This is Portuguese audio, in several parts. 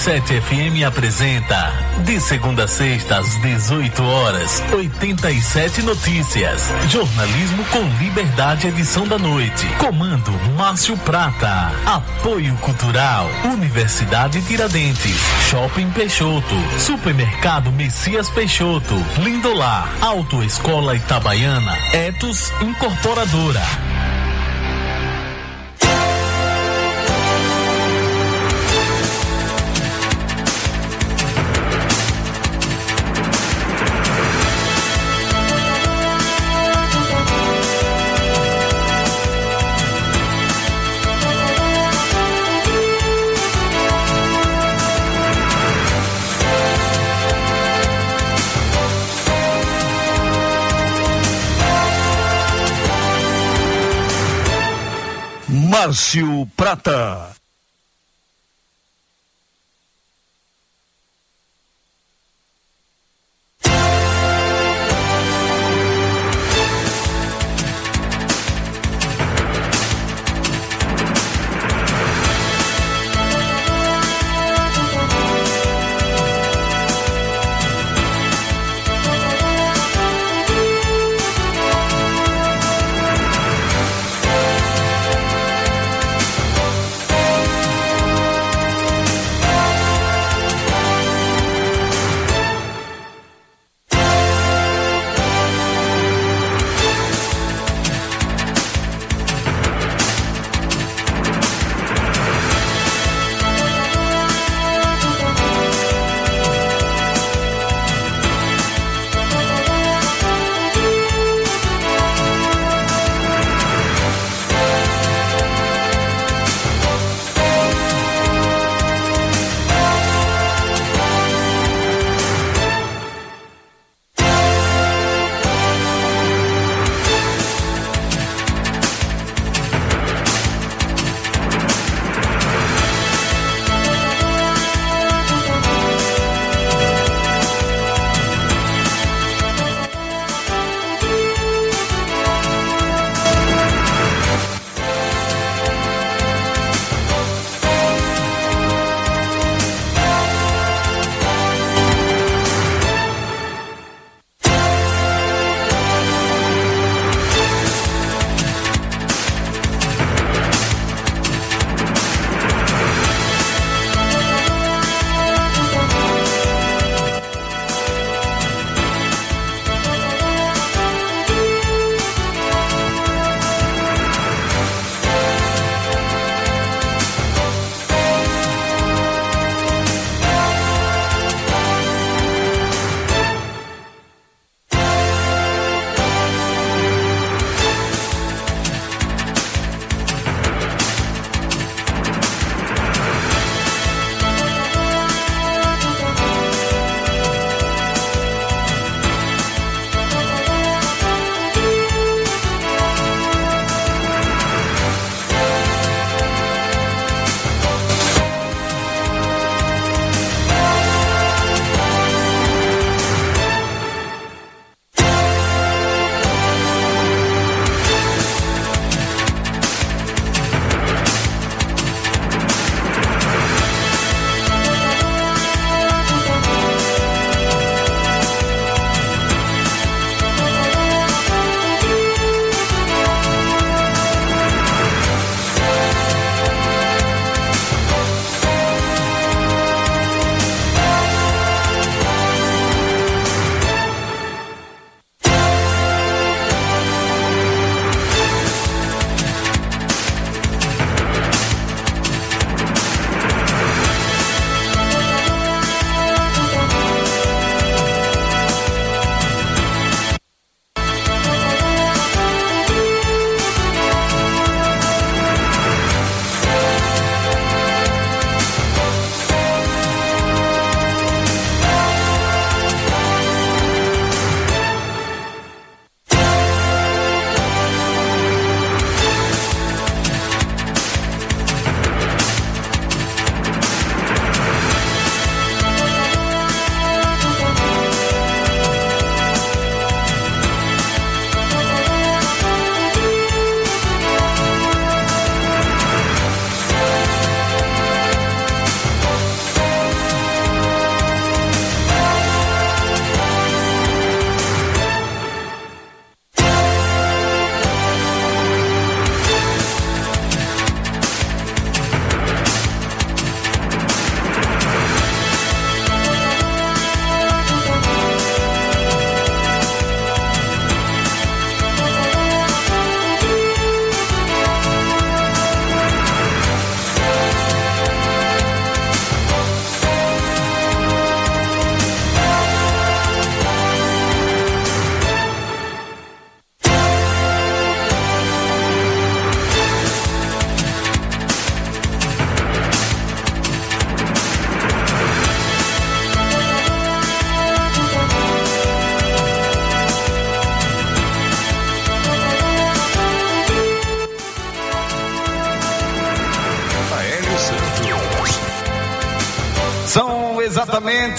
87 FM apresenta de segunda a sexta às 18 horas 87 notícias. Jornalismo com liberdade edição da noite. Comando Márcio Prata. Apoio Cultural Universidade Tiradentes. Shopping Peixoto. Supermercado Messias Peixoto. Lindolar. Autoescola Itabaiana. Etos Incorporadora. Márcio Prata.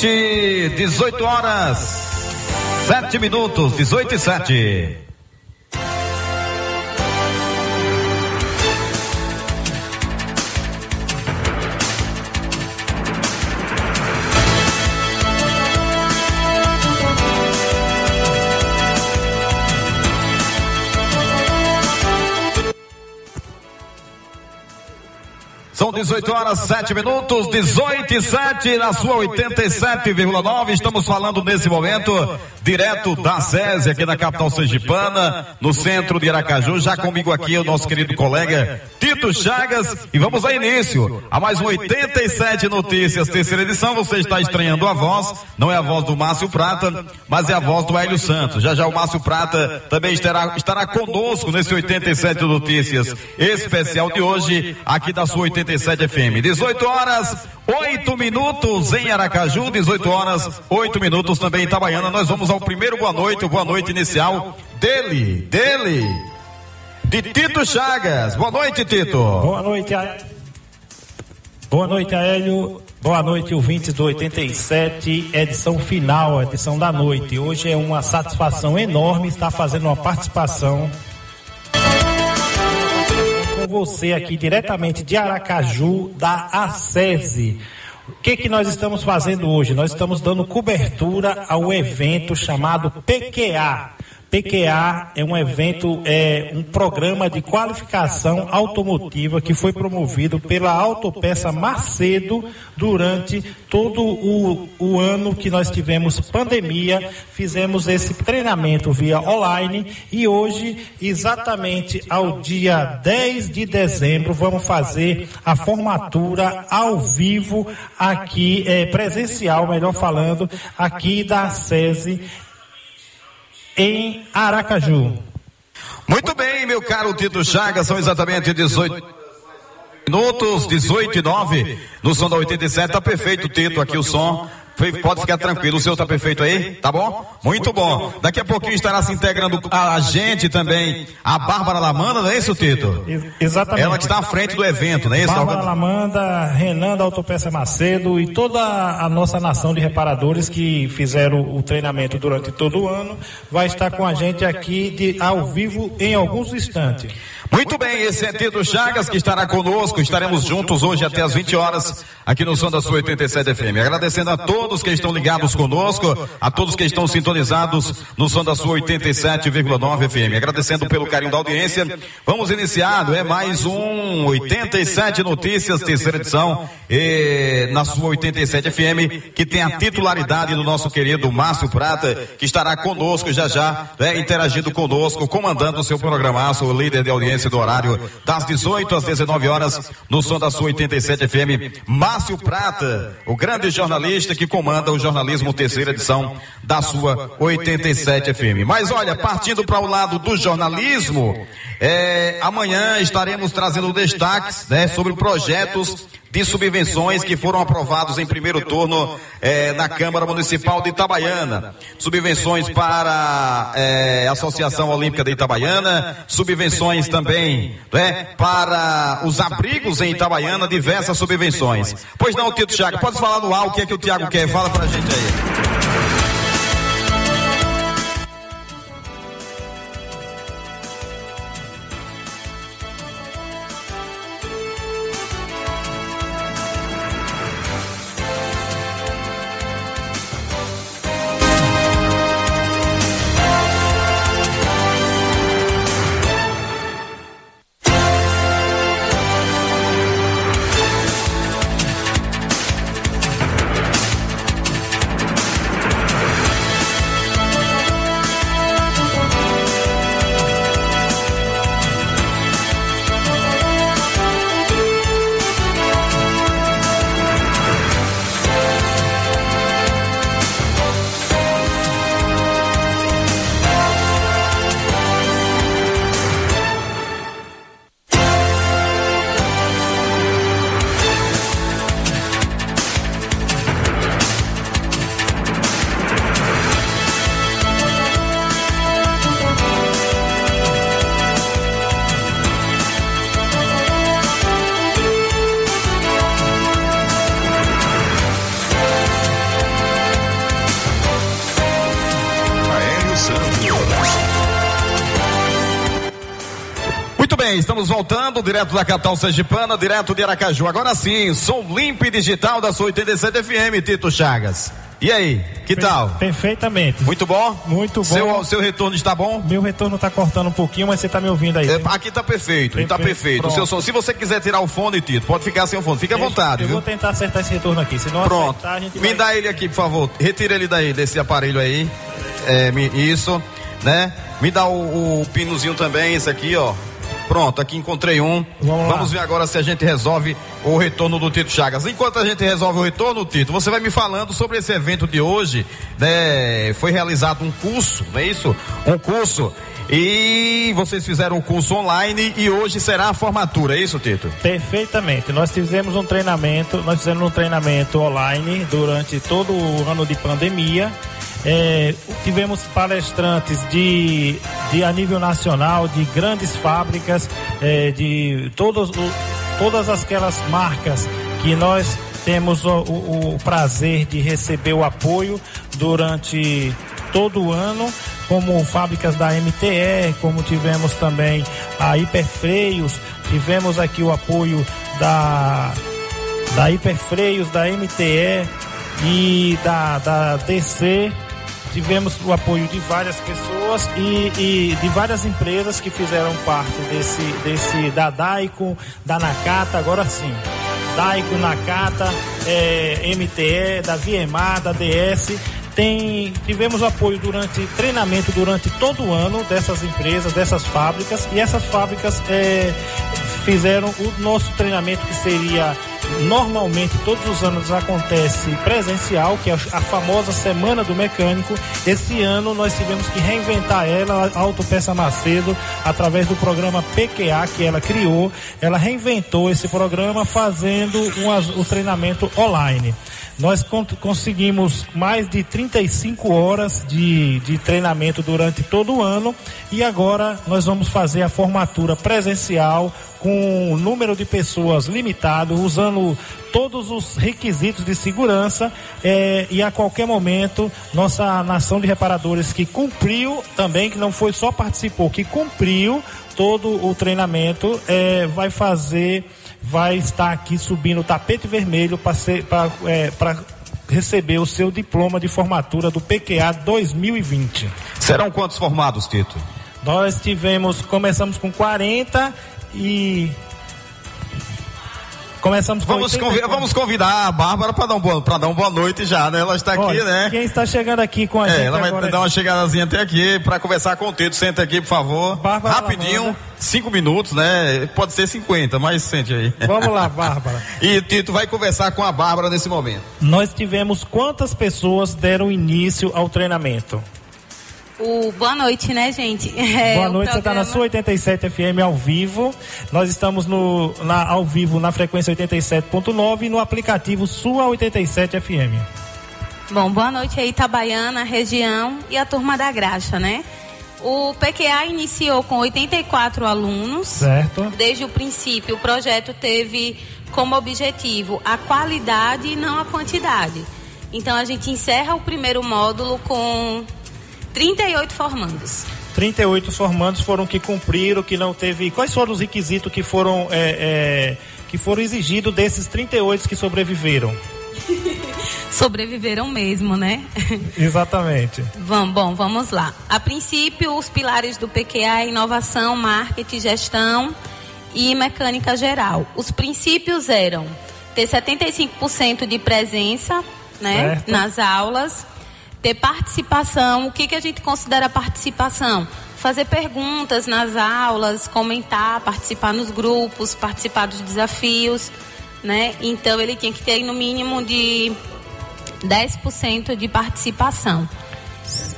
Exatamente 18 horas, 7 minutos, 18 e 7. 18 horas 7 minutos, 18 e 7 na sua 87,9. Estamos falando nesse momento direto da SESI aqui na capital sergipana, no centro de Aracaju. Já comigo aqui o nosso querido colega Tito Chagas e vamos a início a mais um 87 notícias, terceira edição. Você está estranhando a voz, não é a voz do Márcio Prata, mas é a voz do Hélio Santos. Já já o Márcio Prata também estará, estará conosco nesse 87 notícias especial de hoje aqui da sua 87 97 FM. 18 horas, 8 minutos em Aracaju, 18 horas, 8 minutos também em Itabaiana. Nós vamos ao primeiro boa noite, boa noite inicial dele, dele, de Tito Chagas. Boa noite, Tito. Boa noite. Boa noite, Hélio. Boa noite, ouvintes do 87, edição final, edição da noite. Hoje é uma satisfação enorme estar fazendo uma participação com você aqui diretamente de Aracaju, da ACESE. O que, que nós estamos fazendo hoje? Nós estamos dando cobertura ao evento chamado PQA, PQA é um evento, é um programa de qualificação automotiva que foi promovido pela Autopeça Macedo durante todo o, o ano que nós tivemos pandemia. Fizemos esse treinamento via online e hoje, exatamente ao dia 10 de dezembro, vamos fazer a formatura ao vivo aqui, é, presencial, melhor falando, aqui da SESI em Aracaju. Muito bem, meu caro Tito Chagas, são exatamente 18 minutos, 18 e 9 no som da 87. Tá perfeito, Tito, aqui o som. Pode ficar tranquilo, o seu tá perfeito aí? Tá bom? Muito bom. Daqui a pouquinho estará se integrando a gente também, a Bárbara Lamanda, não é isso, Tito? Exatamente. Ela que está à frente do evento, não é isso? Bárbara Lamanda, Renan da Autopeça Macedo e toda a nossa nação de reparadores que fizeram o treinamento durante todo o ano, vai estar com a gente aqui de, ao vivo em alguns instantes. Muito bem, esse é Tito Chagas que estará conosco. Estaremos juntos hoje até as 20 horas aqui no som da sua 87 FM. Agradecendo a todos que estão ligados conosco, a todos que estão sintonizados no som da sua 87,9 FM. Agradecendo pelo carinho da audiência. Vamos iniciar, é mais um 87 Notícias, terceira edição, na sua 87 FM, que tem a titularidade do nosso querido Márcio Prata, que estará conosco já já, é, interagindo conosco, comandando o seu programaço, o líder de audiência do horário das 18 às 19 horas no som da sua 87 FM. Márcio Prata, o grande jornalista que comanda o jornalismo terceira edição da sua 87 FM. Mas olha, partindo para o lado do jornalismo, é, amanhã estaremos trazendo destaques né, sobre projetos de subvenções que foram aprovados em primeiro turno eh, na Câmara Municipal de Itabaiana. Subvenções para eh, a Associação Olímpica de Itabaiana, subvenções também né, para os abrigos em Itabaiana, diversas subvenções. Pois não, Tito Thiago, pode falar no ar o que é que o Tiago quer? Fala pra gente aí. Estamos voltando direto da capital sergipana, direto de Aracaju. Agora sim, som limpo e digital da sua 87 FM, Tito Chagas. E aí, que tal? Perfeitamente. Muito bom? Muito bom. Seu, seu retorno está bom? Meu retorno está cortando um pouquinho, mas você está me ouvindo aí. É, aqui está perfeito, está perfeito. O seu som, se você quiser tirar o fone, Tito, pode ficar sem o fone, fique à vontade. Eu viu? vou tentar acertar esse retorno aqui, se não Pronto. acertar, a gente Me vai... dá ele aqui, por favor. Retira ele daí, desse aparelho aí. É, me- isso, né? Me dá o, o pinozinho também, esse aqui, ó. Pronto, aqui encontrei um. Vamos lá. ver agora se a gente resolve o retorno do Tito Chagas. Enquanto a gente resolve o retorno, Tito, você vai me falando sobre esse evento de hoje, né? Foi realizado um curso, não é isso? Um curso. E vocês fizeram o curso online e hoje será a formatura, é isso, Tito? Perfeitamente. Nós fizemos um treinamento, nós fizemos um treinamento online durante todo o ano de pandemia. É, tivemos palestrantes de, de a nível nacional, de grandes fábricas, é, de todos, todas aquelas marcas que nós temos o, o- o prazer de receber o apoio durante todo o ano, como fábricas da MTE, como tivemos também a Hiperfreios, tivemos aqui o apoio da, da Hiperfreios, da MTE e da, da DC. Tivemos o apoio de várias pessoas e, e de várias empresas que fizeram parte desse, desse da Daico, da Nakata, agora sim. Daico, Nakata, eh, MTE, da VMA, da DS. Tem, tivemos apoio durante treinamento durante todo o ano dessas empresas, dessas fábricas, e essas fábricas eh, fizeram o nosso treinamento que seria normalmente todos os anos acontece presencial, que é a famosa Semana do Mecânico. Esse ano nós tivemos que reinventar ela, Autopeça Macedo, através do programa PQA que ela criou. Ela reinventou esse programa fazendo um, o treinamento online. Nós con conseguimos mais de 35 horas de, de treinamento durante todo o ano e agora nós vamos fazer a formatura presencial com um número de pessoas limitado, usando todos os requisitos de segurança eh, e a qualquer momento nossa nação de reparadores que cumpriu também, que não foi só participou, que cumpriu todo o treinamento, eh, vai fazer, vai estar aqui subindo o tapete vermelho para eh, receber o seu diploma de formatura do PQA 2020. Serão quantos formados, Tito? Nós tivemos, começamos com 40 e começamos com Vamos, convidar, vamos convidar a Bárbara para dar, um dar uma boa noite já, né? Ela está aqui, Olha, né? Quem está chegando aqui com a é, gente ela vai agora... dar uma chegadazinha até aqui para conversar com o Tito. Senta aqui, por favor. Bárbara Rapidinho, Lavanda. cinco minutos, né? Pode ser 50, mas sente aí. Vamos lá, Bárbara. e o Tito vai conversar com a Bárbara nesse momento. Nós tivemos quantas pessoas deram início ao treinamento? O boa noite, né, gente? É, Boa noite, você está na programa- sua 87 FM ao vivo. Nós estamos no, na, ao vivo na frequência 87.9 e no aplicativo Sua 87 FM. Bom, boa noite aí, Itabaiana, região e a turma da Graxa, né? O PQA iniciou com 84 alunos. Certo? Desde o princípio, o projeto teve como objetivo a qualidade e não a quantidade. Então, a gente encerra o primeiro módulo com 38 formandos. 38 formandos foram que cumpriram, que não teve. Quais foram os requisitos que foram, é, é, que foram exigidos desses 38 que sobreviveram? Sobreviveram mesmo, né? Exatamente. Vamos, bom, vamos lá. A princípio, os pilares do PQA é inovação, marketing, gestão e mecânica geral. Os princípios eram ter 75% de presença né, Certo. nas aulas, ter participação. O que, que a gente considera participação? Fazer perguntas nas aulas, comentar, participar nos grupos, participar dos desafios. Né? Então, ele tinha que ter no mínimo de 10% de participação.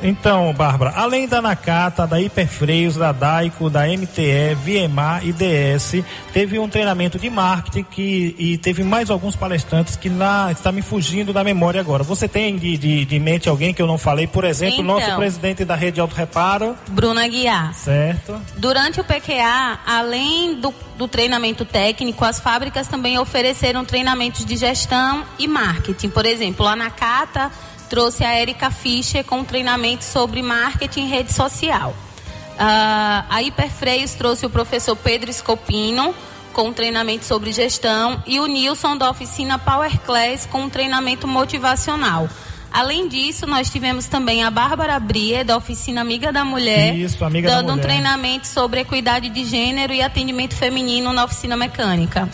Então, Bárbara, além da Nakata, da Hiperfreios, da Daico, da MTE, VMA e DS, teve um treinamento de marketing que, e teve mais alguns palestrantes que na, está me fugindo da memória agora. Você tem de, de, de mente alguém que eu não falei? Por exemplo, o nosso Então. presidente da Rede Auto Reparo, Bruna Guiar. certo? Durante o PQA, além do, do treinamento técnico, as fábricas também ofereceram treinamentos de gestão e marketing. Por exemplo, a Nakata trouxe a Erika Fischer com um treinamento sobre marketing e rede social. Uh, a Hiperfreios trouxe o professor Pedro Scopino com um treinamento sobre gestão e o Nilson da oficina Power Class com um treinamento motivacional. Além disso, nós tivemos também a Bárbara Brie, da oficina Amiga da Mulher, Isso, amiga dando da mulher. um treinamento sobre equidade de gênero e atendimento feminino na oficina mecânica.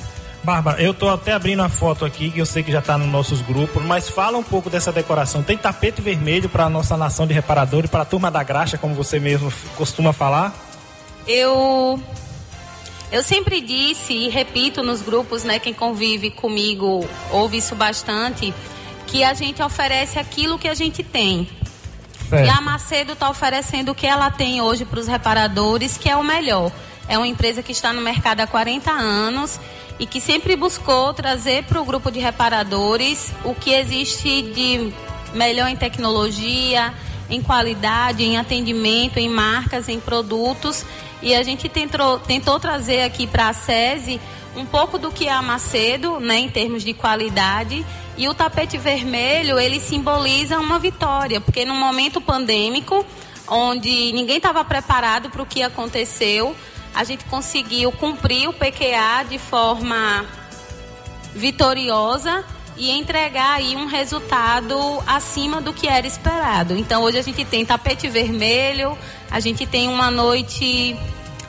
Bárbara, eu estou até abrindo a foto aqui, que eu sei que já está nos nossos grupos, mas fala um pouco dessa decoração. Tem tapete vermelho para a nossa nação de reparadores, para a turma da graxa, como você mesmo costuma falar? Eu eu sempre disse e repito nos grupos, né, quem convive comigo ouve isso bastante, que a gente oferece aquilo que a gente tem. Certo. E a Macedo está oferecendo o que ela tem hoje para os reparadores, que é o melhor. É uma empresa que está no mercado há 40 anos e que sempre buscou trazer para o grupo de reparadores o que existe de melhor em tecnologia, em qualidade, em atendimento, em marcas, em produtos. E a gente tentou, tentou trazer aqui para a SESI um pouco do que é a Macedo, né, em termos de qualidade. E o tapete vermelho, ele simboliza uma vitória, porque no momento pandêmico, onde ninguém estava preparado para o que aconteceu, a gente conseguiu cumprir o PQA de forma vitoriosa e entregar aí um resultado acima do que era esperado. Então hoje a gente tem tapete vermelho, a gente tem uma noite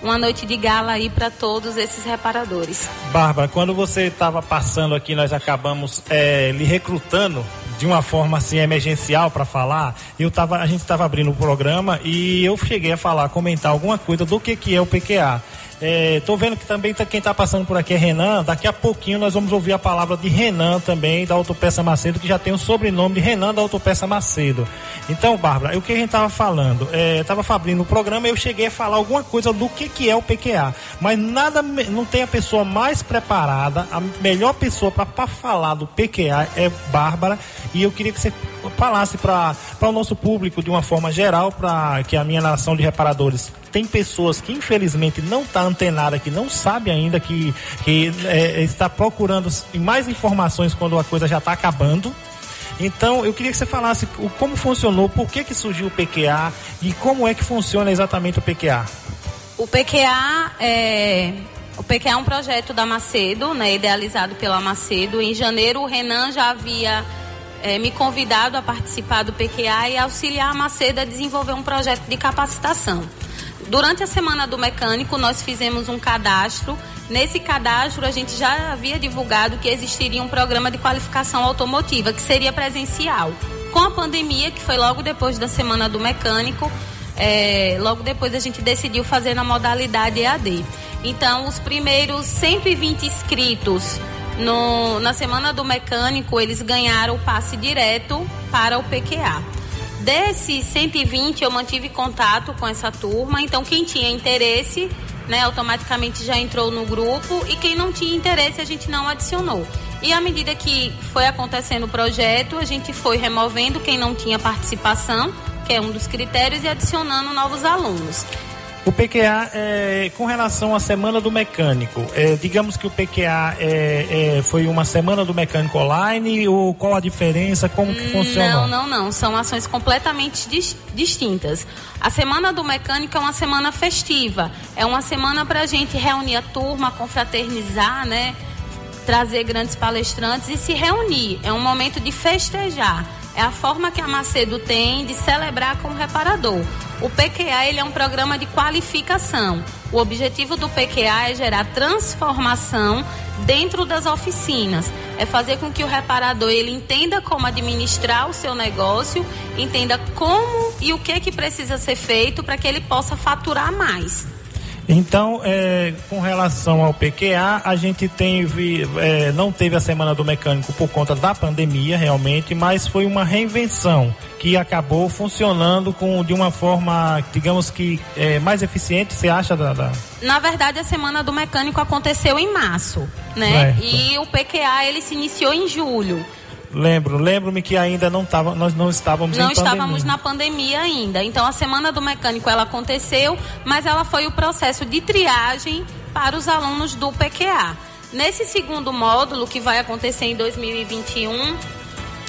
uma noite de gala aí para todos esses reparadores. Bárbara, quando você estava passando aqui, nós acabamos é, lhe recrutando de uma forma assim emergencial para falar. Eu tava, a gente estava abrindo o programa e eu cheguei a falar, comentar alguma coisa do que que é o PQA. É, tô vendo que também tá, quem está passando por aqui é Renan. Daqui a pouquinho nós vamos ouvir a palavra de Renan também, da Autopeça Macedo, que já tem o sobrenome de Renan da Autopeça Macedo. Então, Bárbara, o que a gente estava falando? Estava é, abrindo o programa eu cheguei a falar alguma coisa do que, que é o PQA. Mas nada, não tem a pessoa mais preparada, a melhor pessoa para falar do PQA é Bárbara. E eu queria que você falasse para o nosso público de uma forma geral, para que a minha nação de reparadores tem pessoas que infelizmente não está antenada, que não sabe ainda que, que é, está procurando mais informações quando a coisa já está acabando. Então, eu queria que você falasse como funcionou, por que, que surgiu o PQA e como é que funciona exatamente o PQA. O PQA é, o PQA é um projeto da Macedo, né, idealizado pela Macedo. Em janeiro, o Renan já havia é, me convidado a participar do PQA e auxiliar a Macedo a desenvolver um projeto de capacitação. Durante a semana do mecânico, nós fizemos um cadastro. Nesse cadastro, a gente já havia divulgado que existiria um programa de qualificação automotiva, que seria presencial. Com a pandemia, que foi logo depois da semana do mecânico, é, logo depois a gente decidiu fazer na modalidade EAD. Então, os primeiros 120 inscritos no, na semana do mecânico, eles ganharam o passe direto para o PQA. Desses 120, eu mantive contato com essa turma. Então, quem tinha interesse, né, automaticamente já entrou no grupo. E quem não tinha interesse, a gente não adicionou. E à medida que foi acontecendo o projeto, a gente foi removendo quem não tinha participação, que é um dos critérios, e adicionando novos alunos. O PQA, é, com relação à semana do mecânico, é, digamos que o PQA é, é, foi uma semana do mecânico online ou qual a diferença, como que funciona? Não, não, não. São ações completamente dis distintas. A semana do mecânico é uma semana festiva. É uma semana para a gente reunir a turma, confraternizar, né? Trazer grandes palestrantes e se reunir. É um momento de festejar. É a forma que a Macedo tem de celebrar como reparador. O PQA ele é um programa de qualificação. O objetivo do PQA é gerar transformação dentro das oficinas. É fazer com que o reparador ele entenda como administrar o seu negócio, entenda como e o que que precisa ser feito para que ele possa faturar mais. Então, é, com relação ao PQA, a gente teve, é, não teve a semana do mecânico por conta da pandemia, realmente, mas foi uma reinvenção que acabou funcionando com, de uma forma, digamos que é, mais eficiente, você acha, da, Na verdade, a semana do mecânico aconteceu em março, né? Certo. E o PQA ele se iniciou em julho. Lembro, lembro-me que ainda não tava, nós não estávamos não estávamos pandemia. na pandemia ainda. Então a semana do mecânico ela aconteceu, mas ela foi o processo de triagem para os alunos do PQA. Nesse segundo módulo que vai acontecer em 2021,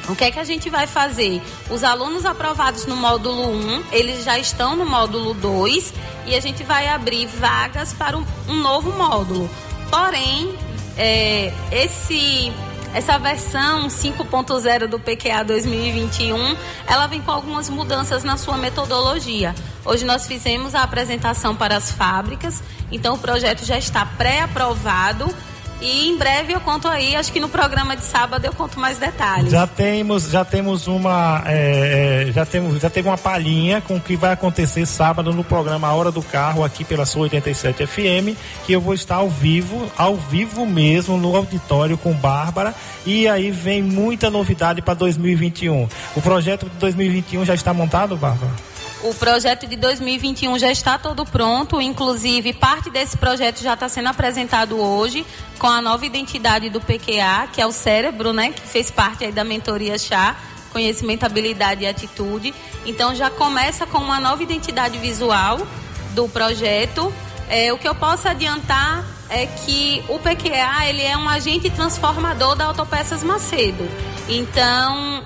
O que é que a gente vai fazer? Os alunos aprovados no módulo 1, eles já estão no módulo 2 e a gente vai abrir vagas para um, um novo módulo. Porém, é, esse essa versão 5.0 do PQA 2021, ela vem com algumas mudanças na sua metodologia. Hoje nós fizemos a apresentação para as fábricas, então o projeto já está pré-aprovado e em breve eu conto aí, acho que no programa de sábado eu conto mais detalhes. Já temos, já temos uma, é, é já temos, já teve uma palhinha com o que vai acontecer sábado no programa A Hora do Carro aqui pela sua 87 FM, que eu vou estar ao vivo, ao vivo mesmo no auditório com Bárbara e aí vem muita novidade para 2021. O projeto de 2021 já está montado, Bárbara? O projeto de 2021 já está todo pronto, inclusive parte desse projeto já está sendo apresentado hoje com a nova identidade do PQA, que é o cérebro, né, que fez parte aí da mentoria chá, conhecimento, habilidade e atitude. Então já começa com uma nova identidade visual do projeto. É, o que eu posso adiantar é que o PQA ele é um agente transformador da Autopeças Macedo. Então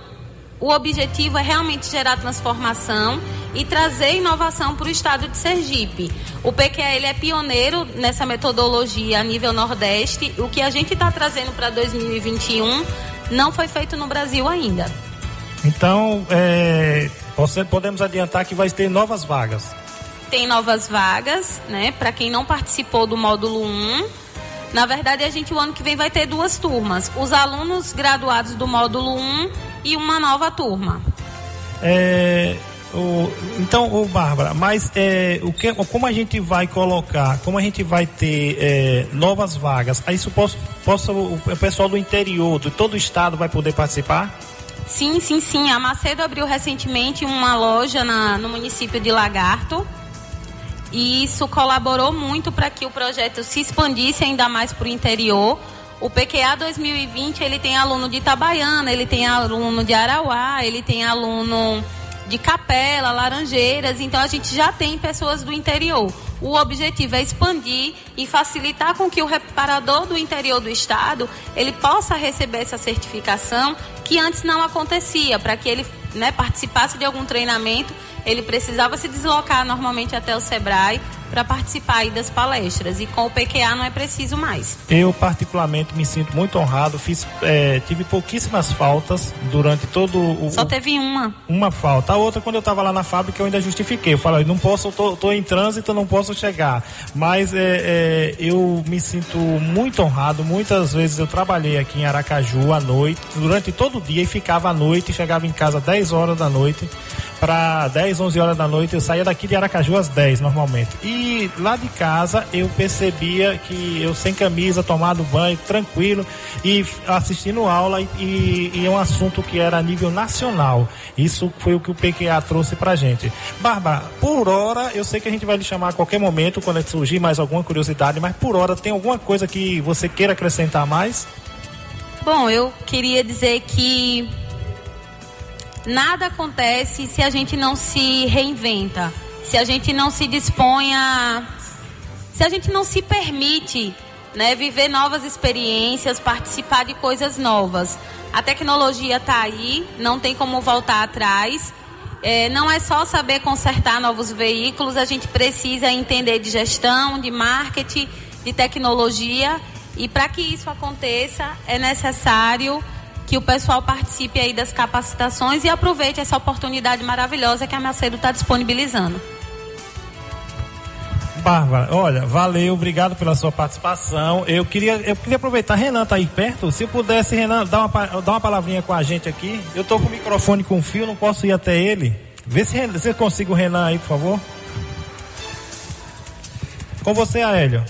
o objetivo é realmente gerar transformação e trazer inovação para o estado de Sergipe. O PQE ele é pioneiro nessa metodologia a nível Nordeste. O que a gente está trazendo para 2021 não foi feito no Brasil ainda. Então, é, podemos adiantar que vai ter novas vagas. Tem novas vagas, né? Para quem não participou do módulo 1. Na verdade, a gente o ano que vem vai ter duas turmas. Os alunos graduados do módulo 1 e uma nova turma. É, o, então, o Bárbara, mas é, o que, como a gente vai colocar, como a gente vai ter é, novas vagas, aí isso posso, posso, o pessoal do interior, de todo o estado vai poder participar? Sim, sim, sim. A Macedo abriu recentemente uma loja na, no município de Lagarto. E isso colaborou muito para que o projeto se expandisse ainda mais para o interior o PQA 2020 ele tem aluno de Itabaiana, ele tem aluno de Arauá, ele tem aluno de Capela, Laranjeiras, então a gente já tem pessoas do interior. O objetivo é expandir e facilitar com que o reparador do interior do estado ele possa receber essa certificação que antes não acontecia, para que ele né, participasse de algum treinamento, ele precisava se deslocar normalmente até o Sebrae para participar das palestras. E com o PQA não é preciso mais. Eu, particularmente, me sinto muito honrado. Fiz, é, tive pouquíssimas faltas durante todo o. Só teve uma. Uma falta. A outra, quando eu estava lá na fábrica, eu ainda justifiquei. Eu falei, não posso, estou em trânsito, não posso chegar. Mas é, é, eu me sinto muito honrado. Muitas vezes eu trabalhei aqui em Aracaju à noite, durante todo o dia, e ficava à noite, chegava em casa às 10 horas da noite para 10, 11 horas da noite. Eu saía daqui de Aracaju às 10 normalmente. E lá de casa eu percebia que eu sem camisa, tomado banho, tranquilo e assistindo aula e, e, é um assunto que era a nível nacional. Isso foi o que o PQA trouxe pra gente. Bárbara, por hora, eu sei que a gente vai lhe chamar a qualquer momento quando surgir mais alguma curiosidade, mas por hora tem alguma coisa que você queira acrescentar mais? Bom, eu queria dizer que nada acontece se a gente não se reinventa, se a gente não se dispõe a. se a gente não se permite né, viver novas experiências, participar de coisas novas. A tecnologia está aí, não tem como voltar atrás. É, não é só saber consertar novos veículos, a gente precisa entender de gestão, de marketing, de tecnologia. E para que isso aconteça, é necessário que o pessoal participe aí das capacitações e aproveite essa oportunidade maravilhosa que a Macedo está disponibilizando. Bárbara, olha, valeu, obrigado pela sua participação. Eu queria, eu queria aproveitar, Renan está aí perto. Se pudesse, Renan, dar uma, dar uma palavrinha com a gente aqui. Eu estou com o microfone com fio, não posso ir até ele. Vê se você consiga o Renan aí, por favor. Com você, Aélio.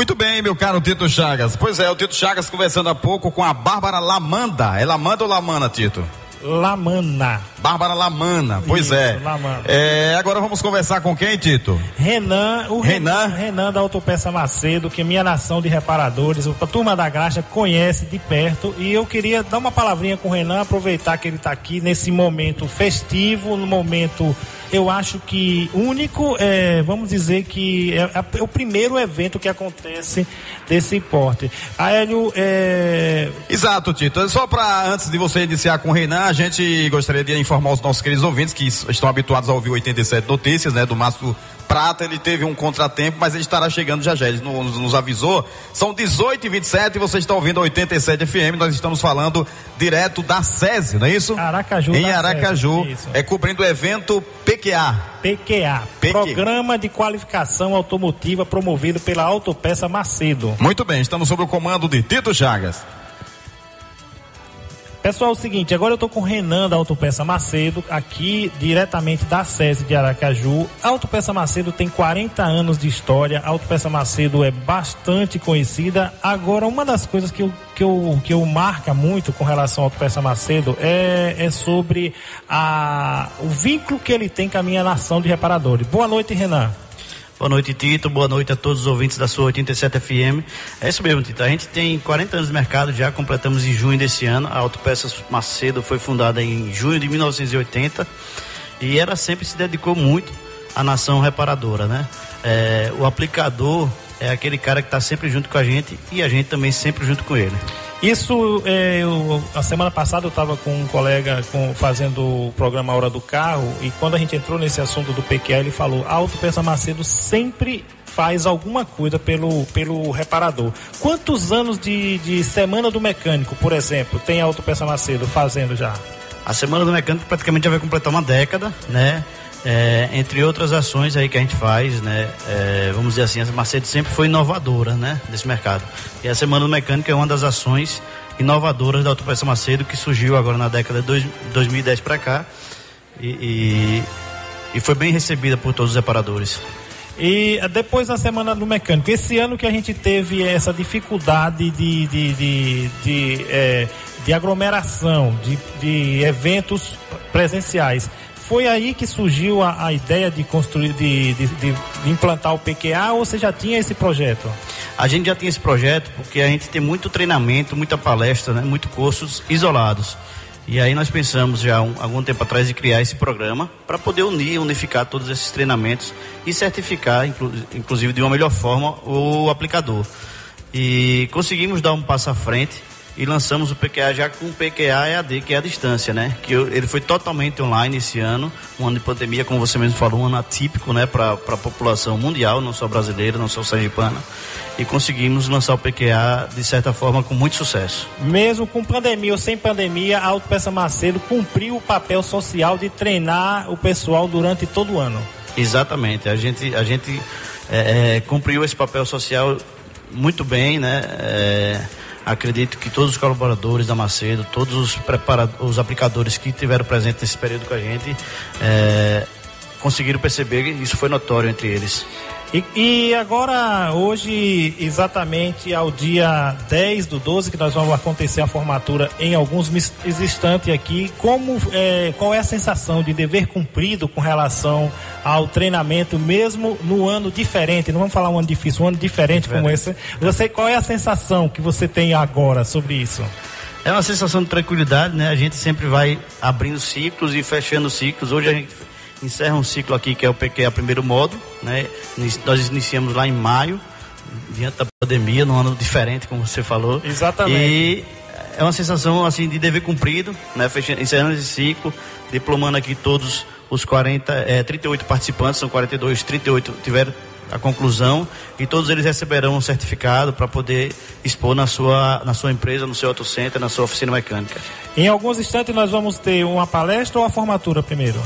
Muito bem, meu caro Tito Chagas. Pois é, o Tito Chagas conversando há pouco com a Bárbara Lamanda. É Lamanda ou Lamana, Tito? Lamana. Bárbara Lamana, pois Isso, é. Lamana. é. Agora vamos conversar com quem, Tito? Renan, o Renan? Renan, Renan da Autopeça Macedo, que minha nação de reparadores, a turma da Graxa conhece de perto e eu queria dar uma palavrinha com o Renan, aproveitar que ele está aqui nesse momento festivo, no momento, eu acho que único, é, vamos dizer que é, é o primeiro evento que acontece desse porte. Aélio, é, Exato, Tito. Só para antes de você iniciar com o Renan, a gente gostaria de informar os nossos queridos ouvintes que estão habituados a ouvir 87 notícias, né, do Márcio Prata, ele teve um contratempo, mas ele estará chegando já já. Ele nos, nos avisou. São 18 e 27 e você está ouvindo a 87 FM. Nós estamos falando direto da SESI, não é isso? Aracaju. Em Aracaju. SESI. É cobrindo o evento PQA. PQA, PQ. Programa de Qualificação Automotiva promovido pela Autopeça Macedo. Muito bem, estamos sob o comando de Tito Chagas. Pessoal, é o seguinte, agora eu estou com o Renan da Autopeça Macedo, aqui diretamente da SESI de Aracaju. A Autopeça Macedo tem 40 anos de história, a Autopeça Macedo é bastante conhecida. Agora, uma das coisas que eu, que eu, que eu marca muito com relação à Autopeça Macedo é, é sobre a, o vínculo que ele tem com a minha nação de reparadores. Boa noite, Renan. Boa noite, Tito. Boa noite a todos os ouvintes da sua 87 FM. É isso mesmo, Tito. A gente tem 40 anos de mercado, já completamos em junho desse ano. A Autopeças Macedo foi fundada em junho de 1980 e ela sempre se dedicou muito à nação reparadora, né? É, o aplicador é aquele cara que está sempre junto com a gente e a gente também sempre junto com ele. Isso, é, eu, a semana passada eu estava com um colega com, fazendo o programa Hora do Carro e quando a gente entrou nesse assunto do PQL, ele falou: a Autopeça Macedo sempre faz alguma coisa pelo, pelo reparador. Quantos anos de, de Semana do Mecânico, por exemplo, tem a Autopeça Macedo fazendo já? A Semana do Mecânico praticamente já vai completar uma década, né? É, entre outras ações aí que a gente faz, né? É, vamos dizer assim, a Macedo sempre foi inovadora, né? Desse mercado. E a Semana do Mecânico é uma das ações inovadoras da Autopeça Macedo que surgiu agora na década de dois, 2010 para cá e, e, e foi bem recebida por todos os reparadores. E eh, depois da Semana do Mecânico, esse ano que a gente teve essa dificuldade de, de, de, de, eh, de aglomeração, de, de eventos presenciais, foi aí que surgiu a, a ideia de construir, de, de, de, implantar o PQA ou você já tinha esse projeto? A gente já tinha esse projeto porque a gente tem muito treinamento, muita palestra, né? muito cursos isolados. E aí nós pensamos já um, algum tempo atrás de criar esse programa para poder unir, unificar todos esses treinamentos e certificar, inclu, inclusive de uma melhor forma, o aplicador. E conseguimos dar um passo à frente e lançamos o PQA já com o PQA EAD, que é a distância, né? Que eu, ele foi totalmente online esse ano, um ano de pandemia, como você mesmo falou, um ano atípico, né, para a população mundial, não só brasileira, não só sergipana. E conseguimos lançar o PQA de certa forma com muito sucesso. Mesmo com pandemia ou sem pandemia, a Autopeça Macedo cumpriu o papel social de treinar o pessoal durante todo o ano. Exatamente, a gente, a gente é, é, cumpriu esse papel social muito bem, né? É, acredito que todos os colaboradores da Macedo, todos os, os aplicadores que tiveram presente nesse período com a gente, é, conseguiram perceber isso foi notório entre eles. E, e, agora, hoje, exatamente ao dia 10 do 12, que nós vamos acontecer a formatura em alguns instantes aqui, como, é, qual é a sensação de dever cumprido com relação ao treinamento, mesmo no ano diferente? Não vamos falar um ano difícil, um ano diferente, diferente. como esse. Você, qual é a sensação que você tem agora sobre isso? É uma sensação de tranquilidade, né? A gente sempre vai abrindo ciclos e fechando ciclos. Hoje a gente encerra um ciclo aqui que é o PQA primeiro módulo, né? Nós iniciamos lá em maio, diante da pandemia, num ano diferente, como você falou. Exatamente. E é uma sensação assim de dever cumprido, né? Fechando, encerrando esse ciclo, diplomando aqui todos os 40, é, 38 participantes, são 42, 38 tiveram a conclusão e todos eles receberão um certificado para poder expor na sua, na sua empresa, no seu autocenter, na sua oficina mecânica. Em alguns instantes nós vamos ter uma palestra ou a formatura primeiro?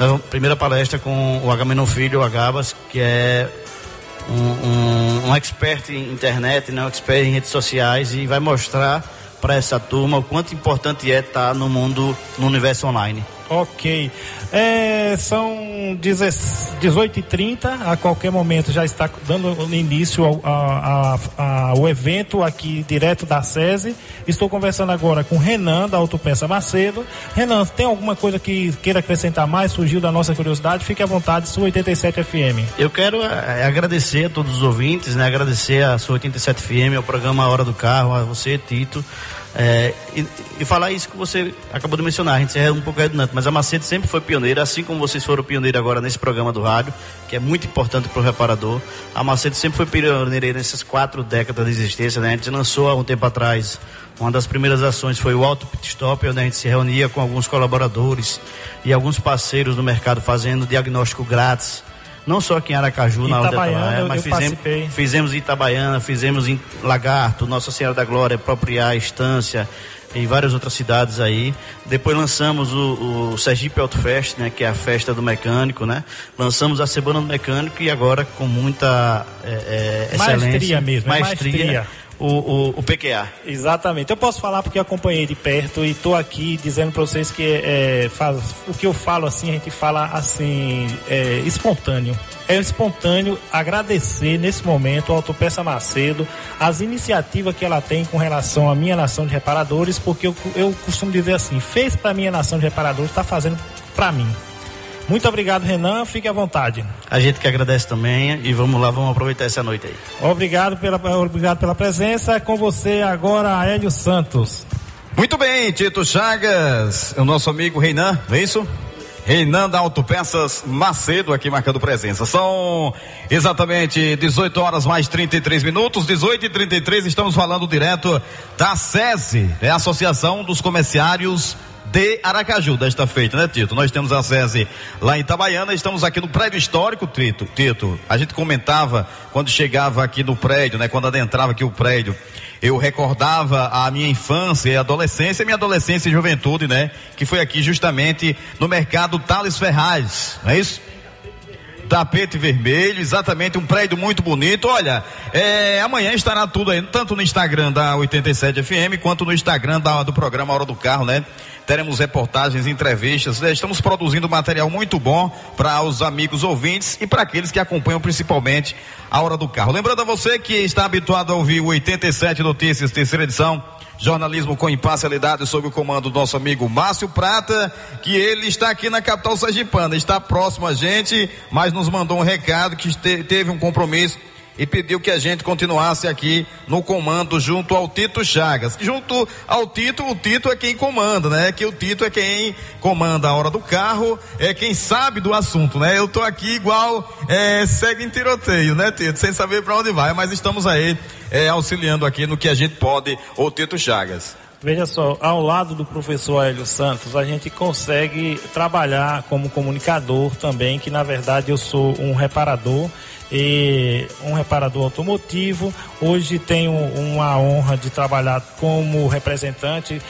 Na primeira palestra com o Agamenon Filho, o Agabas, que é um, um, um expert em internet, né, um expert em redes sociais e vai mostrar para essa turma o quanto importante é estar no mundo, no universo online. Ok. É, são 18h30, a qualquer momento já está dando início ao, ao evento aqui direto da SESI. Estou conversando agora com Renan, da Autopeça Macedo. Renan, tem alguma coisa que queira acrescentar mais? Surgiu da nossa curiosidade? Fique à vontade, sua 87 FM. Eu quero é, agradecer a todos os ouvintes, né? agradecer a sua 87 FM, ao programa Hora do Carro, a você, Tito. É, e, e, falar isso que você acabou de mencionar, a gente é um pouco redundante, mas a Macedo sempre foi pioneira, assim como vocês foram pioneiros agora nesse programa do rádio, que é muito importante para o reparador. A Macedo sempre foi pioneira nessas quatro décadas de existência, né? A gente lançou há um tempo atrás, uma das primeiras ações foi o Auto Pit Stop, onde a gente se reunia com alguns colaboradores e alguns parceiros do mercado fazendo diagnóstico grátis não só aqui em Aracaju, na Itabaiana, mas eu fizemos, fizemos em Itabaiana, fizemos em Lagarto, Nossa Senhora da Glória, Propriar, Estância e várias outras cidades aí. Depois lançamos o, o Sergipe Auto Fest, né, que é a festa do mecânico, né? Lançamos a Semana do Mecânico e agora com muita é, é, excelência. Maestria mesmo, maestria. É maestria o, o, o PQA. Exatamente. Eu posso falar porque acompanhei de perto e estou aqui dizendo para vocês que é, faz, o que eu falo assim, a gente fala assim, é, espontâneo. É espontâneo agradecer nesse momento ao Autopeça Macedo as iniciativas que ela tem com relação à minha nação de reparadores, porque eu, eu costumo dizer assim, fez para minha nação de reparadores, está fazendo para mim. Muito obrigado, Renan. Fique à vontade. A gente que agradece também e vamos lá, vamos aproveitar essa noite aí. Obrigado pela, obrigado pela presença. Com você agora, Hélio Santos. Muito bem, Tito Chagas, o nosso amigo Reinan, não é isso? Reinan da Autopeças Macedo aqui marcando presença. São exatamente 18 horas mais 33 minutos, 18 e 33 estamos falando direto da SESI, é a Associação dos Comerciários de Aracaju, desta feita, né, Tito? Nós temos a SESI lá em Itabaiana, estamos aqui no prédio histórico, Tito. Tito, a gente comentava quando chegava aqui no prédio, né, quando adentrava aqui o prédio, eu recordava a minha infância e adolescência, minha adolescência e juventude, né, que foi aqui justamente no mercado Thales Ferraz, não é isso? tapete vermelho, exatamente um prédio muito bonito. Olha, é, amanhã estará tudo aí, tanto no Instagram da 87 FM quanto no Instagram da, do programa Hora do Carro, né? Teremos reportagens, entrevistas. Né? Estamos produzindo material muito bom para os amigos ouvintes e para aqueles que acompanham principalmente a hora do carro. Lembrando a você que está habituado a ouvir o 87 Notícias, terceira edição. Jornalismo com imparcialidade sob o comando do nosso amigo Márcio Prata, que ele está aqui na capital sergipana, está próximo a gente, mas nos mandou um recado que teve um compromisso e pediu que a gente continuasse aqui no comando junto ao Tito Chagas. Junto ao Tito, o Tito é quem comanda, né? Que o Tito é quem comanda a hora do carro, é quem sabe do assunto, né? Eu tô aqui igual é, segue em tiroteio, né, Tito? Sem saber para onde vai, mas estamos aí é, auxiliando aqui no que a gente pode, o Tito Chagas. Veja só, ao lado do professor Hélio Santos, a gente consegue trabalhar como comunicador também, que na verdade eu sou um reparador e um reparador automotivo. Hoje tenho uma honra de trabalhar como representante,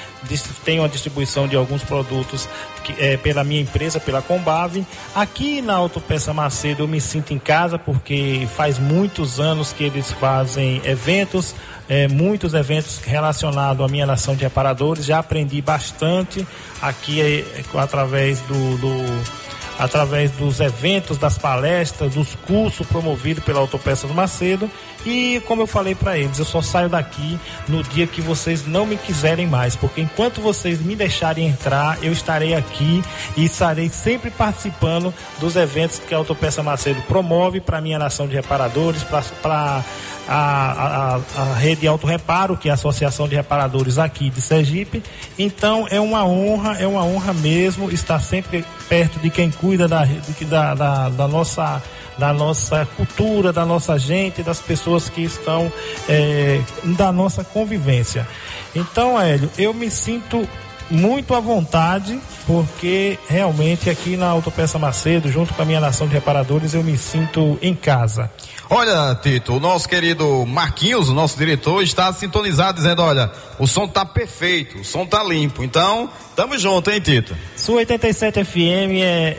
tenho a distribuição de alguns produtos que, é, pela minha empresa, pela Combave. Aqui na Autopeça Macedo eu me sinto em casa porque faz muitos anos que eles fazem eventos, é, muitos eventos relacionados à minha nação de reparadores. Já aprendi bastante aqui é, através do, do através dos eventos, das palestras, dos cursos promovidos pela Autopeças Macedo. E como eu falei para eles, eu só saio daqui no dia que vocês não me quiserem mais, porque enquanto vocês me deixarem entrar, eu estarei aqui e estarei sempre participando dos eventos que a Autopeça Macedo promove para minha nação de reparadores, para a, a, a rede Auto Reparo, que é a Associação de Reparadores aqui de Sergipe. Então é uma honra, é uma honra mesmo estar sempre perto de quem cuida da, de, da, da, da nossa da nossa cultura, da nossa gente, das pessoas que estão é, da nossa convivência. Então, Hélio, eu me sinto muito à vontade, porque realmente aqui na Autopeça Macedo, junto com a minha nação de reparadores, eu me sinto em casa. Olha, Tito, o nosso querido Marquinhos, o nosso diretor, está sintonizado dizendo: olha, o som tá perfeito, o som tá limpo. Então, tamo junto, hein, Tito? Sua 87 FM é,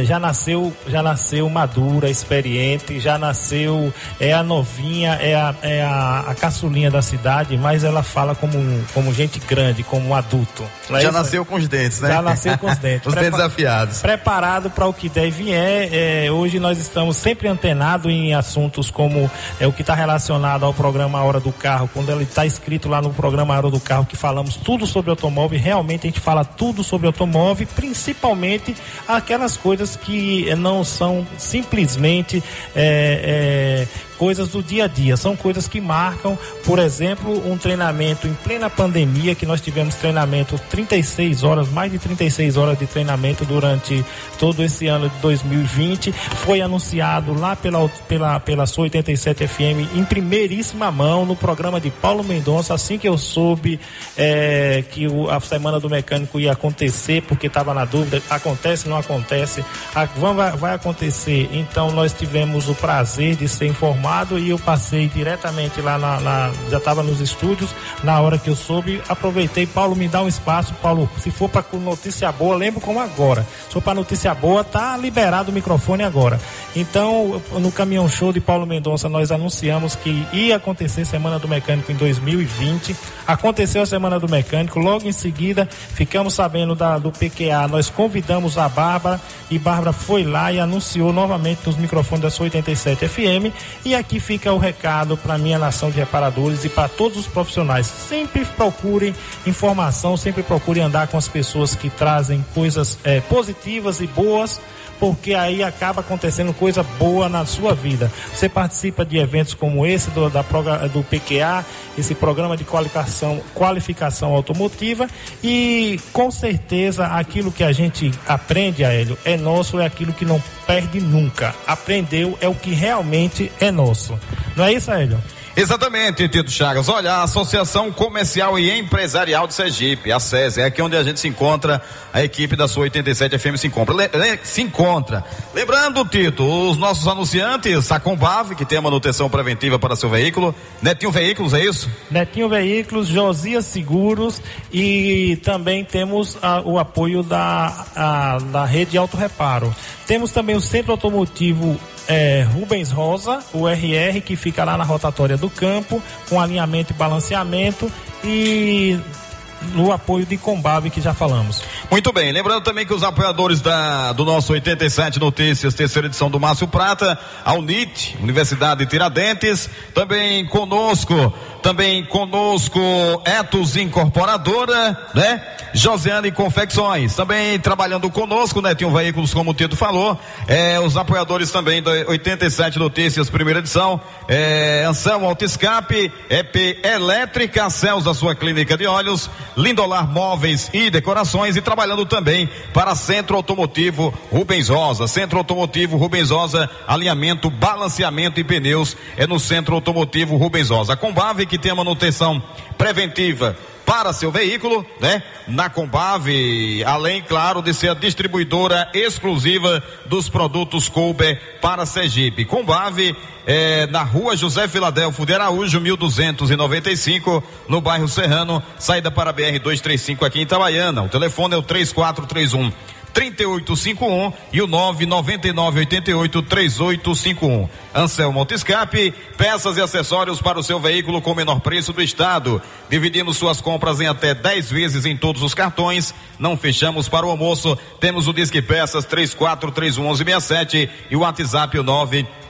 é, já nasceu, já nasceu madura, experiente, já nasceu, é a novinha, é a, é a, a caçulinha da cidade, mas ela fala como, como gente grande, como um adulto. É Já nasceu com os dentes, né? Já nasceu com os dentes. os dentes afiados. Preparado para o que deve vier. É, hoje nós estamos sempre antenados em assuntos como é, o que está relacionado ao programa Hora do Carro. Quando ele está escrito lá no programa Hora do Carro que falamos tudo sobre automóvel, realmente a gente fala tudo sobre automóvel, principalmente aquelas coisas que não são simplesmente é, é, coisas do dia a dia, são coisas que marcam, por exemplo, um treinamento em plena pandemia, que nós tivemos treinamento 36 horas, mais de 36 horas de treinamento durante todo esse ano de 2020. Foi anunciado lá pela, pela, pela sua 87 FM em primeiríssima mão no programa de Paulo Mendonça, assim que eu soube é, que o, a Semana do Mecânico ia acontecer, porque estava na dúvida, acontece, não acontece, a, vai, vai acontecer. Então nós tivemos o prazer de ser e eu passei diretamente lá na, na já estava nos estúdios, na hora que eu soube, aproveitei, Paulo me dá um espaço, Paulo, se for para notícia boa, lembro como agora. Se for para notícia boa, tá liberado o microfone agora. Então, no caminhão show de Paulo Mendonça, nós anunciamos que ia acontecer Semana do Mecânico em 2020. Aconteceu a Semana do Mecânico, logo em seguida ficamos sabendo da, do PQA, nós convidamos a Bárbara e Bárbara foi lá e anunciou novamente nos microfones da sua 87 FM e e aqui fica o recado para minha nação de reparadores e para todos os profissionais. Sempre procurem informação, sempre procurem andar com as pessoas que trazem coisas é, positivas e boas porque aí acaba acontecendo coisa boa na sua vida. Você participa de eventos como esse do, da, do PQA, esse programa de qualificação, qualificação automotiva e com certeza aquilo que a gente aprende, Hélio, é nosso, é aquilo que não perde nunca. Aprendeu é o que realmente é nosso. Não é isso, Hélio? Exatamente, Tito Chagas. Olha, a Associação Comercial e Empresarial de Sergipe, a SESI, é aqui onde a gente se encontra, a equipe da sua 87 FM se encontra. Le, le, se encontra. Lembrando, Tito, os nossos anunciantes, a Combave, que tem a manutenção preventiva para seu veículo, Netinho Veículos, é isso? Netinho Veículos, Josias Seguros e também temos a, o apoio da, a, da rede Auto Reparo. Temos também o Centro Automotivo é, Rubens Rosa, o RR, que fica lá na rotatória do campo, com alinhamento e balanceamento. E no apoio de Combave que já falamos. Muito bem, lembrando também que os apoiadores da, do nosso 87 Notícias, terceira edição do Márcio Prata, a UNIT, Universidade de Tiradentes, também conosco, também conosco Etos Incorporadora, né? Josiane Confecções, também trabalhando conosco, né? Tinha um veículos, como o Tito falou, é, os apoiadores também da 87 Notícias, primeira edição, é, Anselmo Autoescape, EP Elétrica, Céus da sua clínica de olhos, Lindolar Móveis e Decorações e trabalhando também para Centro Automotivo Rubens Rosa, Centro Automotivo Rubens Rosa, alinhamento, balanceamento e pneus é no Centro Automotivo Rubens Rosa. Combave que tem a manutenção preventiva para seu veículo, né? Na Combave, além, claro, de ser a distribuidora exclusiva dos produtos Colber para Sergipe. Combave, é, na rua José Filadelfo de Araújo, 1295, no bairro Serrano, saída para BR 235 aqui em Itabaiana. O telefone é o 3431 3851 e o 99988 3851. Anselmo Autoescape, peças e acessórios para o seu veículo com o menor preço do estado. Dividimos suas compras em até 10 vezes em todos os cartões. Não fechamos para o almoço. Temos o Disque Peças 34311167 e o WhatsApp o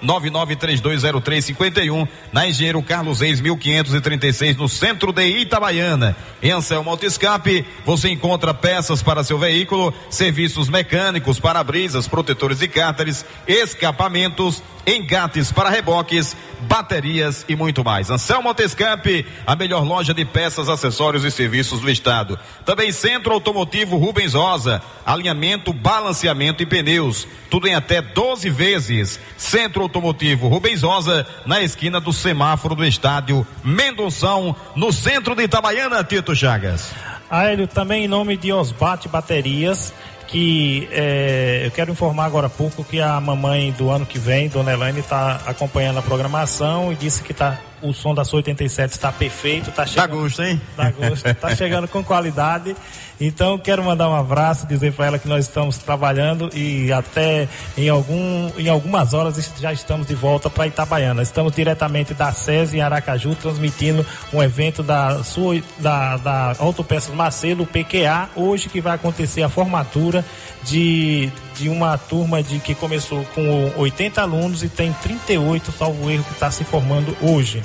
999320351 na Engenheiro Carlos Reis 1536 no centro de Itabaiana. Em Anselmo Autoescape, você encontra peças para seu veículo, serviços mecânicos, para-brisas, protetores de cárteres, escapamentos, engates para reboques, baterias e muito mais. Anselmo Autoescamp, a melhor loja de peças, acessórios e serviços do estado. Também Centro Automotivo Rubens Rosa, alinhamento, balanceamento e pneus. Tudo em até 12 vezes. Centro Automotivo Rubens Rosa, na esquina do semáforo do estádio Mendonção, no centro de Itabaiana, Tito Chagas. Aélio, também em nome de Osbate Baterias, que é, eu quero informar agora há pouco que a mamãe do ano que vem, Dona Elaine, está acompanhando a programação e disse que está o som da sua 87 está perfeito, tá chegando. Dá gosto, hein? Dá gosto, tá chegando com qualidade. Então quero mandar um abraço, dizer para ela que nós estamos trabalhando e até em, algum, em algumas horas já estamos de volta para Itabaiana. Estamos diretamente da SESI em Aracaju, transmitindo um evento da sua da, da Autopeças Macedo, PQA, hoje que vai acontecer a formatura de, de uma turma de que começou com 80 alunos e tem 38, salvo erro, que está se formando hoje.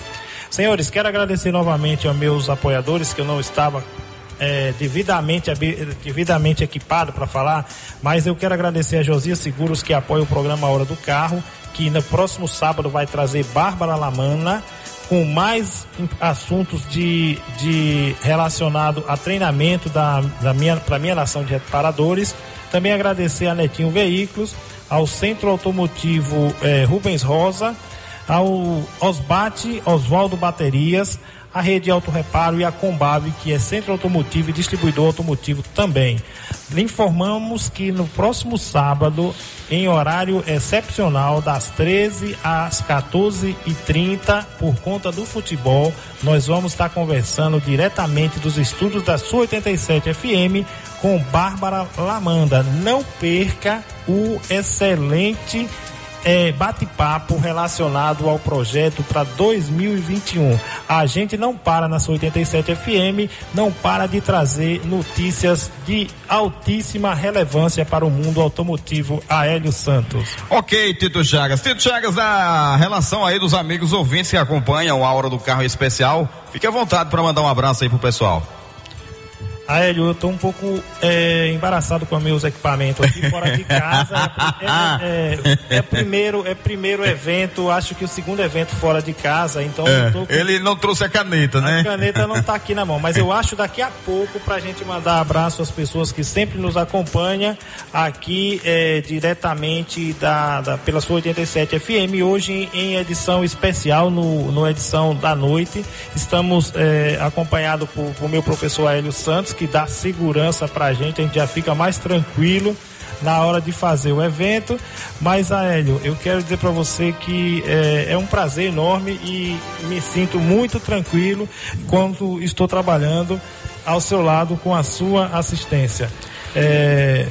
Senhores, quero agradecer novamente aos meus apoiadores, que eu não estava é, devidamente, devidamente equipado para falar, mas eu quero agradecer a Josias Seguros que apoia o programa Hora do Carro, que no próximo sábado vai trazer Bárbara Lamana com mais assuntos de, de relacionado a treinamento da, da minha para minha nação de reparadores. Também agradecer a Netinho Veículos, ao Centro Automotivo eh, Rubens Rosa, ao Osbate Oswaldo Baterias, a Rede Auto Reparo e a Combab, que é centro automotivo e distribuidor automotivo também. Lhe informamos que no próximo sábado, em horário excepcional, das 13 às 14h30, por conta do futebol, nós vamos estar conversando diretamente dos estudos da Sua 87 FM com Bárbara Lamanda. Não perca o excelente é, bate-papo relacionado ao projeto para 2021. A gente não para na sua 87 FM, não para de trazer notícias de altíssima relevância para o mundo automotivo. Aélio Santos. Ok, Tito Chagas. Tito Chagas, a relação aí dos amigos ouvintes que acompanham a hora do carro especial, fique à vontade para mandar um abraço aí pro pessoal. Aélio, eu estou um pouco é, embaraçado com meus equipamentos aqui fora de casa. É, é, é, primeiro, é primeiro evento, acho que o segundo evento fora de casa, então com... Ele não trouxe a caneta, né? A caneta não está aqui na mão, mas eu acho daqui a pouco para a gente mandar abraço às pessoas que sempre nos acompanham aqui diretamente da, da, pela sua 87 FM. Hoje em edição especial, no, no edição da noite, estamos acompanhados por, por meu professor Aélio Santos que dá segurança para a gente, a gente já fica mais tranquilo na hora de fazer o evento. Mas, Aélio, eu quero dizer para você que é, é, um prazer enorme e me sinto muito tranquilo quando estou trabalhando ao seu lado com a sua assistência. É,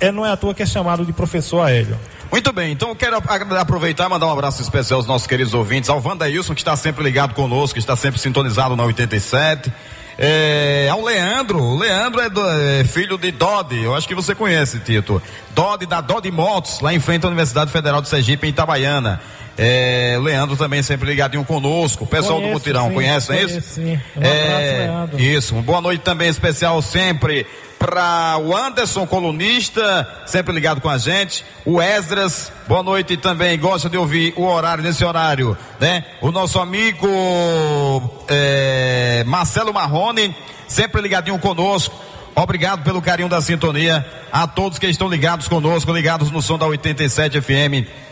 é não é à toa que é chamado de professor Aélio. Muito bem, então eu quero aproveitar e mandar um abraço especial aos nossos queridos ouvintes, ao Wandailson, que está sempre ligado conosco, que está sempre sintonizado na 87 é, ao Leandro. O Leandro é, do, é, filho de Dodi, eu acho que você conhece, Tito. Dodi da Dodi Motos, lá em frente à Universidade Federal de Sergipe, em Itabaiana. É, Leandro também sempre ligadinho conosco. O pessoal conheço, do Mutirão, sim, conhece conheço, isso? Sim. Um é, abraço, isso. Uma boa noite também especial sempre para o Anderson, colunista, sempre ligado com a gente. O Esdras, boa noite também. Gosta de ouvir o horário, nesse horário, né? O nosso amigo é, Marcelo Marrone, sempre ligadinho conosco. Obrigado pelo carinho da sintonia. A todos que estão ligados conosco, ligados no som da 87 FM.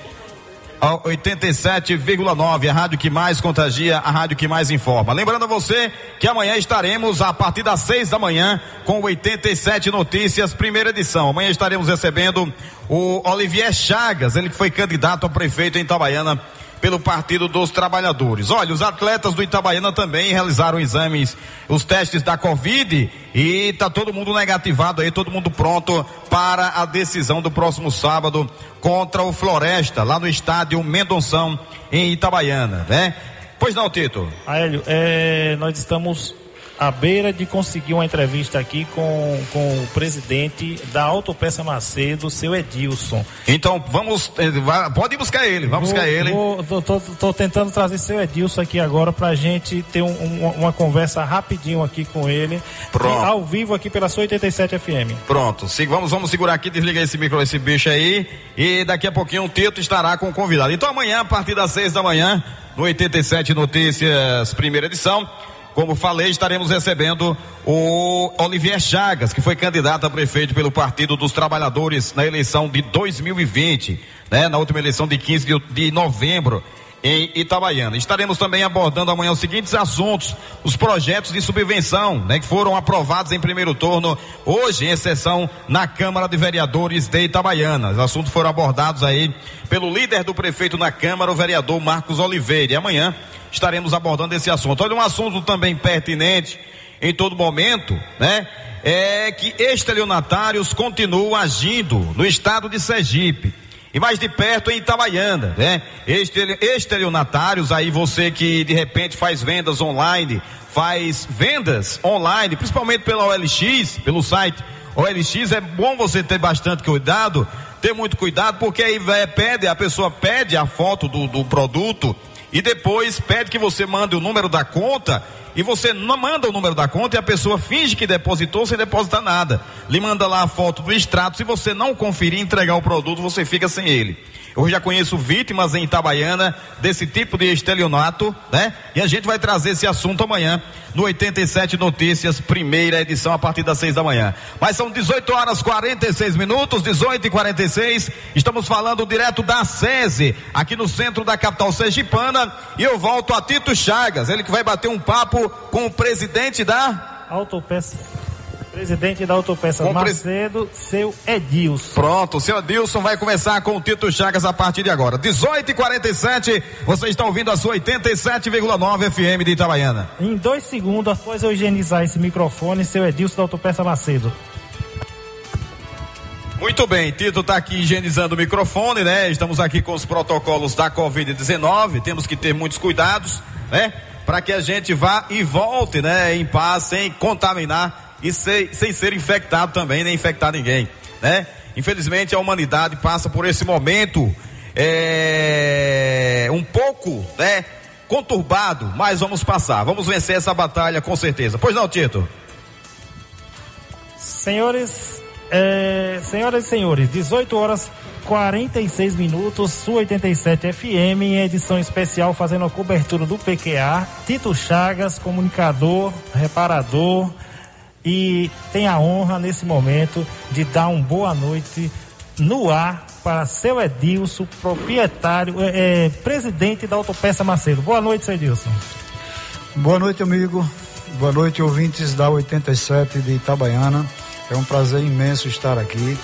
87,9, a rádio que mais contagia, a rádio que mais informa. Lembrando a você que amanhã estaremos a partir das 6 da manhã com 87 Notícias, primeira edição. Amanhã estaremos recebendo o Olivier Chagas, ele que foi candidato a prefeito em Itabaiana pelo Partido dos Trabalhadores. Olha, os atletas do Itabaiana também realizaram exames, os testes da Covid e tá todo mundo negativado aí, todo mundo pronto para a decisão do próximo sábado contra o Floresta, lá no estádio Mendonção, em Itabaiana, né? Pois não, Tito? Aélio, é, nós estamos à beira de conseguir uma entrevista aqui com, com o presidente da Autopeça Macedo, seu Edilson. Então, vamos, eh, pode buscar ele, vamos buscar ele. Vou, tô, tô, tô, tentando trazer seu Edilson aqui agora pra gente ter um, um, uma conversa rapidinho aqui com ele. Pronto. Ao vivo aqui pela sua 87 FM. Pronto, Se, vamos, vamos segurar aqui, desliga esse micro, esse bicho aí, e daqui a pouquinho o Tito estará com o convidado. Então amanhã, a partir das seis da manhã, no 87 Notícias, primeira edição, como falei, estaremos recebendo o Olivier Chagas, que foi candidato a prefeito pelo Partido dos Trabalhadores na eleição de 2020, né? Na última eleição de 15 de, de novembro em Itabaiana. Estaremos também abordando amanhã os seguintes assuntos: os projetos de subvenção, né, que foram aprovados em primeiro turno hoje, em sessão na Câmara de Vereadores de Itabaiana. Os assuntos foram abordados aí pelo líder do prefeito na Câmara, o vereador Marcos Oliveira. E amanhã estaremos abordando esse assunto. Olha, um assunto também pertinente em todo momento, né? É que estelionatários continuam agindo no estado de Sergipe e mais de perto em Itabaiana, né? Estelionatários, aí você que de repente faz vendas online, faz vendas online, principalmente pela OLX, pelo site OLX, é bom você ter bastante cuidado, ter muito cuidado, porque aí é, pede, a pessoa pede a foto do, do produto e depois pede que você mande o número da conta e você não manda o número da conta e a pessoa finge que depositou sem depositar nada. Lhe manda lá a foto do extrato. Se você não conferir e entregar o produto, você fica sem ele. Eu já conheço vítimas em Itabaiana desse tipo de estelionato, né? E a gente vai trazer esse assunto amanhã no 87 Notícias, primeira edição, a partir das 6 da manhã. Mas são 18 horas 46 minutos, 18 e 46. Estamos falando direto da SESI, aqui no centro da capital sergipana. E eu volto a Tito Chagas, ele que vai bater um papo com o presidente da Autopeça Presidente da Autopeça Macedo, seu Edilson. Pronto, o seu Edilson vai começar com o Tito Chagas a partir de agora. 18 e 47 você está ouvindo a sua 87,9 FM de Itabaiana. Em dois segundos, após eu higienizar esse microfone, seu Edilson da Autopeça Macedo. Muito bem, Tito está aqui higienizando o microfone, né? Estamos aqui com os protocolos da Covid-19, temos que ter muitos cuidados, né? Para que a gente vá e volte, né? Em paz, sem contaminar e sem, sem ser infectado também, nem infectar ninguém, né? Infelizmente a humanidade passa por esse momento é, um pouco, né? Conturbado, mas vamos passar, vamos vencer essa batalha com certeza. Pois não, Tito? Senhores, é, senhoras e senhores, 18 horas 46 minutos, Sul 87 FM, em edição especial fazendo a cobertura do PQA. Tito Chagas, comunicador, reparador, e tem a honra nesse momento de dar uma boa noite no ar para seu Edilson, proprietário, é, é, presidente da Autopeça Macedo. Boa noite, seu Edilson. Boa noite, amigo. Boa noite, ouvintes da 87 de Itabaiana. É um prazer imenso estar aqui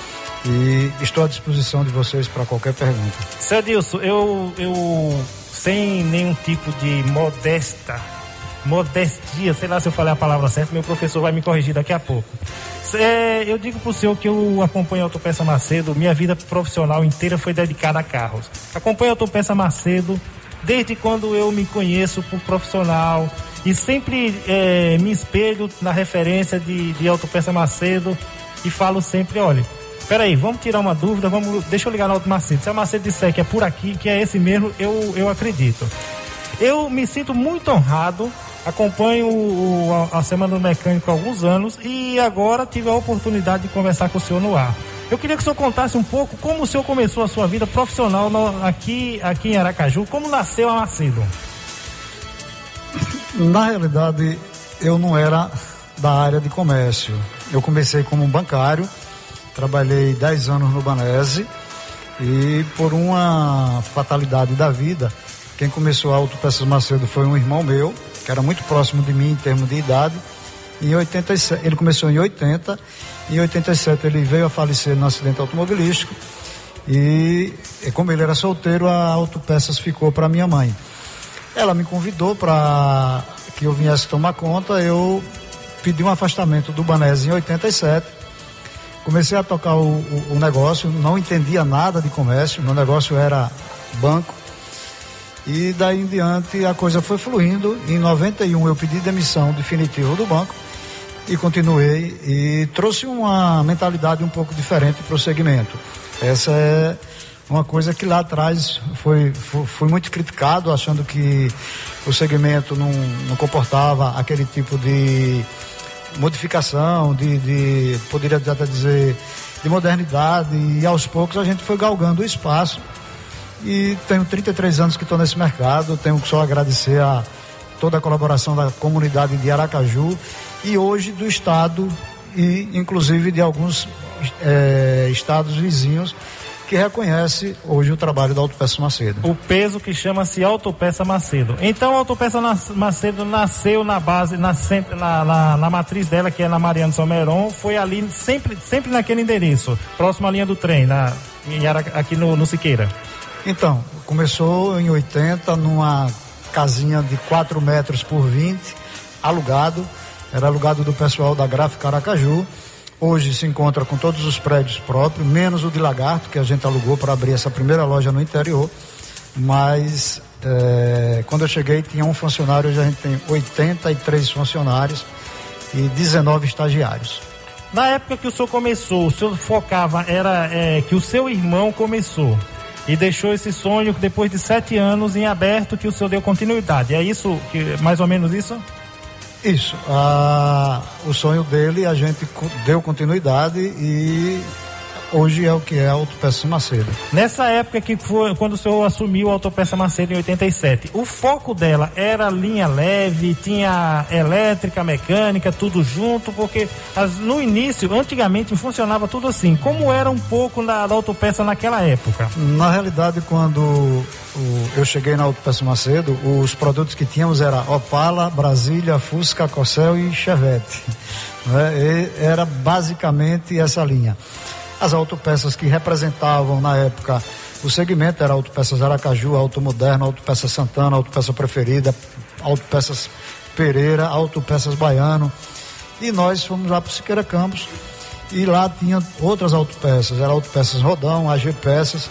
e estou à disposição de vocês para qualquer pergunta. Seu Edilson, eu, eu sem nenhum tipo de modesta modestia, sei lá se eu falei a palavra certa, meu professor vai me corrigir daqui a pouco. É, eu digo para o senhor que eu acompanho a Autopeça Macedo, minha vida profissional inteira foi dedicada a carros. Acompanho a Autopeça Macedo desde quando eu me conheço por profissional e sempre é, me espelho na referência de, de Autopeça Macedo e falo sempre, olha, peraí, vamos tirar uma dúvida, vamos, deixa eu ligar no Auto Macedo. Se a Macedo disser que é por aqui, que é esse mesmo, eu, eu acredito. Eu me sinto muito honrado Acompanho o, a, a Semana do Mecânico há alguns anos e agora tive a oportunidade de conversar com o senhor no ar. Eu queria que o senhor contasse um pouco como o senhor começou a sua vida profissional no, aqui, aqui em Aracaju, como nasceu a Macedo. Na realidade, eu não era da área de comércio. Eu comecei como bancário, trabalhei 10 anos no Banese e por uma fatalidade da vida, quem começou a Autopeças Macedo foi um irmão meu, que era muito próximo de mim em termos de idade. Em 87, ele começou em 80, em 87 ele veio a falecer no acidente automobilístico e, e como ele era solteiro, a Autopeças ficou para minha mãe. Ela me convidou para que eu viesse tomar conta, eu pedi um afastamento do Banese em 87. Comecei a tocar o, o, o negócio, não entendia nada de comércio, meu negócio era banco e daí em diante a coisa foi fluindo. Em 91 eu pedi demissão definitiva do banco e continuei e trouxe uma mentalidade um pouco diferente para o segmento. Essa é uma coisa que lá atrás foi, foi, foi, muito criticado, achando que o segmento não, não comportava aquele tipo de modificação, de, de poderia até dizer, de modernidade, e aos poucos a gente foi galgando o espaço e tenho 33 anos que estou nesse mercado. Tenho que só agradecer a toda a colaboração da comunidade de Aracaju e hoje do estado e inclusive de alguns é, estados vizinhos que reconhece hoje o trabalho da Autopeça Macedo. O peso que chama-se Autopeça Macedo. Então a Autopeça Macedo nasceu na base, na, na, na, na, matriz dela, que é na Mariana Someron, foi ali sempre, sempre naquele endereço, próximo à linha do trem, na, aqui no, no Siqueira. Então, começou em 80 numa casinha de 4 metros por 20, alugado, era alugado do pessoal da Gráfica Aracaju Hoje se encontra com todos os prédios próprios, menos o de Lagarto, que a gente alugou para abrir essa primeira loja no interior. Mas é, quando eu cheguei tinha um funcionário, hoje a gente tem 83 funcionários e 19 estagiários. Na época que o senhor começou, o senhor focava, era é, que o seu irmão começou e deixou esse sonho depois de sete anos em aberto que o senhor deu continuidade. É isso, que, mais ou menos isso? Isso. Ah, o sonho dele, a gente deu continuidade e hoje é o que é a Autopeça Macedo. Nessa época que foi quando o senhor assumiu a Autopeça Macedo em 87, o foco dela era linha leve, tinha elétrica, mecânica, tudo junto, porque as, no início, antigamente funcionava tudo assim. Como era um pouco da, da Autopeça naquela época? Na realidade, quando o, eu cheguei na Autopeça Macedo, os produtos que tínhamos era Opala, Brasília, Fusca, Cossel e Chevette. Né? E era basicamente essa linha. As autopeças que representavam na época o segmento era Autopeças Aracaju, Automoderno, Autopeças Santana, Autopeça Preferida, Autopeças Pereira, Autopeças Baiano. E nós fomos lá para o Siqueira Campos e lá tinha outras autopeças, era Autopeças Rodão, AG Peças.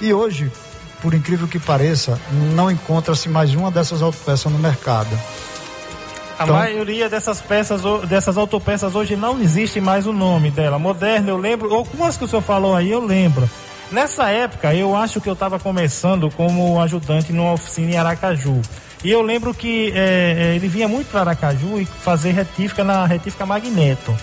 E hoje, por incrível que pareça, não encontra-se mais uma dessas autopeças no mercado. A então, maioria dessas peças, dessas autopeças hoje não existe mais o nome dela. Moderna, eu lembro, algumas que o senhor falou aí, eu lembro. Nessa época, eu acho que eu estava começando como ajudante numa oficina em Aracaju. E eu lembro que é, ele vinha muito para Aracaju e fazer retífica na retífica Magneto.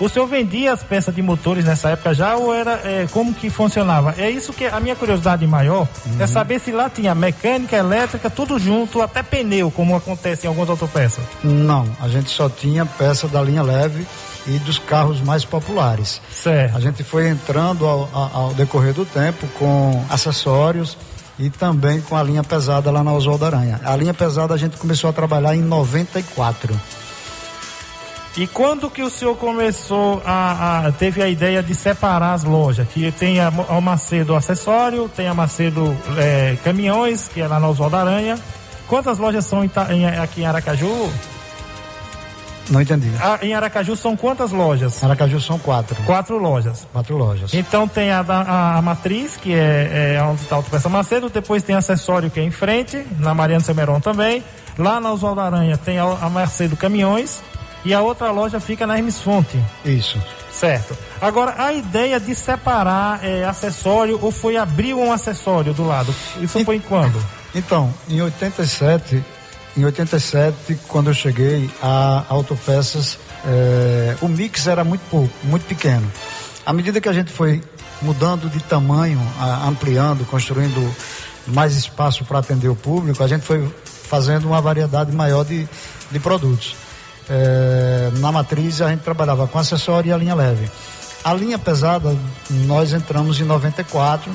O senhor vendia as peças de motores nessa época já ou era é, como que funcionava? É isso que a minha curiosidade maior é uhum. é saber se lá tinha mecânica, elétrica, tudo junto, até pneu, como acontece em algumas autopeças. Não, a gente só tinha peça da linha leve e dos carros mais populares. Certo. A gente foi entrando ao, ao decorrer do tempo com acessórios e também com a linha pesada lá na Oswaldo Aranha. A linha pesada a gente começou a trabalhar em 94. E quando que o senhor começou a, a teve a ideia de separar as lojas? Que tem a, a Macedo Acessório, tem a Macedo é, Caminhões, que é lá na Oswaldo Aranha. Quantas lojas são em, em, aqui em Aracaju? Não entendi. Ah, em Aracaju são quantas lojas? Aracaju são quatro. Quatro lojas. Quatro lojas. Então tem a, a, a Matriz, que é, é onde está a Autopeça Macedo, depois tem acessório que é em frente, na Mariana Semeron também. Lá na Oswaldo Aranha tem a, a Macedo Caminhões, e a outra loja fica na Hermes Fonte. Isso. Certo. Agora, a ideia de separar é, acessório ou foi abrir um acessório do lado? Isso e, foi em quando? Então, em 87, em 87, quando eu cheguei, a Autopeças, é, o mix era muito pouco, muito pequeno. À medida que a gente foi mudando de tamanho, ampliando, construindo mais espaço para atender o público, a gente foi fazendo uma variedade maior de, de produtos. É, na matriz a gente trabalhava com acessório e a linha leve. A linha pesada, nós entramos em 94,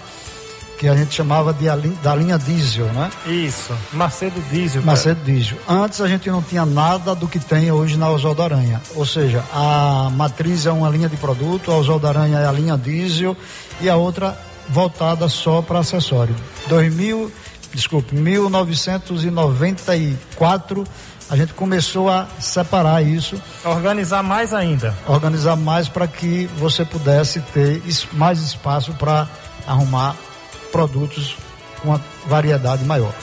que a gente chamava de da linha diesel, né? Isso, Macedo Diesel. Macedo cara. Diesel. Antes a gente não tinha nada do que tem hoje na Oswaldo Aranha. Ou seja, a matriz é uma linha de produto, a Oswaldo Aranha é a linha diesel e a outra voltada só para acessório. 2000, desculpe, 1994 a gente começou a separar isso. Organizar mais ainda. Organizar mais para que você pudesse ter mais espaço para arrumar produtos com uma variedade maior.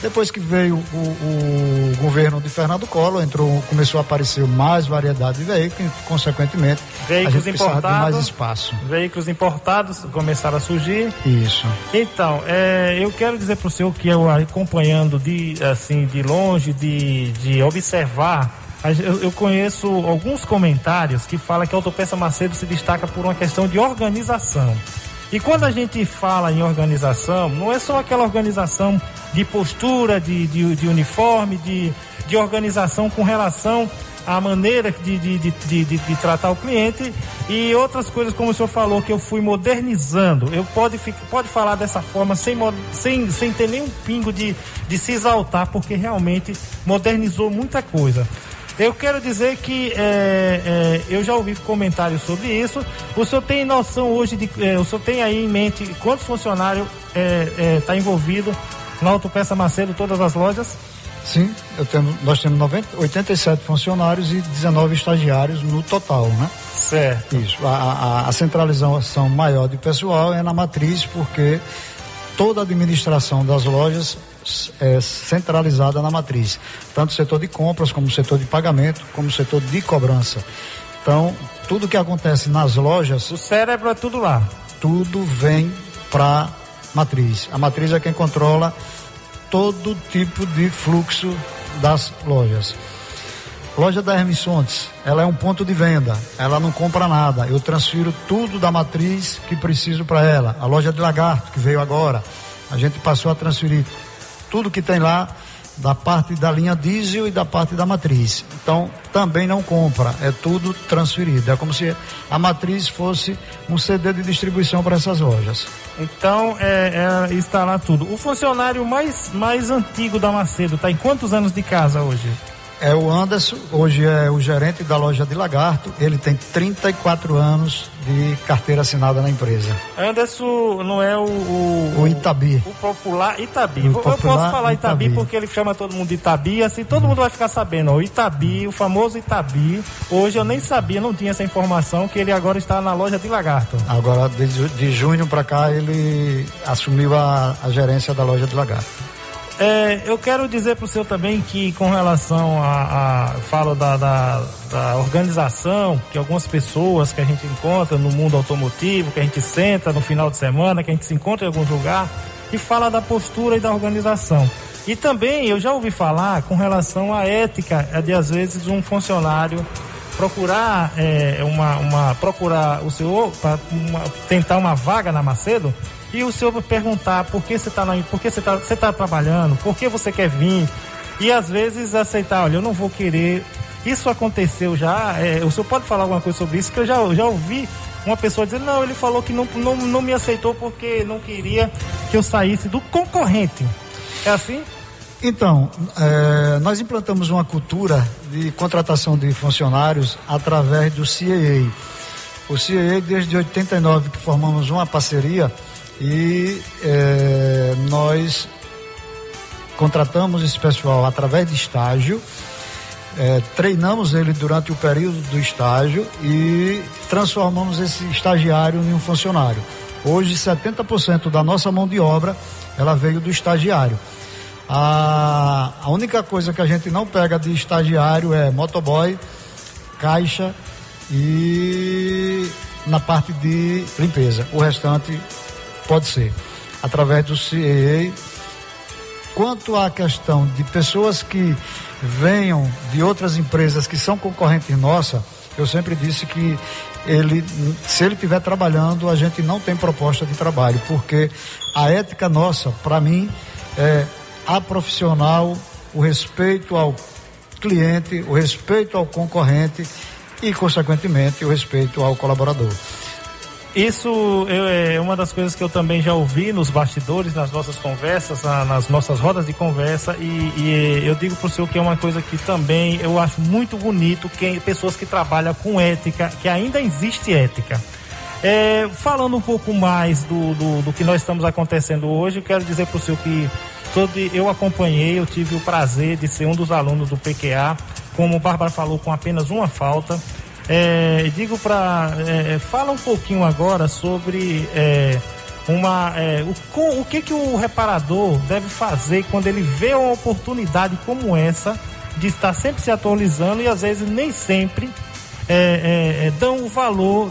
Depois que veio o, o, governo de Fernando Collor, entrou, começou a aparecer mais variedade de veículos, e, consequentemente, veículos importados, mais espaço. Veículos importados começaram a surgir. Isso. Então, é, eu quero dizer para o senhor que eu acompanhando de, assim, de longe, de, de observar eu conheço alguns comentários que falam que a Autopeça Macedo se destaca por uma questão de organização. E quando a gente fala em organização, não é só aquela organização de postura, de, de, de uniforme, de, de organização com relação a maneira de, de, de, de, de tratar o cliente e outras coisas, como o senhor falou, que eu fui modernizando. Eu pode, pode falar dessa forma sem, sem, sem ter nenhum pingo de, de se exaltar, porque realmente modernizou muita coisa. Eu quero dizer que é, é, eu já ouvi comentários sobre isso. O senhor tem noção hoje de. É, o senhor tem aí em mente quantos funcionários está é, é, envolvido na Autopeça Macedo, todas as lojas? Sim, tenho, nós temos 90, 87 funcionários e 19 estagiários no total, né? Certo. Isso. A, a, a centralização maior de pessoal é na matriz, porque toda a administração das lojas é centralizada na matriz. Tanto o setor de compras, como o setor de pagamento, como o setor de cobrança. Então, tudo que acontece nas lojas. O cérebro é tudo lá. Tudo vem para matriz. A matriz é quem controla todo tipo de fluxo das lojas. Loja da Hermes Fontes, ela é um ponto de venda, ela não compra nada. Eu transfiro tudo da matriz que preciso para ela. A loja de Lagarto, que veio agora, a gente passou a transferir tudo que tem lá da parte da linha diesel e da parte da matriz. Então, também não compra, é tudo transferido. É como se a matriz fosse um CD de distribuição para essas lojas. Então, é, é instalar tudo. O funcionário mais, mais antigo da Macedo está em quantos anos de casa hoje? é o Anderson, hoje é o gerente da loja de Lagarto. Ele tem 34 anos de carteira assinada na empresa. Anderson não é o. O, o Itabi. O popular Itabi. O Eu popular posso falar Itabi, Itabi, porque ele chama todo mundo de Itabi, assim todo mundo vai ficar sabendo. Ó, o Itabi, o famoso Itabi. Hoje eu nem sabia, não tinha essa informação, que ele agora está na loja de Lagarto. Agora, de, de junho para cá, ele assumiu a, a gerência da loja de Lagarto. É, eu quero dizer para o senhor também que com relação a, a fala da, da, da, organização, que algumas pessoas que a gente encontra no mundo automotivo, que a gente senta no final de semana, que a gente se encontra em algum lugar, e fala da postura e da organização. E também eu já ouvi falar com relação à ética é de às vezes um funcionário procurar é, uma, uma procurar o senhor para tentar uma vaga na Macedo e o senhor perguntar por que você está por que você tá, você tá trabalhando, por que você quer vir, e às vezes aceitar, olha, eu não vou querer. Isso aconteceu já, é, o senhor pode falar alguma coisa sobre isso, que eu já, já ouvi uma pessoa dizer, não, ele falou que não, não, não me aceitou porque não queria que eu saísse do concorrente. É assim? Então, é, nós implantamos uma cultura de contratação de funcionários através do CAA. O CAA, desde 89 que formamos uma parceria, e é, nós contratamos esse pessoal através de estágio, é, treinamos ele durante o período do estágio e transformamos esse estagiário em um funcionário. Hoje, 70% da nossa mão de obra ela veio do estagiário. A, a única coisa que a gente não pega de estagiário é motoboy, caixa e na parte de limpeza. O restante Pode ser. Através do CEA. Quanto à questão de pessoas que venham de outras empresas que são concorrentes nossa, eu sempre disse que ele, se ele estiver trabalhando, a gente não tem proposta de trabalho, porque a ética nossa, para mim, é a profissional, o respeito ao cliente, o respeito ao concorrente e, consequentemente, o respeito ao colaborador. Isso é uma das coisas que eu também já ouvi nos bastidores, nas nossas conversas, nas nossas rodas de conversa, e, e eu digo para o senhor que é uma coisa que também eu acho muito bonito, que pessoas que trabalham com ética, que ainda existe ética. É, falando um pouco mais do, do, do, que nós estamos acontecendo hoje, eu quero dizer para o senhor que eu acompanhei, eu tive o prazer de ser um dos alunos do PQA, como o Bárbara falou, com apenas uma falta. É, digo para é, fala um pouquinho agora sobre é, uma é, o, o que que o reparador deve fazer quando ele vê uma oportunidade como essa de estar sempre se atualizando e às vezes nem sempre é, é, dão o valor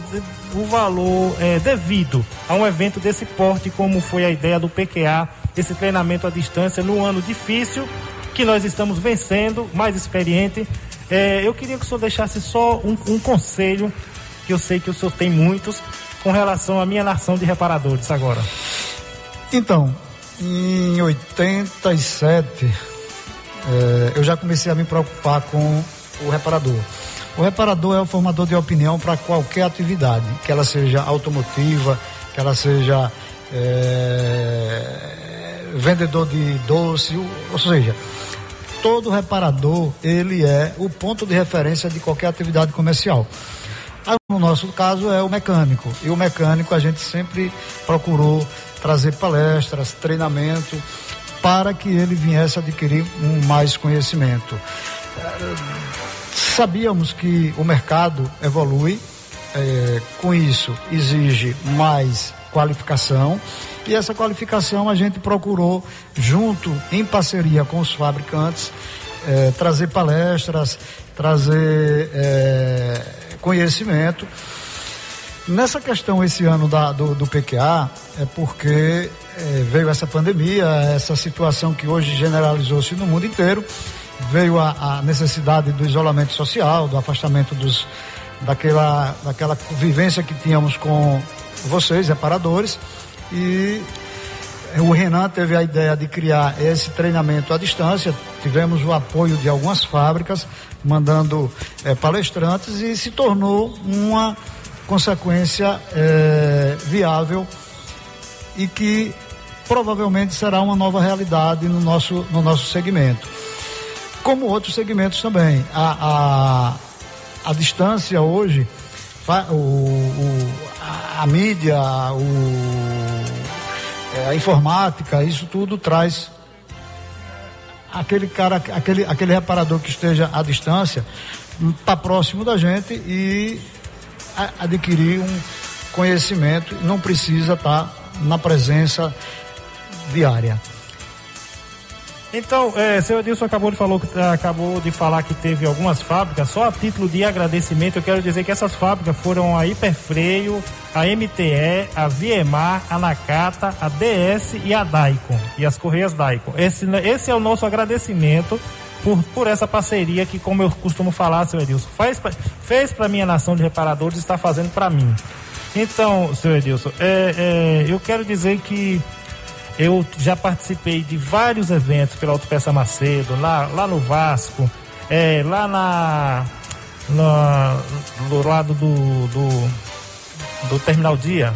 o valor devido a um evento desse porte como foi a ideia do PQA esse treinamento à distância num ano difícil que nós estamos vencendo mais experiente é, eu queria que o senhor deixasse só um, um, conselho, que eu sei que o senhor tem muitos, com relação à minha nação de reparadores agora. Então, em 87, é, eu já comecei a me preocupar com o reparador? O reparador é o formador de opinião para qualquer atividade, que ela seja automotiva, que ela seja é, vendedor de doce, ou seja, todo reparador ele é o ponto de referência de qualquer atividade comercial. No nosso caso é o mecânico. E o mecânico a gente sempre procurou trazer palestras, treinamento, para que ele viesse adquirir um mais conhecimento. Sabíamos que o mercado evolui, é, com isso exige mais qualificação e essa qualificação a gente procurou, junto, em parceria com os fabricantes, é, trazer palestras, trazer é, conhecimento. Nessa questão esse ano da, do, do PQA, é porque é, veio essa pandemia, essa situação que hoje generalizou-se no mundo inteiro, veio a, a, necessidade do isolamento social, do afastamento dos, daquela, daquela vivência que tínhamos com vocês, reparadores, e o Renan teve a ideia de criar esse treinamento à distância. Tivemos o apoio de algumas fábricas, mandando é, palestrantes, e se tornou uma consequência é, viável e que provavelmente será uma nova realidade no nosso, no nosso segmento como outros segmentos também. A, a, a distância hoje, o, o, a, mídia, o, é, a informática, isso tudo traz aquele cara, aquele, aquele reparador que esteja à distância, está próximo da gente e adquirir um conhecimento, não precisa estar tá na presença diária. Então, é, seu Edilson acabou de, falou, acabou de falar que teve algumas fábricas, só a título de agradecimento, eu quero dizer que essas fábricas foram a Hiperfreio, a MTE, a Viemar, a Nakata, a DS e a Daikon, e as Correias Daikon. Esse, esse é o nosso agradecimento por, por essa parceria que, como eu costumo falar, seu Edilson, faz, fez para minha nação de reparadores e está fazendo para mim. Então, seu Edilson, é, é, eu quero dizer que eu já participei de vários eventos pela Autopeça Macedo, lá, lá no Vasco, é, lá na, na, do lado do, do, do Terminal Dia.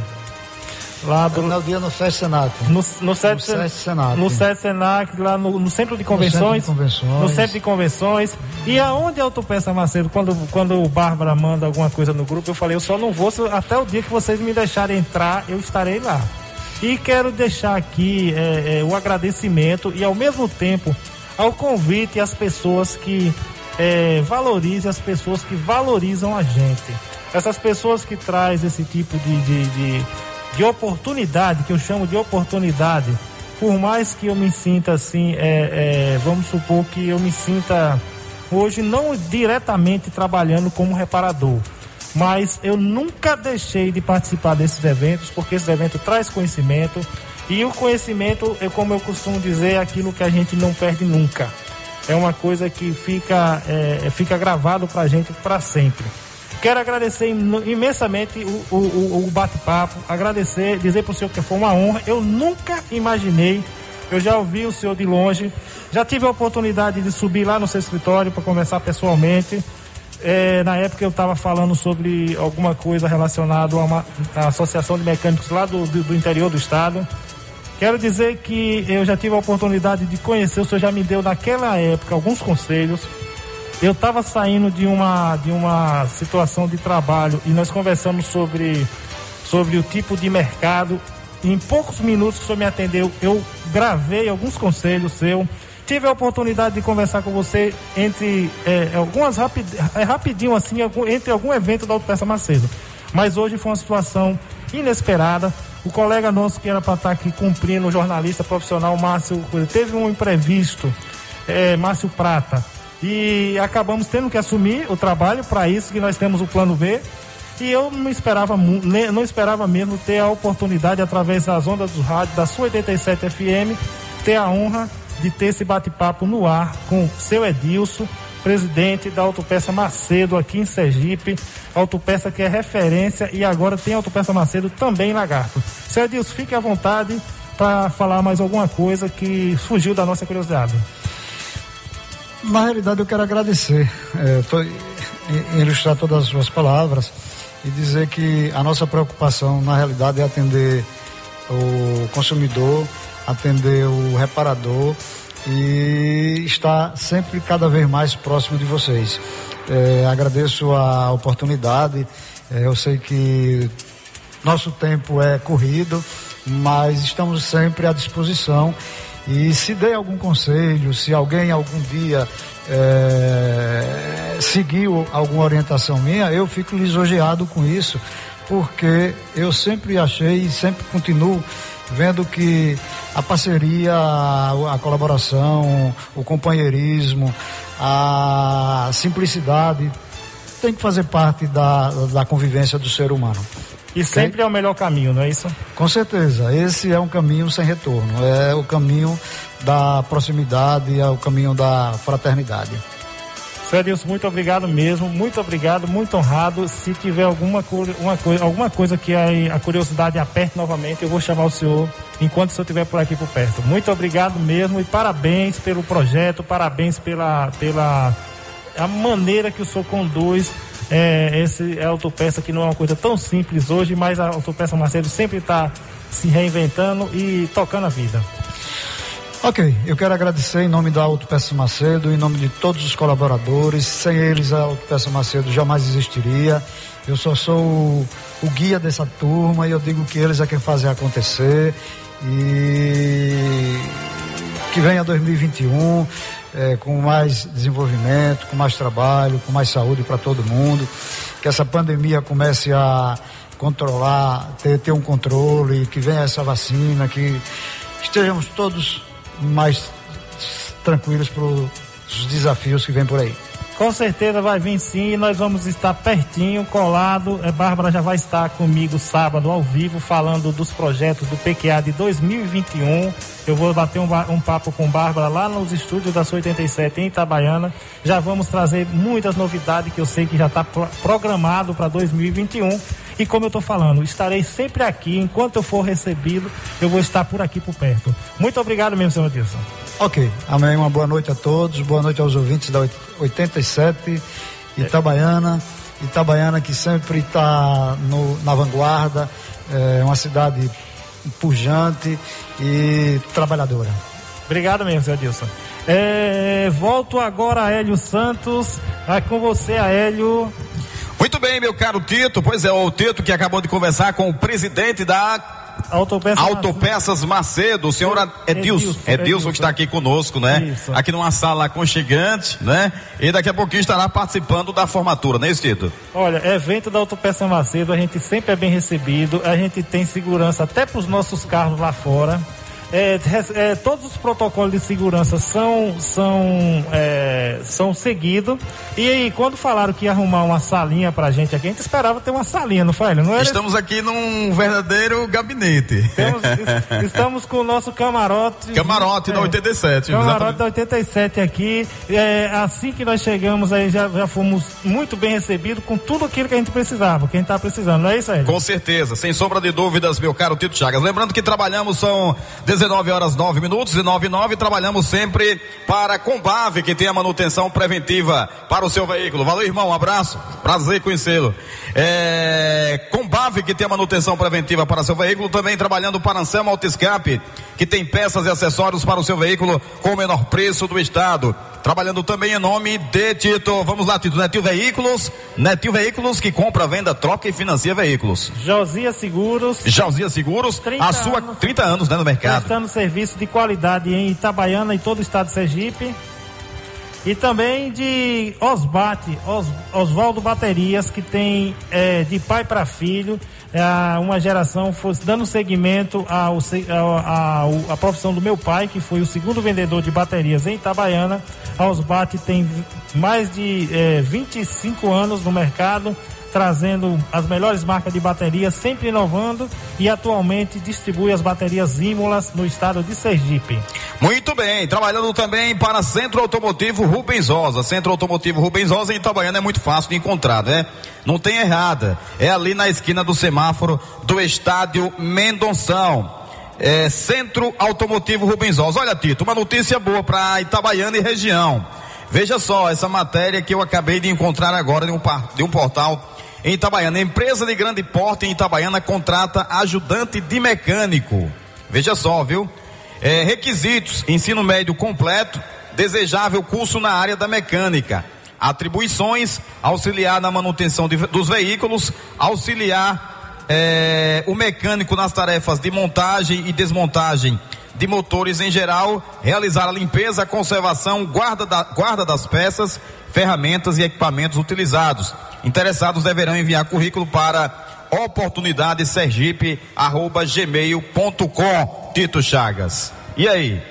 Lá do Terminal Dia no SESC Senac. No, no, SESC, no Senac. No SESC Senac, lá no, no, Centro de Convenções. No Centro de Convenções. No Centro de Convenções. E aonde a Autopeça Macedo, quando, quando o Bárbara manda alguma coisa no grupo, eu falei, eu só não vou, até o dia que vocês me deixarem entrar, eu estarei lá. E quero deixar aqui é, é, o agradecimento e ao mesmo tempo ao convite às pessoas que é, valorizem, as pessoas que valorizam a gente. Essas pessoas que traz esse tipo de, de, de, de oportunidade, que eu chamo de oportunidade, por mais que eu me sinta assim, é, é, vamos supor que eu me sinta hoje não diretamente trabalhando como reparador, mas eu nunca deixei de participar desses eventos, porque esse evento traz conhecimento, e o conhecimento, é como eu costumo dizer, é aquilo que a gente não perde nunca. É uma coisa que fica, é, fica gravado para a gente para sempre. Quero agradecer imensamente o, o, o bate-papo, agradecer, dizer para o senhor que foi uma honra. Eu nunca imaginei, eu já ouvi o senhor de longe, já tive a oportunidade de subir lá no seu escritório para conversar pessoalmente. É, na época eu estava falando sobre alguma coisa relacionada a uma a associação de mecânicos lá do, do, do, interior do estado. Quero dizer que eu já tive a oportunidade de conhecer, o senhor já me deu naquela época alguns conselhos. Eu estava saindo de uma, de uma situação de trabalho e nós conversamos sobre, sobre o tipo de mercado. Em poucos minutos que o senhor me atendeu, eu gravei alguns conselhos seus tive a oportunidade de conversar com você entre é, algumas rapid, é, rapidinho assim, algum, entre algum evento da Autopeça Macedo. Mas hoje foi uma situação inesperada. O colega nosso que era para estar tá aqui cumprindo, o jornalista profissional Márcio, teve um imprevisto, é, Márcio Prata. E acabamos tendo que assumir o trabalho, para isso que nós temos o plano B. E eu não esperava, não esperava mesmo ter a oportunidade, através das ondas do rádio, da sua 87 FM, ter a honra de ter esse bate-papo no ar com seu Edilson, presidente da Autopeça Macedo aqui em Sergipe. Autopeça que é referência e agora tem Autopeça Macedo também em Lagarto. Seu Edilson, fique à vontade para falar mais alguma coisa que fugiu da nossa curiosidade. Na realidade, eu quero agradecer, é, tô, ilustrar todas as suas palavras e dizer que a nossa preocupação, na realidade, é atender o consumidor, atender o reparador e estar sempre cada vez mais próximo de vocês. É, agradeço a oportunidade, é, eu sei que nosso tempo é corrido, mas estamos sempre à disposição. E se der algum conselho, se alguém algum dia é, seguiu alguma orientação minha, eu fico lisonjeado com isso, porque eu sempre achei e sempre continuo vendo que a parceria, a colaboração, o companheirismo, a simplicidade tem que fazer parte da, da convivência do ser humano. E sempre okay? é o melhor caminho, não é isso? Com certeza. Esse é um caminho sem retorno. É o caminho da proximidade, é o caminho da fraternidade. Edilson, muito obrigado mesmo, muito obrigado, muito honrado. Se tiver alguma, uma alguma coisa que a, a curiosidade aperte novamente, eu vou chamar o senhor enquanto o senhor estiver por aqui por perto. Muito obrigado mesmo e parabéns pelo projeto, parabéns pela, pela a maneira que o senhor conduz é, esse é autopeça que não é uma coisa tão simples hoje, mas a autopeça Macedo sempre está se reinventando e tocando a vida. Ok, eu quero agradecer em nome da Autopeça Macedo, em nome de todos os colaboradores. Sem eles, a Autopeça Macedo jamais existiria. Eu só sou o, o guia dessa turma e eu digo que eles é quem fazem acontecer. E que venha 2021 é, com mais desenvolvimento, com mais trabalho, com mais saúde para todo mundo. Que essa pandemia comece a controlar, ter, ter um controle, que venha essa vacina, que estejamos todos mais tranquilos para os desafios que vem por aí. Com certeza vai vir sim e nós vamos estar pertinho, colado. É, Bárbara já vai estar comigo sábado ao vivo falando dos projetos do PQA de 2021. Eu vou bater um, um papo com Bárbara lá nos estúdios da 87 em Itabaiana. Já vamos trazer muitas novidades que eu sei que já está programado para 2021. E como eu estou falando, estarei sempre aqui. Enquanto eu for recebido, eu vou estar por aqui por perto. Muito obrigado mesmo, senhor Dilson. Ok. Amém. Uma boa noite a todos. Boa noite aos ouvintes da 87 Itabaiana. Itabaiana que sempre está na vanguarda. É uma cidade pujante e trabalhadora. Obrigado mesmo, senhor Dilson. É, volto agora a Hélio Santos. É com você, Hélio. Muito bem, meu caro Tito. Pois é, o Tito que acabou de conversar com o presidente da Autopeças, Autopeças Macedo, o senhor Edilson, Edilson, Edilson que está aqui conosco, né? Isso. Aqui numa sala aconchegante, né? E daqui a pouquinho estará participando da formatura, né, Tito? Olha, evento da Autopeça Macedo, a gente sempre é bem recebido, a gente tem segurança até para os nossos carros lá fora. É, é, todos os protocolos de segurança são, são, é, são seguidos. E aí, quando falaram que ia arrumar uma salinha pra gente aqui, a gente esperava ter uma salinha, não foi? Não era... Estamos aqui num verdadeiro gabinete. Temos, estamos com o nosso camarote. Camarote da 87. É, camarote exatamente. da 87 aqui. É, assim que nós chegamos aí, já, já fomos muito bem recebidos com tudo aquilo que a gente precisava, que a gente tá precisando, não é isso aí? Com certeza, sem sombra de dúvidas, meu caro Tito Chagas. Lembrando que trabalhamos são 19 horas 9 minutos e 9 9. Trabalhamos sempre para Combave, que tem a manutenção preventiva para o seu veículo. Valeu, irmão. Um abraço. Prazer conhecê-lo. É, Combave, que tem a manutenção preventiva para seu veículo. Também trabalhando para Anselmo Autoescape, que tem peças e acessórios para o seu veículo com o menor preço do estado. Trabalhando também em nome de Tito. Vamos lá, Tito. Netil Veículos. Netil Veículos que compra, venda, troca e financia veículos. Josia Seguros. Josia Seguros. A sua anos, 30 anos né, no mercado. Prestando serviço de qualidade em Itabaiana e todo o estado de Sergipe. E também de Osbate, Os, Oswaldo Baterias, que tem é, de pai para filho é, uma geração fosse dando seguimento ao, a, a, profissão do meu pai, que foi o segundo vendedor de baterias em Itabaiana. A Osbate tem mais de é, 25 anos no mercado trazendo as melhores marcas de baterias, sempre inovando e atualmente distribui as baterias Ímolas no estado de Sergipe. Muito bem, trabalhando também para Centro Automotivo Rubens Rosa. Centro Automotivo Rubens Rosa em Itabaiana é muito fácil de encontrar, né? Não tem errada. É ali na esquina do semáforo do estádio Mendonção. É, Centro Automotivo Rubens Rosa. Olha, Tito, uma notícia boa para Itabaiana e região. Veja só essa matéria que eu acabei de encontrar agora de um, de um portal em Itabaiana. Empresa de grande porte em Itabaiana contrata ajudante de mecânico. Veja só, viu? É, requisitos: ensino médio completo, desejável curso na área da mecânica. Atribuições: auxiliar na manutenção de, dos veículos, auxiliar é, o mecânico nas tarefas de montagem e desmontagem de motores em geral, realizar a limpeza, conservação, guarda, da, guarda das peças, ferramentas e equipamentos utilizados. Interessados deverão enviar currículo para oportunidadesergipe@gmail.com. Tito Chagas. E aí?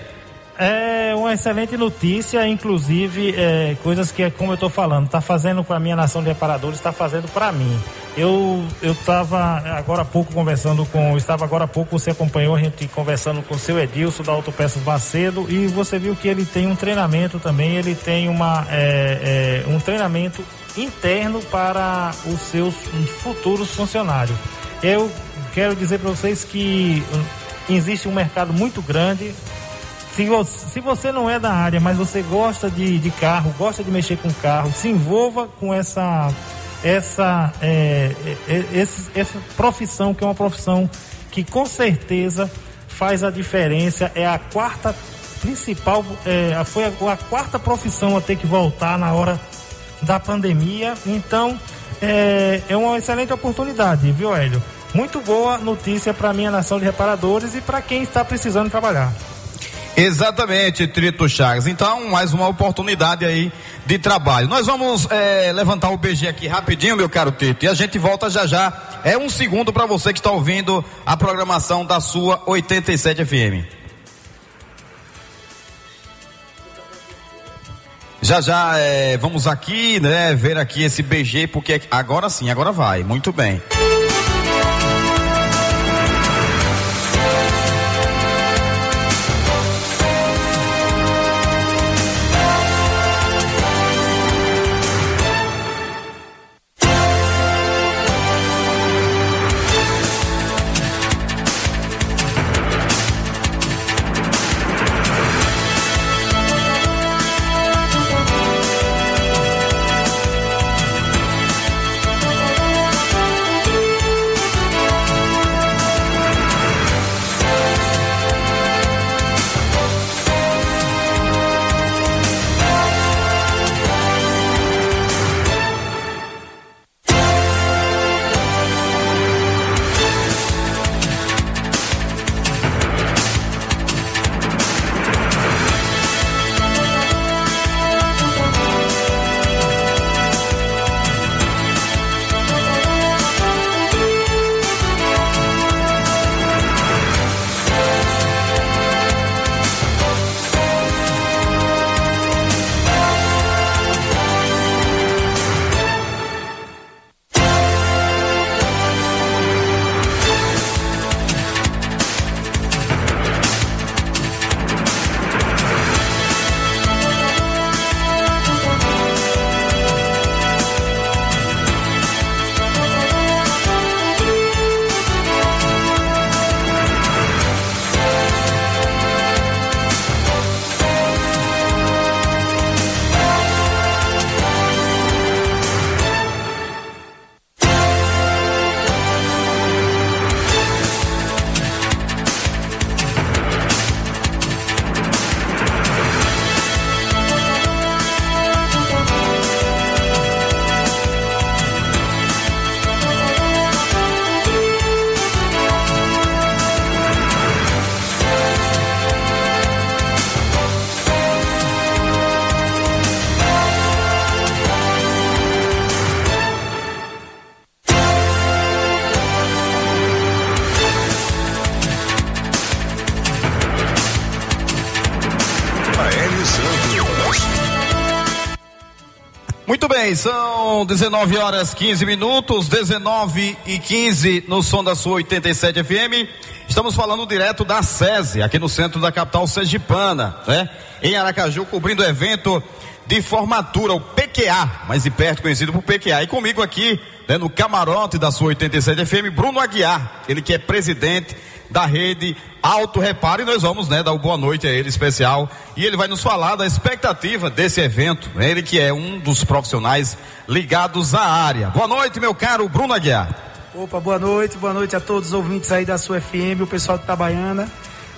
É uma excelente notícia, inclusive é, coisas que, como eu estou falando, está fazendo para a minha nação de reparadores, está fazendo para mim. Eu eu estava agora há pouco conversando com, estava agora há pouco você acompanhou a gente conversando com o seu Edilson da Autopeças Macedo e você viu que ele tem um treinamento também, ele tem uma é, é, um treinamento interno para os seus futuros funcionários. Eu quero dizer para vocês que hum, existe um mercado muito grande se você, se você não é da área, mas você gosta de, de carro, gosta de mexer com carro, se envolva com essa essa, é, é, é, esse, essa profissão, que é uma profissão que com certeza faz a diferença, é a quarta principal, é, foi a, a, quarta profissão a ter que voltar na hora da pandemia, então é, é uma excelente oportunidade, viu Hélio? Muito boa notícia para a minha nação de reparadores e para quem está precisando trabalhar. Exatamente, Trito Chagas. Então, mais uma oportunidade aí de trabalho. Nós vamos é, levantar o BG aqui rapidinho, meu caro Tito, e a gente volta já já. É um segundo para você que está ouvindo a programação da sua 87 FM. Já já é, vamos aqui, né, ver aqui esse BG, porque agora sim, agora vai. Muito bem. Bem, são 19 horas 15 minutos, 19 e 15 no som da sua 87 FM. Estamos falando direto da SESI, aqui no centro da capital sergipana, né? Em Aracaju, cobrindo o evento de formatura, o PQA, mais de perto conhecido por PQA. E comigo aqui, né, no camarote da sua 87 FM, Bruno Aguiar, ele que é presidente da rede Auto Reparo e nós vamos, né, dar uma boa noite a ele especial e ele vai nos falar da expectativa desse evento, ele que é um dos profissionais ligados à área. Boa noite, meu caro Bruno Aguiar. Opa, boa noite, boa noite a todos os ouvintes aí da sua FM, o pessoal de Itabaiana.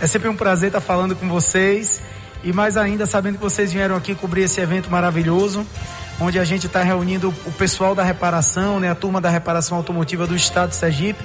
É sempre um prazer estar falando com vocês e mais ainda sabendo que vocês vieram aqui cobrir esse evento maravilhoso, onde a gente está reunindo o pessoal da reparação, né, a turma da reparação automotiva do estado de Sergipe,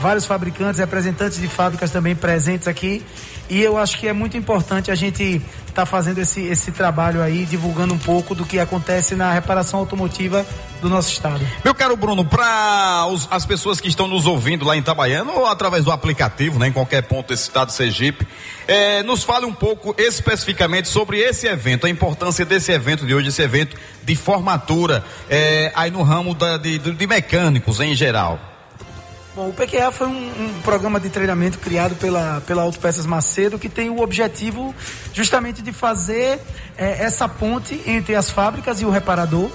vários fabricantes, representantes de fábricas também presentes aqui. E eu acho que é muito importante a gente estar tá fazendo esse, esse trabalho aí, divulgando um pouco do que acontece na reparação automotiva do nosso estado. Meu caro Bruno, para as pessoas que estão nos ouvindo lá em Itabaiana ou através do aplicativo, né, em qualquer ponto desse estado Sergipe, é, nos fale um pouco especificamente sobre esse evento, a importância desse evento de hoje, esse evento de formatura é, aí no ramo da, de, de mecânicos em geral. Bom, o PQA foi um, um, programa de treinamento criado pela, pela Autopeças Macedo que tem o objetivo justamente de fazer é, essa ponte entre as fábricas e o reparador,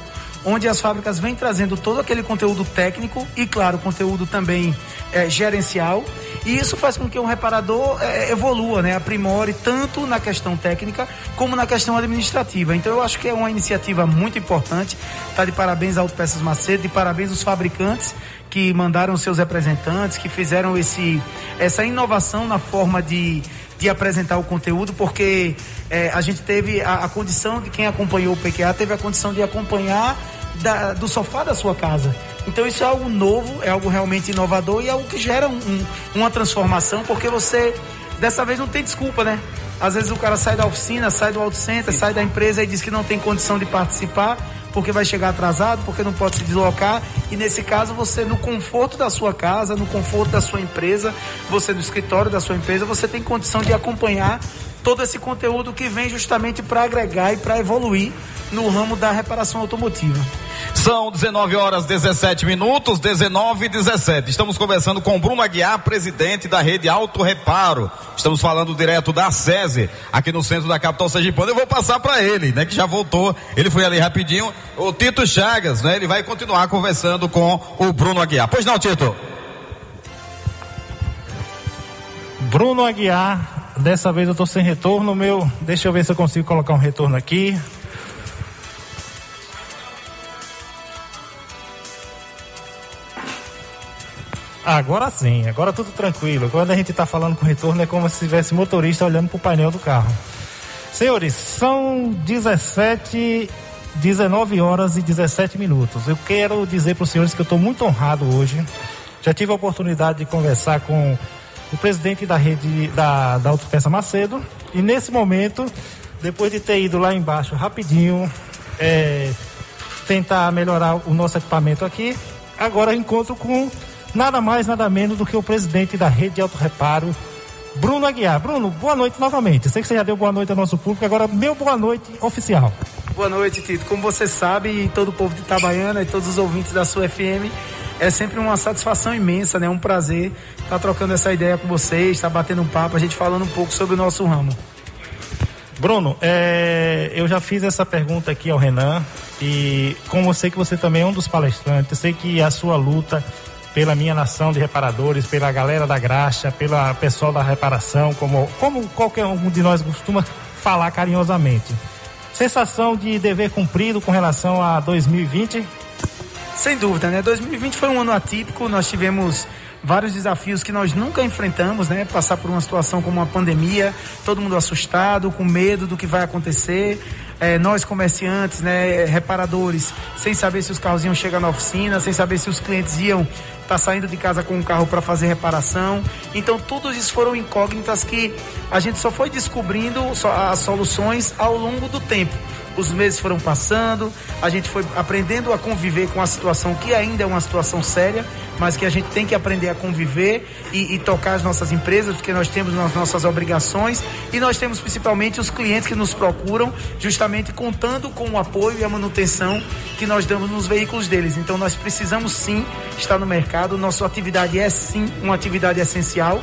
onde as fábricas vêm trazendo todo aquele conteúdo técnico e, claro, conteúdo também é, gerencial. E isso faz com que o reparador é, evolua, né? aprimore tanto na questão técnica como na questão administrativa. Então eu acho que é uma iniciativa muito importante. Tá de parabéns à Autopeças Macedo, de parabéns aos fabricantes que mandaram seus representantes, que fizeram esse, essa inovação na forma de, de apresentar o conteúdo, porque é, a gente teve a, a, condição de quem acompanhou o PQA, teve a condição de acompanhar da, do sofá da sua casa. Então isso é algo novo, é algo realmente inovador e é algo que gera um, um, uma transformação, porque você dessa vez não tem desculpa, né? Às vezes o cara sai da oficina, sai do auto center, sai da empresa e diz que não tem condição de participar porque vai chegar atrasado, porque não pode se deslocar. E nesse caso, você, no conforto da sua casa, no conforto da sua empresa, você no escritório da sua empresa, você tem condição de acompanhar todo esse conteúdo que vem justamente para agregar e para evoluir no ramo da reparação automotiva. São 19 horas 17 minutos, 19 e 17. Estamos conversando com Bruno Aguiar, presidente da rede Auto Reparo. Estamos falando direto da SESI, aqui no centro da capital sergipana. Eu vou passar para ele, né, que já voltou. Ele foi ali rapidinho. O Tito Chagas, né, ele vai continuar conversando com o Bruno Aguiar. Pois não, Tito? Bruno Aguiar, dessa vez eu estou sem retorno, meu. Deixa eu ver se eu consigo colocar um retorno aqui. Agora sim, agora tudo tranquilo. Quando a gente está falando com retorno é como se tivesse motorista olhando para o painel do carro. Senhores, são 17, 19 horas e 17 minutos. Eu quero dizer para os senhores que eu estou muito honrado hoje. Já tive a oportunidade de conversar com o presidente da rede da, da Autopeça Macedo. E nesse momento, depois de ter ido lá embaixo rapidinho, é, tentar melhorar o nosso equipamento aqui, agora encontro com nada mais, nada menos do que o presidente da rede de auto reparo, Bruno Aguiar. Bruno, boa noite novamente. Sei que você já deu boa noite ao nosso público, agora meu boa noite oficial. Boa noite, Tito. Como você sabe, e todo o povo de Itabaiana e todos os ouvintes da sua FM, é sempre uma satisfação imensa, né? Um prazer estar trocando essa ideia com vocês, estar batendo um papo, a gente falando um pouco sobre o nosso ramo. Bruno, é, eu já fiz essa pergunta aqui ao Renan e como eu sei que você também é um dos palestrantes, eu sei que a sua luta pela minha nação de reparadores, pela galera da graxa, pela pessoal da reparação, como, como qualquer um de nós costuma falar carinhosamente. Sensação de dever cumprido com relação a 2020? Sem dúvida, né? 2020 foi um ano atípico, nós tivemos vários desafios que nós nunca enfrentamos, né? Passar por uma situação como uma pandemia, todo mundo assustado, com medo do que vai acontecer. É, nós comerciantes, né, reparadores, sem saber se os carros iam chegar na oficina, sem saber se os clientes iam estar tá saindo de casa com um carro para fazer reparação. Então, tudo isso foram incógnitas que a gente só foi descobrindo as soluções ao longo do tempo os meses foram passando, a gente foi aprendendo a conviver com a situação que ainda é uma situação séria, mas que a gente tem que aprender a conviver e, e tocar as nossas empresas, porque nós temos as nossas obrigações e nós temos principalmente os clientes que nos procuram, justamente contando com o apoio e a manutenção que nós damos nos veículos deles. Então nós precisamos sim estar no mercado, nossa atividade é sim uma atividade essencial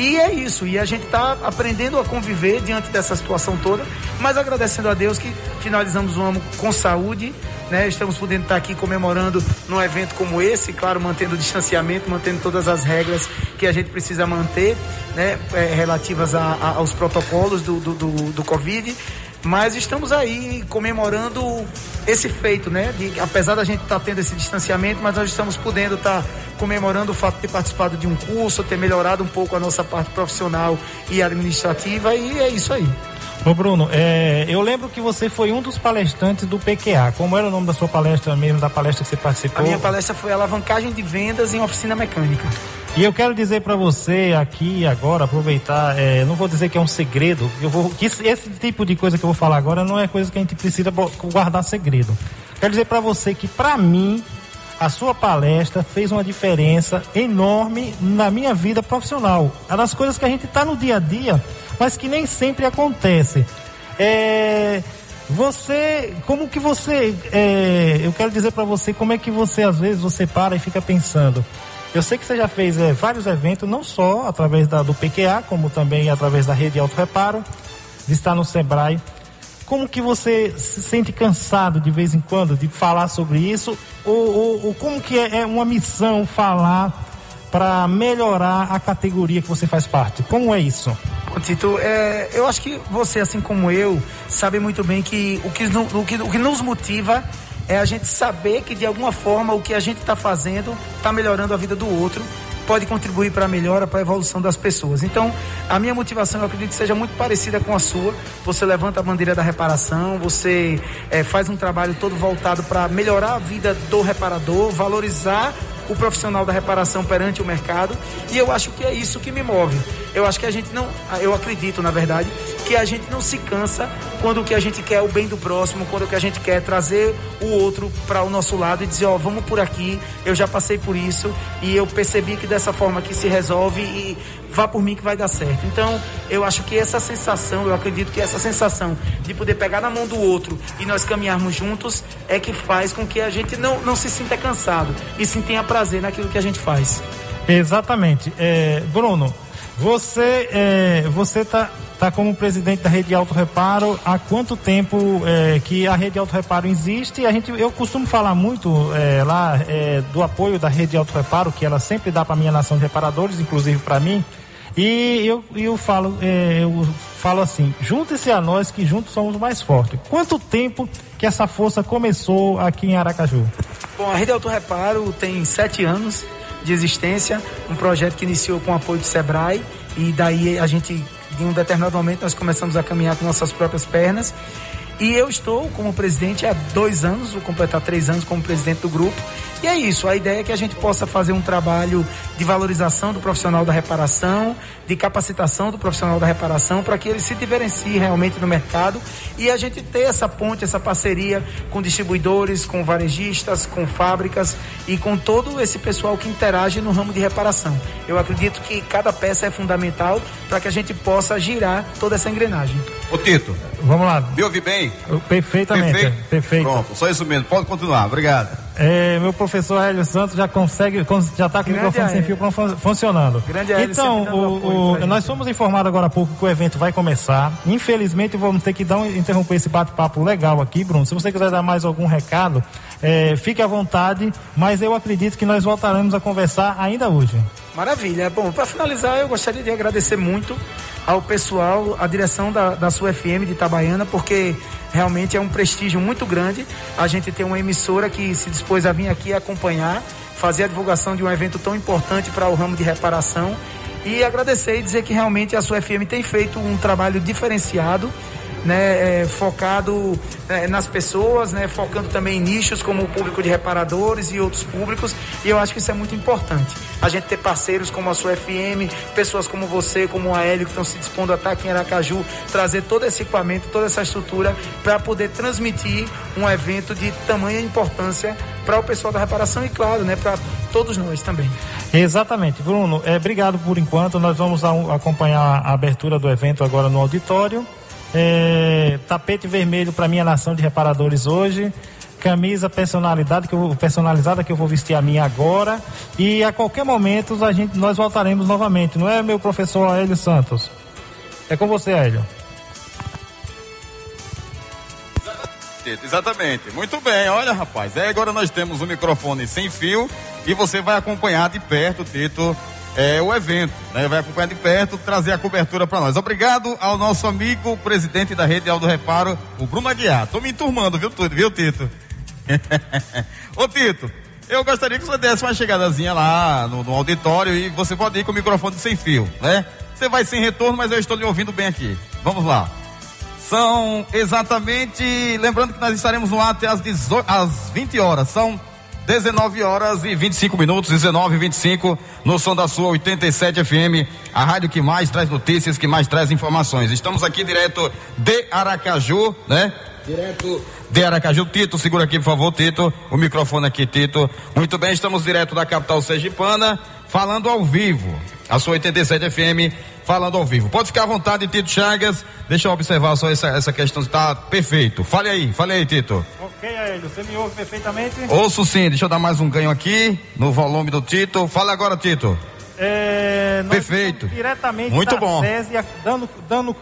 e é isso, e a gente está aprendendo a conviver diante dessa situação toda, mas agradecendo a Deus que finalizamos o ano com saúde, né? Estamos podendo estar aqui comemorando num evento como esse, claro, mantendo o distanciamento, mantendo todas as regras que a gente precisa manter, né? É, relativas a, a, aos protocolos do, do, do, do Covid. Mas estamos aí comemorando esse feito, né? De, apesar da gente estar tá tendo esse distanciamento, mas nós estamos podendo estar tá comemorando o fato de ter participado de um curso, ter melhorado um pouco a nossa parte profissional e administrativa, e é isso aí. Ô Bruno, é, eu lembro que você foi um dos palestrantes do PQA. Como era o nome da sua palestra mesmo, da palestra que você participou? A minha palestra foi alavancagem de vendas em oficina mecânica. E eu quero dizer para você aqui agora, aproveitar, é, não vou dizer que é um segredo, eu vou, que esse, esse, tipo de coisa que eu vou falar agora não é coisa que a gente precisa guardar segredo. Quero dizer para você que, para mim, a sua palestra fez uma diferença enorme na minha vida profissional. É das coisas que a gente está no dia a dia, mas que nem sempre acontece. É, você, como que você, é, eu quero dizer para você como é que você às vezes você para e fica pensando. Eu sei que você já fez é, vários eventos, não só através da, do PQA, como também através da rede de auto reparo, de estar no Sebrae. Como que você se sente cansado de vez em quando de falar sobre isso? Ou, ou, ou como que é, é uma missão falar para melhorar a categoria que você faz parte? Como é isso? Tito, é, eu acho que você, assim como eu, sabe muito bem que o que, o que, o que nos motiva é a gente saber que de alguma forma o que a gente está fazendo está melhorando a vida do outro, pode contribuir para a melhora, para a evolução das pessoas. Então, a minha motivação, eu acredito que seja muito parecida com a sua. Você levanta a bandeira da reparação, você é, faz um trabalho todo voltado para melhorar a vida do reparador, valorizar o profissional da reparação perante o mercado. E eu acho que é isso que me move. Eu acho que a gente não, eu acredito, na verdade, que a gente não se cansa quando o que a gente quer é o bem do próximo, quando o que a gente quer é trazer o outro para o nosso lado e dizer, ó, oh, vamos por aqui, eu já passei por isso e eu percebi que dessa forma que se resolve e vá por mim que vai dar certo. Então, eu acho que essa sensação, eu acredito que essa sensação de poder pegar na mão do outro e nós caminharmos juntos é que faz com que a gente não, não se sinta cansado e sim tenha prazer naquilo que a gente faz. Exatamente. É, Bruno, você é, você tá está como presidente da Rede Auto Reparo. Há quanto tempo é, que a Rede Auto Reparo existe? A gente, eu costumo falar muito é, lá é, do apoio da Rede Auto Reparo, que ela sempre dá para minha nação de reparadores, inclusive para mim. E eu, eu, falo, é, eu falo assim: junte-se a nós que juntos somos mais fortes. Quanto tempo que essa força começou aqui em Aracaju? Bom, a Rede Auto Reparo tem sete anos de existência, um projeto que iniciou com o apoio do Sebrae e daí a gente em um determinado momento nós começamos a caminhar com nossas próprias pernas. E eu estou como presidente há dois anos, vou completar três anos como presidente do grupo. E é isso, a ideia é que a gente possa fazer um trabalho de valorização do profissional da reparação, de capacitação do profissional da reparação, para que ele se diferencie realmente no mercado e a gente ter essa ponte, essa parceria com distribuidores, com varejistas, com fábricas e com todo esse pessoal que interage no ramo de reparação. Eu acredito que cada peça é fundamental para que a gente possa girar toda essa engrenagem. Ô Tito, vamos lá. Me ouve bem? Perfeitamente. Perfeito? Perfeito. Pronto, só isso mesmo. Pode continuar. Obrigado. É, meu professor Hélio Santos já consegue, já está com o microfone sem fio funcionando. Grande então, o, o, nós fomos informados agora há pouco que o evento vai começar. Infelizmente, vamos ter que dar um, interromper esse bate-papo legal aqui, Bruno. Se você quiser dar mais algum recado, é, fique à vontade, mas eu acredito que nós voltaremos a conversar ainda hoje. Maravilha. Bom, para finalizar, eu gostaria de agradecer muito ao pessoal, à direção da, da sua FM de Itabaiana, porque realmente é um prestígio muito grande a gente ter uma emissora que se dispôs a vir aqui acompanhar, fazer a divulgação de um evento tão importante para o ramo de reparação e agradecer e dizer que realmente a sua FM tem feito um trabalho diferenciado né, é, focado é, nas pessoas, né, focando também em nichos como o público de reparadores e outros públicos. E eu acho que isso é muito importante. A gente ter parceiros como a sua FM, pessoas como você, como a Hélio, que estão se dispondo a estar aqui em Aracaju, trazer todo esse equipamento, toda essa estrutura para poder transmitir um evento de tamanha importância para o pessoal da reparação e, claro, né, para todos nós também. Exatamente. Bruno, é, obrigado por enquanto. Nós vamos acompanhar a abertura do evento agora no auditório. É, tapete vermelho para minha nação de reparadores hoje. Camisa personalidade que eu, personalizada que eu vou vestir a minha agora. E a qualquer momento a gente, nós voltaremos novamente, não é, meu professor Hélio Santos? É com você, Hélio. Exatamente. Muito bem, olha, rapaz. É, agora nós temos o um microfone sem fio e você vai acompanhar de perto, Tito, é, o evento, né? Vai acompanhar de perto, trazer a cobertura para nós. Obrigado ao nosso amigo, presidente da Rede Aldo Reparo, o Bruno Aguiar. Tô me enturmando, viu, tudo, viu, Tito? Ô, Tito, eu gostaria que você desse uma chegadazinha lá no, no, auditório e você pode ir com o microfone sem fio, né? Você vai sem retorno, mas eu estou lhe ouvindo bem aqui. Vamos lá. São exatamente, lembrando que nós estaremos no ar até às, 18, às 20 horas. São 19 horas e 25 minutos, 19 e 25, no som da sua 87 FM, a rádio que mais traz notícias, que mais traz informações. Estamos aqui direto de Aracaju, né? Direto de Aracaju. Tito, segura aqui, por favor, Tito. O microfone aqui, Tito. Muito bem, estamos direto da capital sergipana, falando ao vivo. A sua 87 FM, falando ao vivo. Pode ficar à vontade, Tito Chagas. Deixa eu observar só essa, essa questão. Está perfeito. Fale aí, fale aí, Tito. Ok, Aélio, você me ouve perfeitamente? Ouço sim, deixa eu dar mais um ganho aqui no volume do Tito. Fala agora, Tito. É, Perfeito. Diretamente Muito bom. Tese, dando, dando,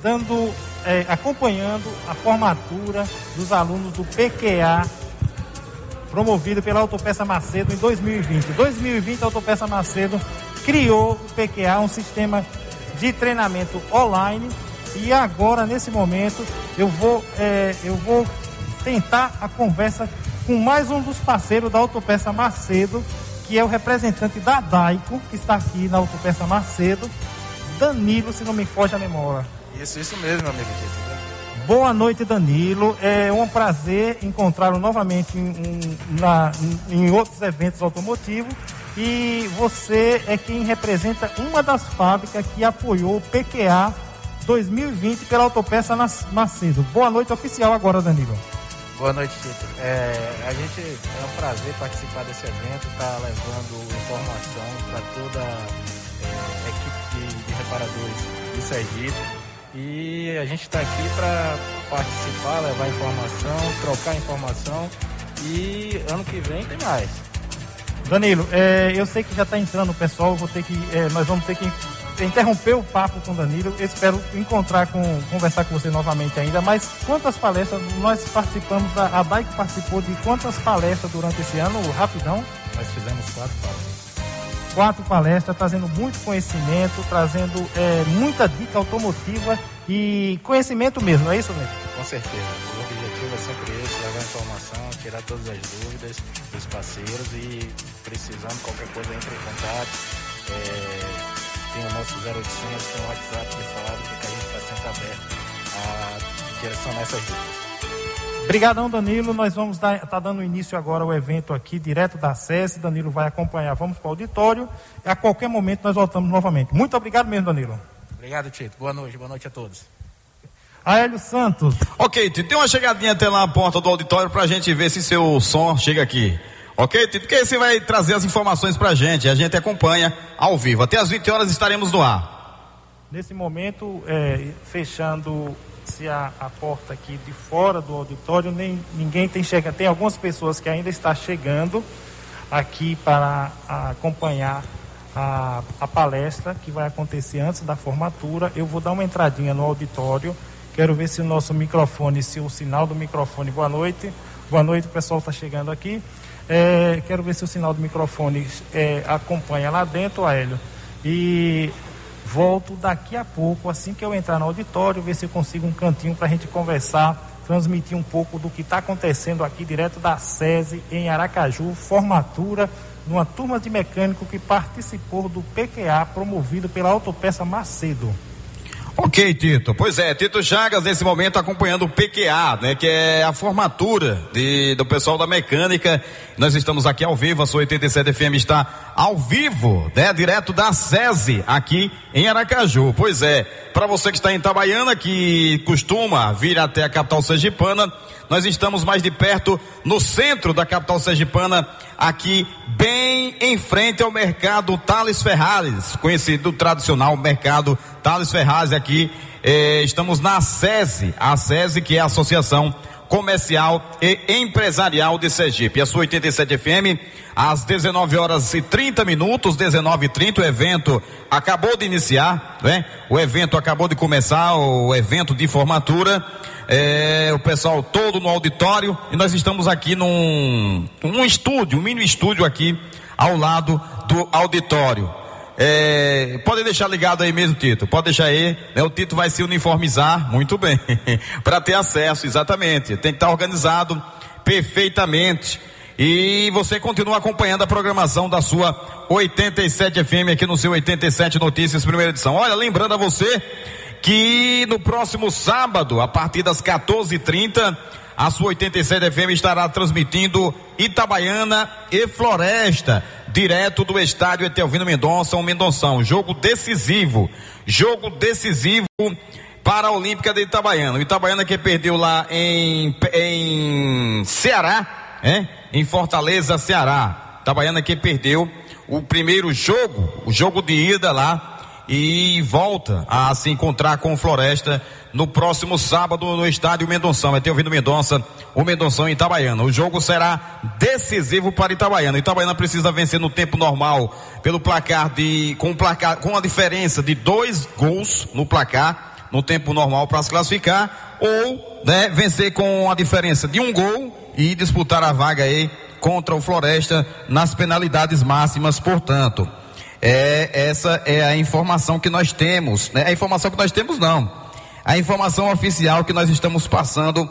dando é, acompanhando a formatura dos alunos do PQA, promovido pela Autopeça Macedo em 2020. Em 2020, a Autopeça Macedo criou o PQA, um sistema de treinamento online. E agora, nesse momento, eu vou, é, eu vou tentar a conversa com mais um dos parceiros da Autopeça Macedo, que é o representante da DAICO, que está aqui na Autopeça Macedo, Danilo, se não me foge a memória. Isso, isso mesmo, amigo. Boa noite, Danilo. É um prazer encontrá-lo novamente em, em, na, em outros eventos automotivos. E você é quem representa uma das fábricas que apoiou o PQA 2020 pela Autopeça Macedo. Boa noite oficial agora, Danilo. Boa noite, Tito. É, a gente é um prazer participar desse evento, tá levando informação para toda é, a equipe de, reparadores de Sergipe e a gente está aqui para participar, levar informação, trocar informação e ano que vem tem mais. Danilo, é, eu sei que já está entrando o pessoal, vou ter que, é, nós vamos ter que interromper o papo com o Danilo. Espero encontrar com, conversar com você novamente ainda. Mas quantas palestras nós participamos da a Bike participou de quantas palestras durante esse ano? Rapidão. Nós fizemos quatro palestras quatro palestras, trazendo muito conhecimento, trazendo é, muita dica automotiva e conhecimento mesmo, não é isso, né? Com certeza. O objetivo é sempre esse, levar informação, tirar todas as dúvidas dos parceiros e precisando qualquer coisa entre em contato. É, tem o nosso 0800, tem o WhatsApp de fábrica que a gente está sempre aberto a direcionar essas dúvidas. Obrigadão, Danilo. Nós vamos estar tá dando início agora ao evento aqui, direto da SES. Danilo vai acompanhar. Vamos para o auditório. E a qualquer momento nós voltamos novamente. Muito obrigado mesmo, Danilo. Obrigado, Tito. Boa noite. Boa noite a todos. Aélio Santos. Ok, Tito. Tem uma chegadinha até lá na porta do auditório para a gente ver se seu som chega aqui. Ok, Tito? Porque você vai trazer as informações para a gente. A gente acompanha ao vivo. Até às 20 horas estaremos no ar. Nesse momento, é, fechando se a, a, porta aqui de fora do auditório, nem ninguém tem chegado. Tem algumas pessoas que ainda estão chegando aqui para acompanhar a, a palestra que vai acontecer antes da formatura. Eu vou dar uma entradinha no auditório. Quero ver se o nosso microfone, se o sinal do microfone. Boa noite. Boa noite, o pessoal está chegando aqui. É, quero ver se o sinal do microfone é, acompanha lá dentro, Hélio. E Volto daqui a pouco, assim que eu entrar no auditório, ver se eu consigo um cantinho para a gente conversar, transmitir um pouco do que está acontecendo aqui direto da SESI em Aracaju, formatura numa turma de mecânico que participou do PQA promovido pela Autopeça Macedo. Ok, Tito. Pois é, Tito Chagas, nesse momento, acompanhando o PQA, né? Que é a formatura de, do pessoal da mecânica. Nós estamos aqui ao vivo, a sua 87 FM está ao vivo, né? Direto da SESI, aqui em Aracaju. Pois é, para você que está em Itabaiana, que costuma vir até a capital sergipana, nós estamos mais de perto, no centro da capital sergipana, aqui bem em frente ao mercado Thales Ferrares, conhecido tradicional mercado Thales Ferrares aqui. Eh, estamos na SESI, a SESI que é a Associação comercial e empresarial de Sergipe. A sua 87 FM, às 19 horas e 30 minutos, 19 e 30, o evento acabou de iniciar, né? O evento acabou de começar, o evento de formatura. É, o pessoal todo no auditório e nós estamos aqui num um estúdio, um mini estúdio aqui ao lado do auditório. É, pode deixar ligado aí mesmo, Tito. Pode deixar aí. Né, o Tito vai se uniformizar muito bem para ter acesso, exatamente. Tem que estar organizado perfeitamente. E você continua acompanhando a programação da sua 87 FM aqui no seu 87 Notícias, primeira edição. Olha, lembrando a você que no próximo sábado, a partir das 14h30, a sua 87 FM estará transmitindo Itabaiana e Floresta direto do estádio Etelvino Mendonça, um Mendonção. Jogo decisivo. Jogo decisivo para a Olímpica de Itabaiana. O Itabaiana que perdeu lá em, em Ceará, é? em Fortaleza, Ceará. Itabaiana que perdeu o primeiro jogo, o jogo de ida lá e volta a se encontrar com o Floresta no próximo sábado no estádio Mendonção. É ter ouvido Mendonça, o Mendonção em Itabaiana. O jogo será decisivo para Itabaiana. Itabaiana precisa vencer no tempo normal pelo placar de com placar com a diferença de dois gols no placar no tempo normal para se classificar ou né, vencer com a diferença de um gol e disputar a vaga aí contra o Floresta nas penalidades máximas, portanto. É, essa é a informação que nós temos, né? A informação que nós temos não. A informação oficial que nós estamos passando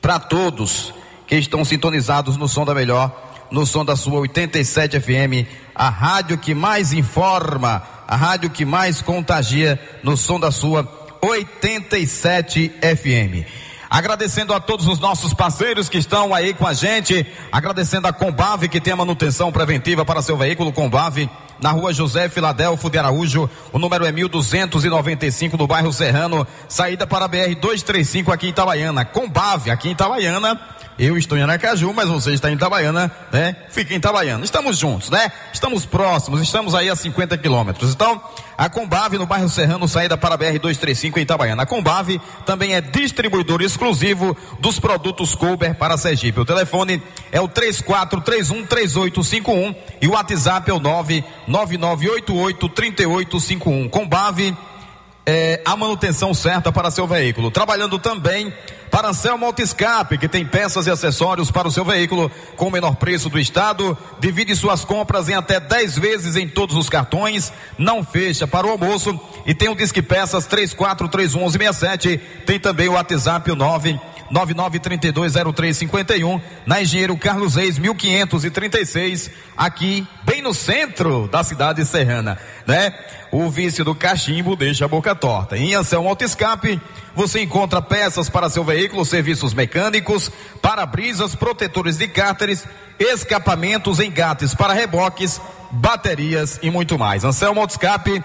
para todos que estão sintonizados no som da melhor, no som da sua 87 FM, a rádio que mais informa, a rádio que mais contagia no som da sua 87 FM. Agradecendo a todos os nossos parceiros que estão aí com a gente, agradecendo a Combave que tem a manutenção preventiva para seu veículo Combave na rua José Filadelfo de Araújo, o número é 1295 no bairro Serrano, saída para a BR 235 aqui em Itabaiana, Combave aqui em Itabaiana eu estou em Aracaju, mas você está em Itabaiana, né? Fica em Itabaiana. Estamos juntos, né? Estamos próximos, estamos aí a 50 quilômetros. Então, a Combave no bairro Serrano, saída para a BR-235 em Itabaiana. A Combave também é distribuidor exclusivo dos produtos Colber para Sergipe. O telefone é o 34313851 e o WhatsApp é o 999883851. Combave é, a manutenção certa para seu veículo. Trabalhando também para Anselmo Autoescape, que tem peças e acessórios para o seu veículo com o menor preço do estado. Divide suas compras em até 10 vezes em todos os cartões. Não fecha para o almoço. E tem o Disque Peças 34311167. Tem também o WhatsApp o 9 99320351 na Engenheiro Carlos Reis 1536 aqui bem no centro da cidade serrana, né? O vício do cachimbo deixa a boca torta. Em Anselmo Autoescape você encontra peças para seu veículo, serviços mecânicos, para-brisas, protetores de cárteres, escapamentos, engates para reboques, baterias e muito mais. Anselmo Autoescape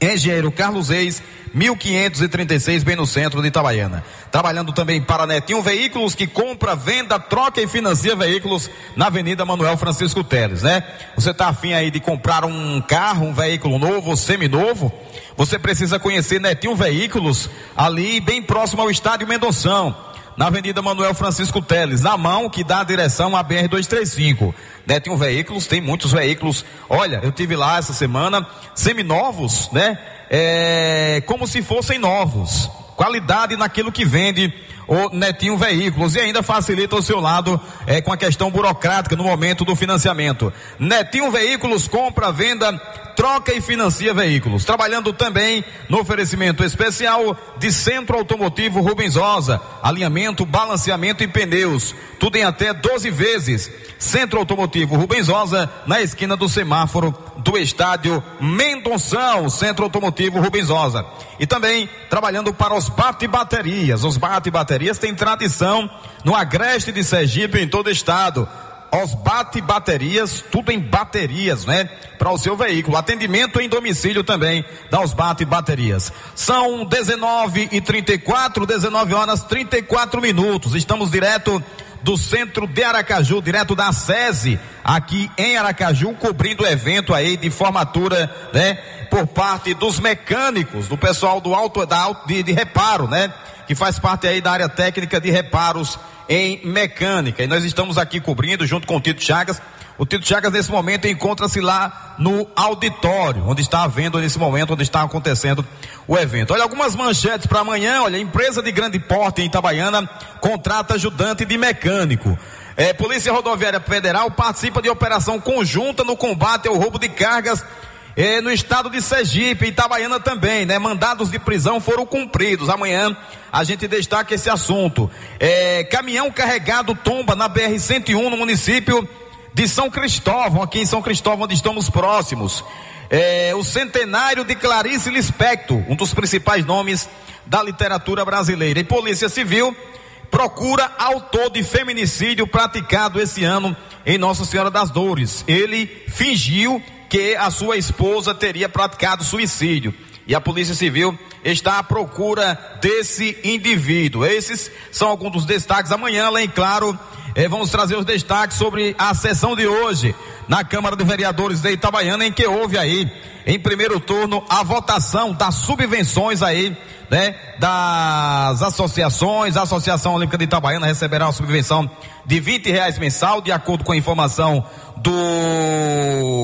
Engenheiro Carlos Reis, 1536, bem no centro de Itabaiana. Trabalhando também para Netinho Veículos, que compra, venda, troca e financia veículos na Avenida Manuel Francisco Teles, né? Você está afim aí de comprar um carro, um veículo novo, seminovo? Você precisa conhecer Netinho Veículos, ali bem próximo ao estádio Mendonção na Avenida Manuel Francisco Teles, na mão que dá a direção à BR-235. Né, tem um veículos, tem muitos veículos. Olha, eu tive lá essa semana, seminovos, né? É, como se fossem novos. Qualidade naquilo que vende o Netinho Veículos e ainda facilita o seu lado é, com a questão burocrática no momento do financiamento. Netinho Veículos compra, venda, troca e financia veículos. Trabalhando também no oferecimento especial de Centro Automotivo Rubens Rosa, alinhamento, balanceamento e pneus. Tudo em até 12 vezes. Centro Automotivo Rubens Rosa, na esquina do semáforo do estádio Mendonção, Centro Automotivo Rubens Rosa. E também trabalhando para os bate-baterias. Os bate-baterias têm tradição no agreste de Sergipe em todo o estado. Os bate-baterias, tudo em baterias, né? Para o seu veículo. Atendimento em domicílio também dá os bate-baterias. São 19 e 34, 19 horas 34 minutos. Estamos direto do centro de Aracaju, direto da SESI, aqui em Aracaju, cobrindo o evento aí de formatura, né? Por parte dos mecânicos, do pessoal do alto, da de, de reparo, né? Que faz parte aí da área técnica de reparos em mecânica. E nós estamos aqui cobrindo, junto com o Tito Chagas. O Tito Chagas, nesse momento, encontra-se lá no auditório, onde está havendo, nesse momento, onde está acontecendo o evento. Olha, algumas manchetes para amanhã. Olha, empresa de grande porte em Itabaiana contrata ajudante de mecânico. É, Polícia Rodoviária Federal participa de operação conjunta no combate ao roubo de cargas é, no estado de Sergipe, Itabaiana também, né? Mandados de prisão foram cumpridos. Amanhã a gente destaca esse assunto. É, caminhão carregado tomba na BR-101 no município de São Cristóvão, aqui em São Cristóvão, onde estamos próximos. É, o centenário de Clarice Lispector, um dos principais nomes da literatura brasileira. E Polícia Civil procura autor de feminicídio praticado esse ano em Nossa Senhora das Dores. Ele fingiu que a sua esposa teria praticado suicídio. E a Polícia Civil está à procura desse indivíduo. Esses são alguns dos destaques. Amanhã, além, claro, eh, vamos trazer os destaques sobre a sessão de hoje na Câmara de Vereadores de Itabaiana, em que houve aí, em primeiro turno, a votação das subvenções aí, né, das associações. A Associação Olímpica de Itabaiana receberá uma subvenção de 20 reais mensal, de acordo com a informação do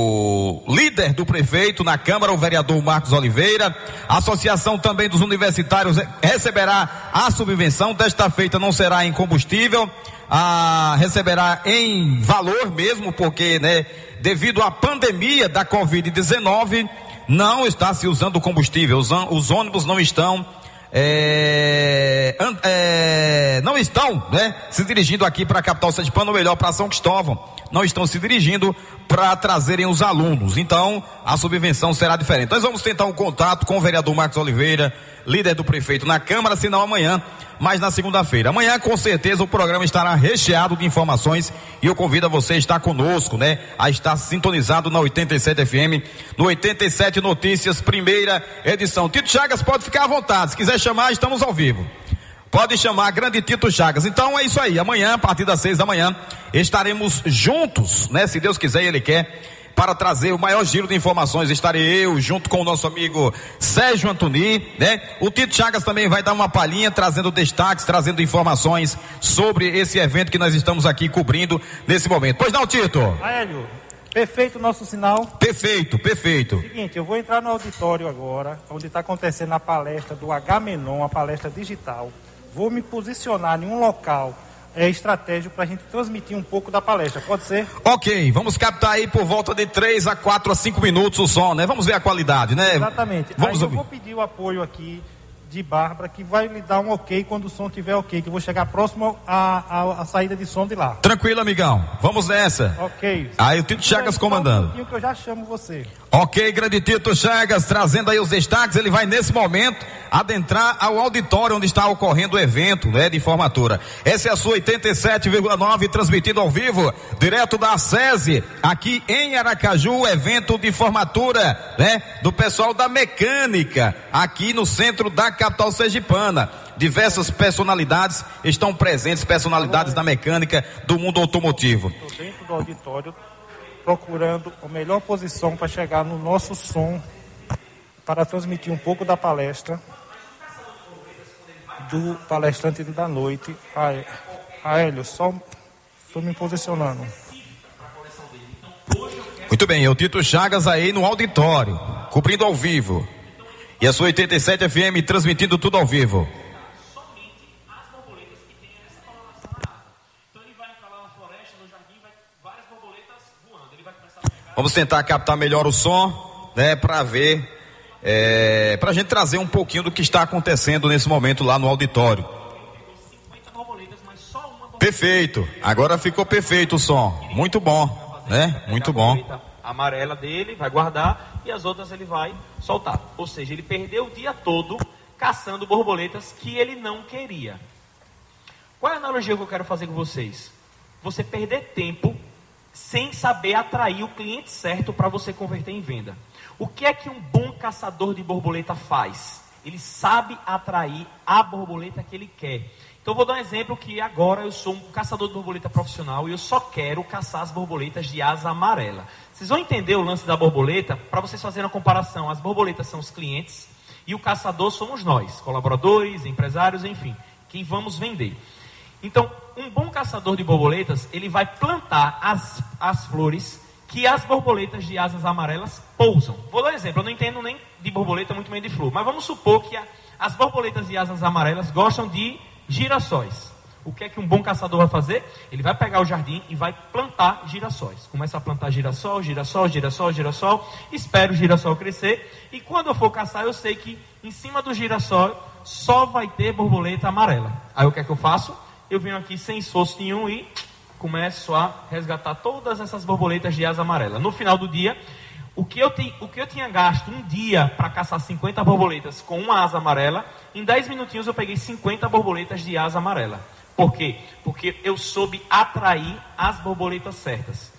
líder do prefeito na Câmara, o vereador Marcos Oliveira. A associação também dos universitários receberá a subvenção. Desta feita não será em combustível, a, receberá em valor mesmo, porque, né, devido à pandemia da Covid-19, não está se usando combustível. Os, os ônibus não estão é, é, não estão né, se dirigindo aqui para a capital sergipana, ou melhor, para São Cristóvão não estão se dirigindo para trazerem os alunos. Então, a subvenção será diferente. Nós vamos tentar um contato com o vereador Marcos Oliveira, líder do prefeito na Câmara, se não amanhã, mas na segunda-feira. Amanhã, com certeza, o programa estará recheado de informações e eu convido a você a estar conosco, né? A estar sintonizado na 87 FM, no 87 Notícias, primeira edição. Tito Chagas pode ficar à vontade. Se quiser chamar, estamos ao vivo. Pode chamar Grande Tito Chagas. Então é isso aí. Amanhã, a partir das seis da manhã, estaremos juntos, né? Se Deus quiser e Ele quer, para trazer o maior giro de informações. Estarei eu junto com o nosso amigo Sérgio Antoni, né? O Tito Chagas também vai dar uma palhinha, trazendo destaques, trazendo informações sobre esse evento que nós estamos aqui cobrindo nesse momento. Pois não, Tito? Hélio, perfeito o nosso sinal. Perfeito, perfeito. Seguinte, eu vou entrar no auditório agora, onde está acontecendo a palestra do H-Menon, a palestra digital vou me posicionar em um local é estratégico para a gente transmitir um pouco da palestra, pode ser? Ok, vamos captar aí por volta de 3 a 4 a 5 minutos o som, né? Vamos ver a qualidade, né? Exatamente. Vamos aí ouvir. eu vou pedir o apoio aqui de Bárbara, que vai lhe dar um ok quando o som estiver ok, que eu vou chegar próximo à, à, à, saída de som de lá. Tranquilo, amigão. Vamos nessa. Ok. Aí o Tito Chagas comandando. Um que eu já chamo você. Ok, grande Tito Chagas, trazendo aí os destaques, ele vai nesse momento adentrar ao auditório onde está ocorrendo o evento, né, de formatura. Essa é a sua 87,9 transmitido ao vivo, direto da SESI, aqui em Aracaju, evento de formatura, né, do pessoal da mecânica, aqui no centro da capital sergipana. Diversas personalidades estão presentes, personalidades da mecânica do mundo automotivo. Estou dentro do auditório procurando a melhor posição para chegar no nosso som para transmitir um pouco da palestra do palestrante da noite. A Hélio, só estou me posicionando. Muito bem, é o Tito Chagas aí no auditório, cobrindo ao vivo. E a sua 87 FM transmitindo tudo ao vivo. Vamos tentar captar melhor o som, né, para ver, é, para a gente trazer um pouquinho do que está acontecendo nesse momento lá no auditório. Perfeito, agora ficou perfeito o som, muito bom, né? Muito bom. A amarela dele vai guardar e as outras ele vai soltar. Ou seja, ele perdeu o dia todo caçando borboletas que ele não queria. Qual é a analogia que eu quero fazer com vocês? Você perder tempo sem saber atrair o cliente certo para você converter em venda. O que é que um bom caçador de borboleta faz? Ele sabe atrair a borboleta que ele quer. Então vou dar um exemplo que agora eu sou um caçador de borboleta profissional e eu só quero caçar as borboletas de asa amarela. Vocês vão entender o lance da borboleta para vocês fazerem a comparação. As borboletas são os clientes e o caçador somos nós, colaboradores, empresários, enfim, quem vamos vender. Então, um bom caçador de borboletas, ele vai plantar as, as flores que as borboletas de asas amarelas pousam. Vou dar um exemplo, eu não entendo nem de borboleta, muito menos de flor, mas vamos supor que a, as borboletas de asas amarelas gostam de girassóis. O que é que um bom caçador vai fazer? Ele vai pegar o jardim e vai plantar girassóis. Começa a plantar girassol, girassol, girassol, girassol. Espera o girassol crescer. E quando eu for caçar, eu sei que em cima do girassol só vai ter borboleta amarela. Aí o que é que eu faço? Eu venho aqui sem esforço nenhum e começo a resgatar todas essas borboletas de asa amarela. No final do dia, o que eu, te, o que eu tinha gasto um dia para caçar 50 borboletas com uma asa amarela, em 10 minutinhos eu peguei 50 borboletas de asa amarela. Por quê? Porque eu soube atrair as borboletas certas.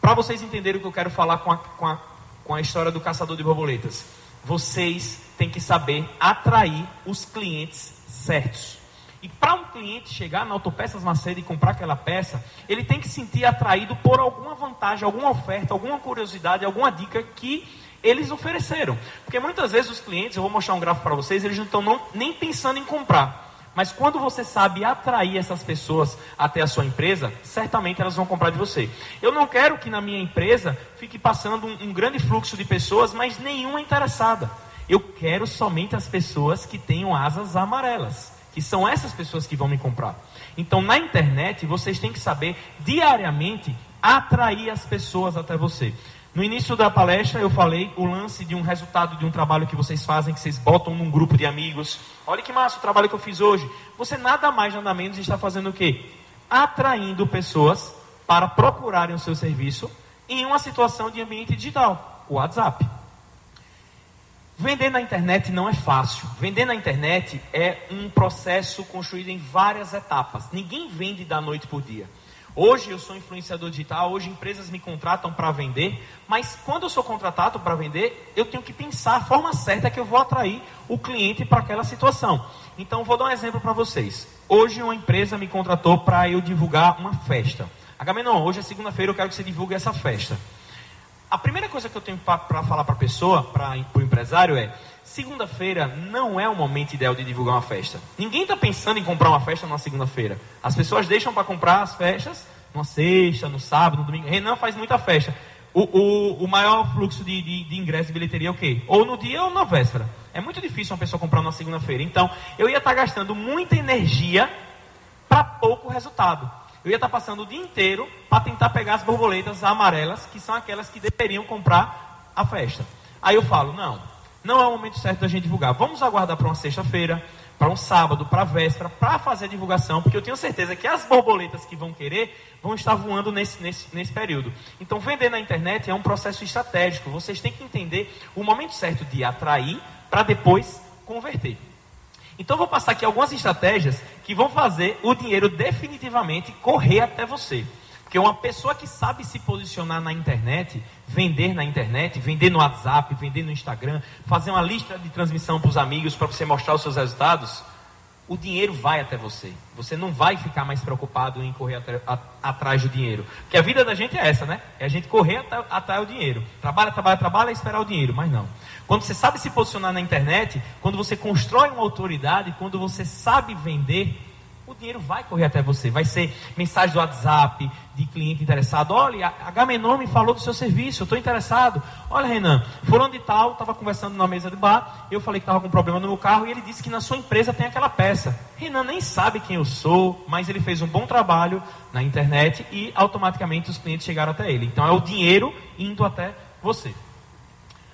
Para vocês entenderem o que eu quero falar com a, com, a, com a história do caçador de borboletas, vocês têm que saber atrair os clientes certos. E para um cliente chegar na Autopeças Macedo e comprar aquela peça, ele tem que sentir atraído por alguma vantagem, alguma oferta, alguma curiosidade, alguma dica que eles ofereceram. Porque muitas vezes os clientes, eu vou mostrar um gráfico para vocês, eles não estão nem pensando em comprar. Mas quando você sabe atrair essas pessoas até a sua empresa, certamente elas vão comprar de você. Eu não quero que na minha empresa fique passando um, um grande fluxo de pessoas, mas nenhuma interessada. Eu quero somente as pessoas que tenham asas amarelas que são essas pessoas que vão me comprar. Então, na internet, vocês têm que saber diariamente atrair as pessoas até você. No início da palestra, eu falei o lance de um resultado de um trabalho que vocês fazem, que vocês botam num grupo de amigos. Olha que massa o trabalho que eu fiz hoje. Você nada mais, nada menos está fazendo o quê? Atraindo pessoas para procurarem o seu serviço em uma situação de ambiente digital, o WhatsApp. Vender na internet não é fácil. Vender na internet é um processo construído em várias etapas. Ninguém vende da noite por dia. Hoje eu sou influenciador digital, hoje empresas me contratam para vender, mas quando eu sou contratado para vender, eu tenho que pensar a forma certa que eu vou atrair o cliente para aquela situação. Então vou dar um exemplo para vocês. Hoje uma empresa me contratou para eu divulgar uma festa. Agamenon, hoje é segunda-feira, eu quero que você divulgue essa festa. A primeira coisa que eu tenho para falar para a pessoa, para o empresário, é: segunda-feira não é o momento ideal de divulgar uma festa. Ninguém está pensando em comprar uma festa na segunda-feira. As pessoas deixam para comprar as festas numa sexta, no sábado, no domingo. Renan faz muita festa. O, o, o maior fluxo de, de, de ingresso de bilheteria é o quê? Ou no dia ou na véspera. É muito difícil uma pessoa comprar na segunda-feira. Então, eu ia estar tá gastando muita energia para pouco resultado eu ia estar passando o dia inteiro para tentar pegar as borboletas amarelas, que são aquelas que deveriam comprar a festa. Aí eu falo, não, não é o momento certo da gente divulgar. Vamos aguardar para uma sexta-feira, para um sábado, para a véspera, para fazer a divulgação, porque eu tenho certeza que as borboletas que vão querer vão estar voando nesse, nesse, nesse período. Então, vender na internet é um processo estratégico. Vocês têm que entender o momento certo de atrair para depois converter. Então, vou passar aqui algumas estratégias que vão fazer o dinheiro definitivamente correr até você. Porque uma pessoa que sabe se posicionar na internet, vender na internet, vender no WhatsApp, vender no Instagram, fazer uma lista de transmissão para os amigos para você mostrar os seus resultados, o dinheiro vai até você. Você não vai ficar mais preocupado em correr atrás do dinheiro. Porque a vida da gente é essa, né? É a gente correr atrás do dinheiro. Trabalha, trabalha, trabalha e esperar o dinheiro. Mas não. Quando você sabe se posicionar na internet, quando você constrói uma autoridade, quando você sabe vender, o dinheiro vai correr até você. Vai ser mensagem do WhatsApp, de cliente interessado. Olha, a Gamenon me falou do seu serviço, eu estou interessado. Olha, Renan, fulano de tal, estava conversando na mesa de bar, eu falei que estava com problema no meu carro e ele disse que na sua empresa tem aquela peça. Renan nem sabe quem eu sou, mas ele fez um bom trabalho na internet e automaticamente os clientes chegaram até ele. Então é o dinheiro indo até você.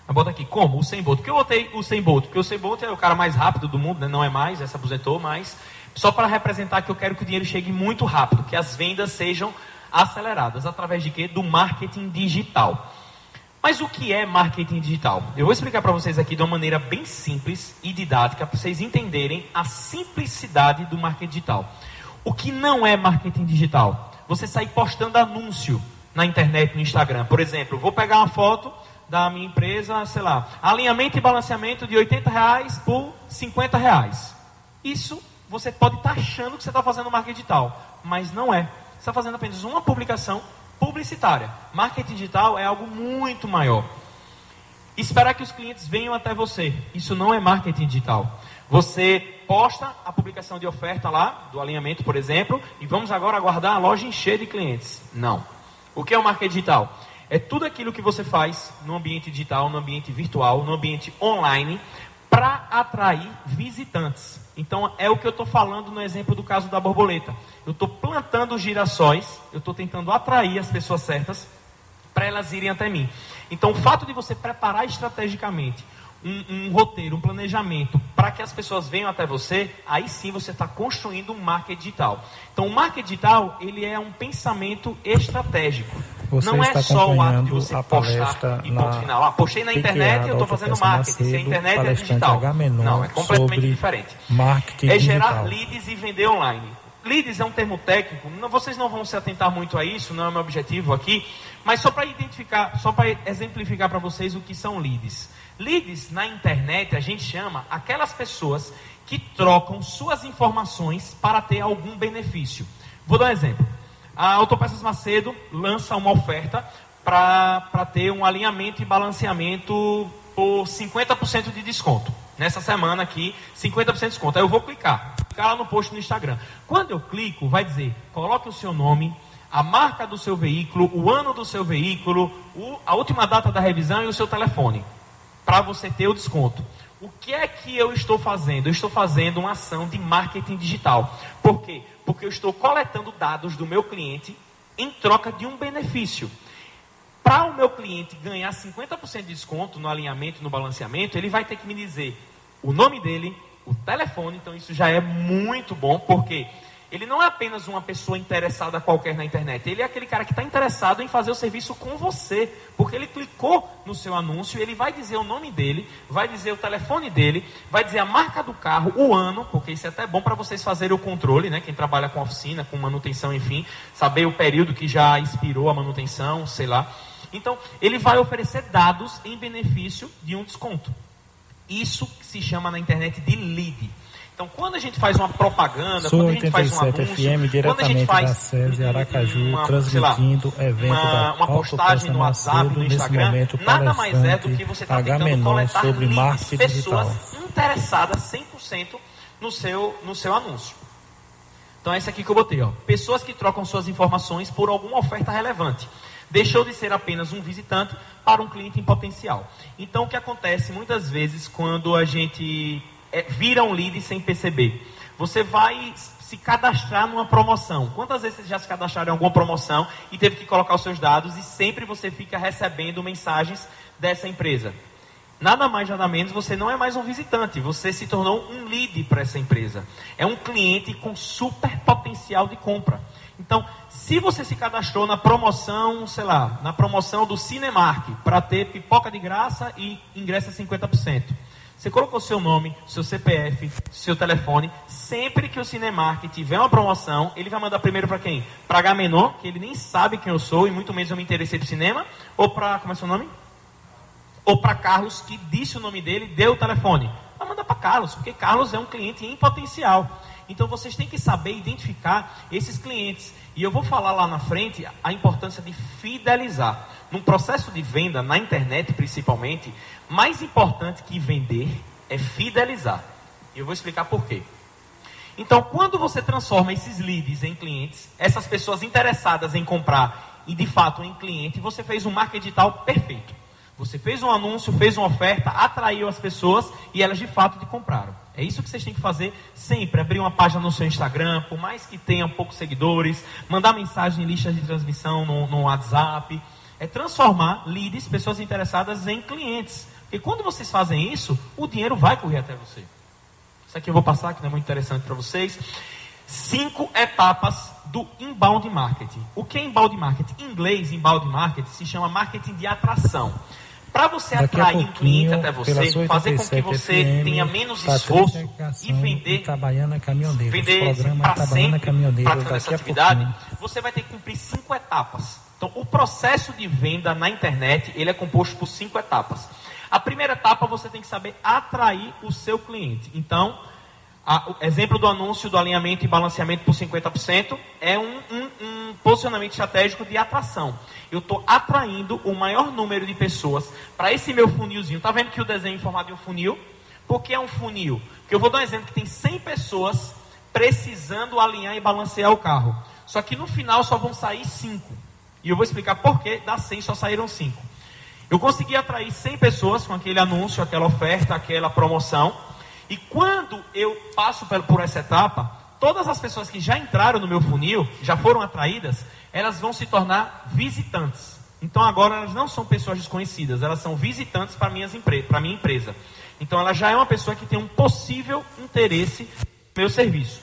Bota aqui, como? O 100 Bolt. Por que eu botei o 100 Bolt? Porque o 100 Bolt é o cara mais rápido do mundo, né? não é mais, se aposentou, mas só para representar que eu quero que o dinheiro chegue muito rápido, que as vendas sejam aceleradas. Através de quê? Do marketing digital. Mas o que é marketing digital? Eu vou explicar para vocês aqui de uma maneira bem simples e didática, para vocês entenderem a simplicidade do marketing digital. O que não é marketing digital? Você sair postando anúncio na internet, no Instagram. Por exemplo, vou pegar uma foto da minha empresa, sei lá, alinhamento e balanceamento de 80 reais por 50 reais. Isso você pode estar achando que você está fazendo marketing digital, mas não é. Você está fazendo apenas uma publicação publicitária. Marketing digital é algo muito maior. Esperar que os clientes venham até você. Isso não é marketing digital. Você posta a publicação de oferta lá, do alinhamento, por exemplo, e vamos agora aguardar a loja encher de clientes. Não. O que é o marketing digital? É tudo aquilo que você faz no ambiente digital, no ambiente virtual, no ambiente online, para atrair visitantes. Então, é o que eu estou falando no exemplo do caso da borboleta. Eu estou plantando girassóis, eu estou tentando atrair as pessoas certas para elas irem até mim. Então, o fato de você preparar estrategicamente um, um roteiro, um planejamento para que as pessoas venham até você, aí sim você está construindo um marketing digital. Então, o marketing digital ele é um pensamento estratégico. Você não é só o ato de você postar e ponto final. Ah, postei na internet e eu estou fazendo marketing. Se a internet é digital. Não, é completamente diferente. Marketing é gerar digital. leads e vender online. Leads é um termo técnico, não, vocês não vão se atentar muito a isso, não é meu objetivo aqui, mas só para identificar, só para exemplificar para vocês o que são leads. Leads na internet a gente chama aquelas pessoas que trocam suas informações para ter algum benefício. Vou dar um exemplo. A Autopeças Macedo lança uma oferta para ter um alinhamento e balanceamento por 50% de desconto. Nessa semana aqui, 50% de desconto. Aí eu vou clicar. Clicar lá no post no Instagram. Quando eu clico, vai dizer, coloque o seu nome, a marca do seu veículo, o ano do seu veículo, o, a última data da revisão e o seu telefone. Para você ter o desconto. O que é que eu estou fazendo? Eu estou fazendo uma ação de marketing digital. Por quê? Porque eu estou coletando dados do meu cliente em troca de um benefício. Para o meu cliente ganhar 50% de desconto no alinhamento, no balanceamento, ele vai ter que me dizer o nome dele, o telefone, então isso já é muito bom, porque ele não é apenas uma pessoa interessada qualquer na internet, ele é aquele cara que está interessado em fazer o serviço com você, porque ele clicou no seu anúncio, ele vai dizer o nome dele, vai dizer o telefone dele, vai dizer a marca do carro, o ano, porque isso é até bom para vocês fazerem o controle, né? Quem trabalha com oficina, com manutenção, enfim, saber o período que já expirou a manutenção, sei lá. Então, ele vai oferecer dados em benefício de um desconto. Isso se chama na internet de lead. Então, quando a gente faz uma propaganda, Sou quando a gente faz um 87 anúncio, FM, quando a gente diretamente da faz SESI Aracaju, uma, transmitindo lá, evento uma, uma postagem no WhatsApp, no Instagram, momento, nada mais é do que você está tentando coletar sobre leads, pessoas digital. interessadas 100% no seu, no seu anúncio. Então é esse aqui que eu botei, ó. Pessoas que trocam suas informações por alguma oferta relevante. Deixou de ser apenas um visitante para um cliente em potencial. Então o que acontece muitas vezes quando a gente é, vira um lead sem perceber? Você vai se cadastrar numa promoção. Quantas vezes você já se cadastraram em alguma promoção e teve que colocar os seus dados e sempre você fica recebendo mensagens dessa empresa? Nada mais, nada menos, você não é mais um visitante, você se tornou um lead para essa empresa. É um cliente com super potencial de compra. Então, se você se cadastrou na promoção, sei lá, na promoção do Cinemark, para ter pipoca de graça e ingresso a 50%. Você colocou seu nome, seu CPF, seu telefone. Sempre que o Cinemark tiver uma promoção, ele vai mandar primeiro para quem? Para H menor, que ele nem sabe quem eu sou e muito menos eu me interessei por cinema. Ou para, como é seu nome? Ou para Carlos, que disse o nome dele, deu o telefone. Vai mandar para Carlos, porque Carlos é um cliente em potencial. Então vocês têm que saber identificar esses clientes. E eu vou falar lá na frente a importância de fidelizar. Num processo de venda, na internet principalmente, mais importante que vender é fidelizar. E eu vou explicar por quê. Então, quando você transforma esses leads em clientes, essas pessoas interessadas em comprar e de fato em cliente, você fez um marketing digital perfeito. Você fez um anúncio, fez uma oferta, atraiu as pessoas e elas de fato te compraram. É isso que vocês têm que fazer sempre. Abrir uma página no seu Instagram, por mais que tenha poucos seguidores, mandar mensagem em listas de transmissão no, no WhatsApp. É transformar leads, pessoas interessadas, em clientes. Porque quando vocês fazem isso, o dinheiro vai correr até você. Isso aqui eu vou passar, que não é muito interessante para vocês. Cinco etapas do inbound marketing. O que é inbound marketing? Em inglês, inbound marketing se chama marketing de atração. Para você Daqui atrair um cliente até você, fazer com que 87 você FM, tenha menos esforço e vender Itabaiana Caminhoneiro. vender Os programas para sempre Caminhoneiro praticando essa atividade, você vai ter que cumprir cinco etapas. Então, o processo de venda na internet, ele é composto por cinco etapas. A primeira etapa, você tem que saber atrair o seu cliente. Então, a, o exemplo do anúncio do alinhamento e balanceamento por 50% é um, um, um posicionamento estratégico de atração. Eu estou atraindo o maior número de pessoas para esse meu funilzinho. Está vendo que o desenho formado em um funil? Por que é um funil? Porque eu vou dar um exemplo que tem 100 pessoas precisando alinhar e balancear o carro. Só que no final só vão sair 5. E eu vou explicar por que das 100 só saíram 5. Eu consegui atrair 100 pessoas com aquele anúncio, aquela oferta, aquela promoção. E quando eu passo por essa etapa, todas as pessoas que já entraram no meu funil, já foram atraídas, elas vão se tornar visitantes. Então agora elas não são pessoas desconhecidas, elas são visitantes para minha empresa. Então ela já é uma pessoa que tem um possível interesse no meu serviço.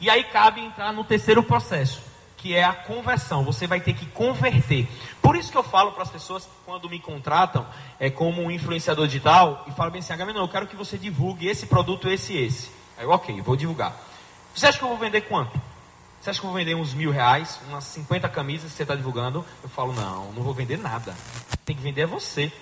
E aí cabe entrar no terceiro processo, que é a conversão. Você vai ter que converter. Por isso que eu falo para as pessoas quando me contratam é, como um influenciador digital e falo bem assim, não, eu quero que você divulgue esse produto, esse e esse. Aí ok, vou divulgar. Você acha que eu vou vender quanto? Você acha que eu vou vender uns mil reais, umas 50 camisas que você está divulgando? Eu falo, não, não vou vender nada. Tem que vender você.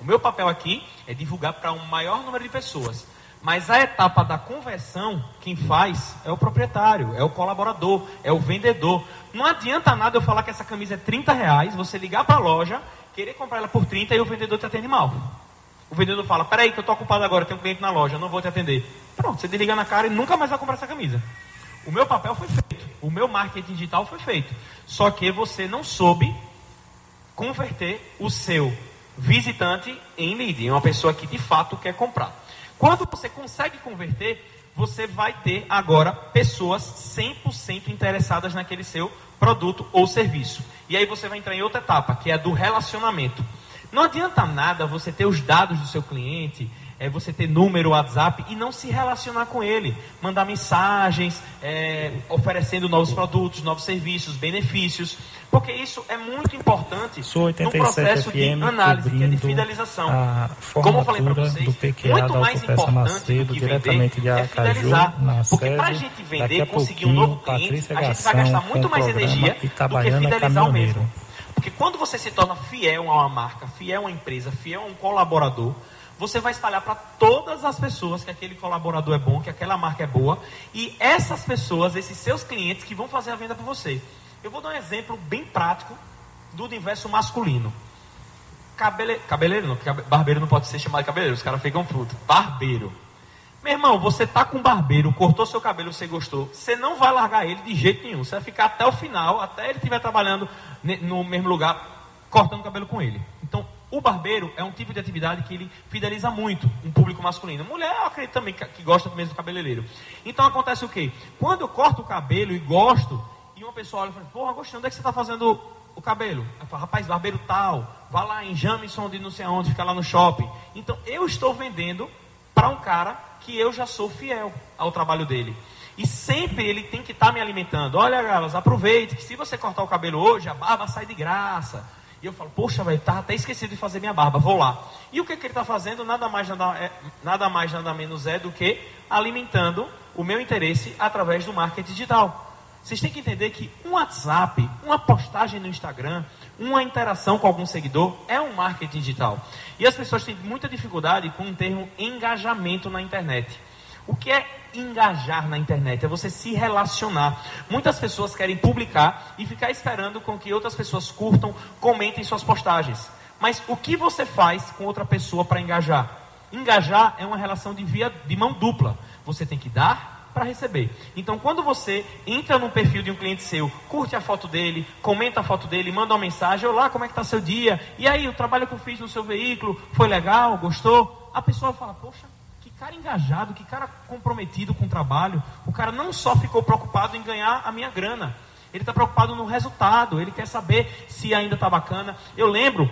O meu papel aqui é divulgar para um maior número de pessoas. Mas a etapa da conversão, quem faz é o proprietário, é o colaborador, é o vendedor. Não adianta nada eu falar que essa camisa é 30 reais, você ligar para a loja, querer comprar ela por 30 e o vendedor te atende mal. O vendedor fala, peraí que eu estou ocupado agora, tem um cliente na loja, não vou te atender. Pronto, você desliga na cara e nunca mais vai comprar essa camisa. O meu papel foi feito, o meu marketing digital foi feito. Só que você não soube converter o seu visitante em lead, em uma pessoa que de fato quer comprar. Quando você consegue converter, você vai ter agora pessoas 100% interessadas naquele seu produto ou serviço. E aí você vai entrar em outra etapa, que é a do relacionamento. Não adianta nada você ter os dados do seu cliente, é você ter número, WhatsApp e não se relacionar com ele, mandar mensagens, é, oferecendo novos produtos, novos serviços, benefícios, porque isso é muito importante no processo de análise, que é de fidelização. Como eu falei para vocês, muito mais importante Macedo, do que vender de é fidelizar, porque para a gente vender, conseguir um novo cliente, a gente vai gastar muito mais energia do que fidelizar o mesmo. Porque quando você se torna fiel a uma marca, fiel a uma empresa, fiel a um colaborador, você vai espalhar para todas as pessoas que aquele colaborador é bom, que aquela marca é boa, e essas pessoas, esses seus clientes que vão fazer a venda para você. Eu vou dar um exemplo bem prático do universo masculino. Cabele... Cabeleiro não, porque barbeiro não pode ser chamado de cabeleiro, os caras ficam fruto. Barbeiro. Meu irmão, você tá com barbeiro, cortou seu cabelo, você gostou, você não vai largar ele de jeito nenhum. Você vai ficar até o final, até ele estiver trabalhando no mesmo lugar, cortando o cabelo com ele. Então, o barbeiro é um tipo de atividade que ele fideliza muito um público masculino. Mulher, eu acredito também que, gosta mesmo do cabeleireiro. Então acontece o quê? Quando eu corto o cabelo e gosto, e uma pessoa olha e fala, porra, Agostinho, onde é que você está fazendo o cabelo? Eu falo, rapaz, barbeiro tal, vá lá em Jamison de não sei aonde, fica lá no shopping. Então eu estou vendendo para um cara que eu já sou fiel ao trabalho dele. E sempre ele tem que estar tá me alimentando. Olha, galas, aproveite que se você cortar o cabelo hoje, a barba sai de graça. E eu falo, poxa, velho, tá até esquecido de fazer minha barba, vou lá. E o que, que ele está fazendo? Nada mais nada, é, nada mais, nada menos é do que alimentando o meu interesse através do marketing digital. Vocês têm que entender que um WhatsApp, uma postagem no Instagram, uma interação com algum seguidor é um marketing digital. E as pessoas têm muita dificuldade com o termo engajamento na internet. O que é engajar na internet? É você se relacionar. Muitas pessoas querem publicar e ficar esperando com que outras pessoas curtam, comentem suas postagens. Mas o que você faz com outra pessoa para engajar? Engajar é uma relação de via de mão dupla. Você tem que dar para receber. Então, quando você entra no perfil de um cliente seu, curte a foto dele, comenta a foto dele, manda uma mensagem, olá, como é que está seu dia? E aí, o trabalho que eu fiz no seu veículo foi legal, gostou? A pessoa fala, poxa, cara engajado, que cara comprometido com o trabalho. O cara não só ficou preocupado em ganhar a minha grana, ele está preocupado no resultado, ele quer saber se ainda está bacana. Eu lembro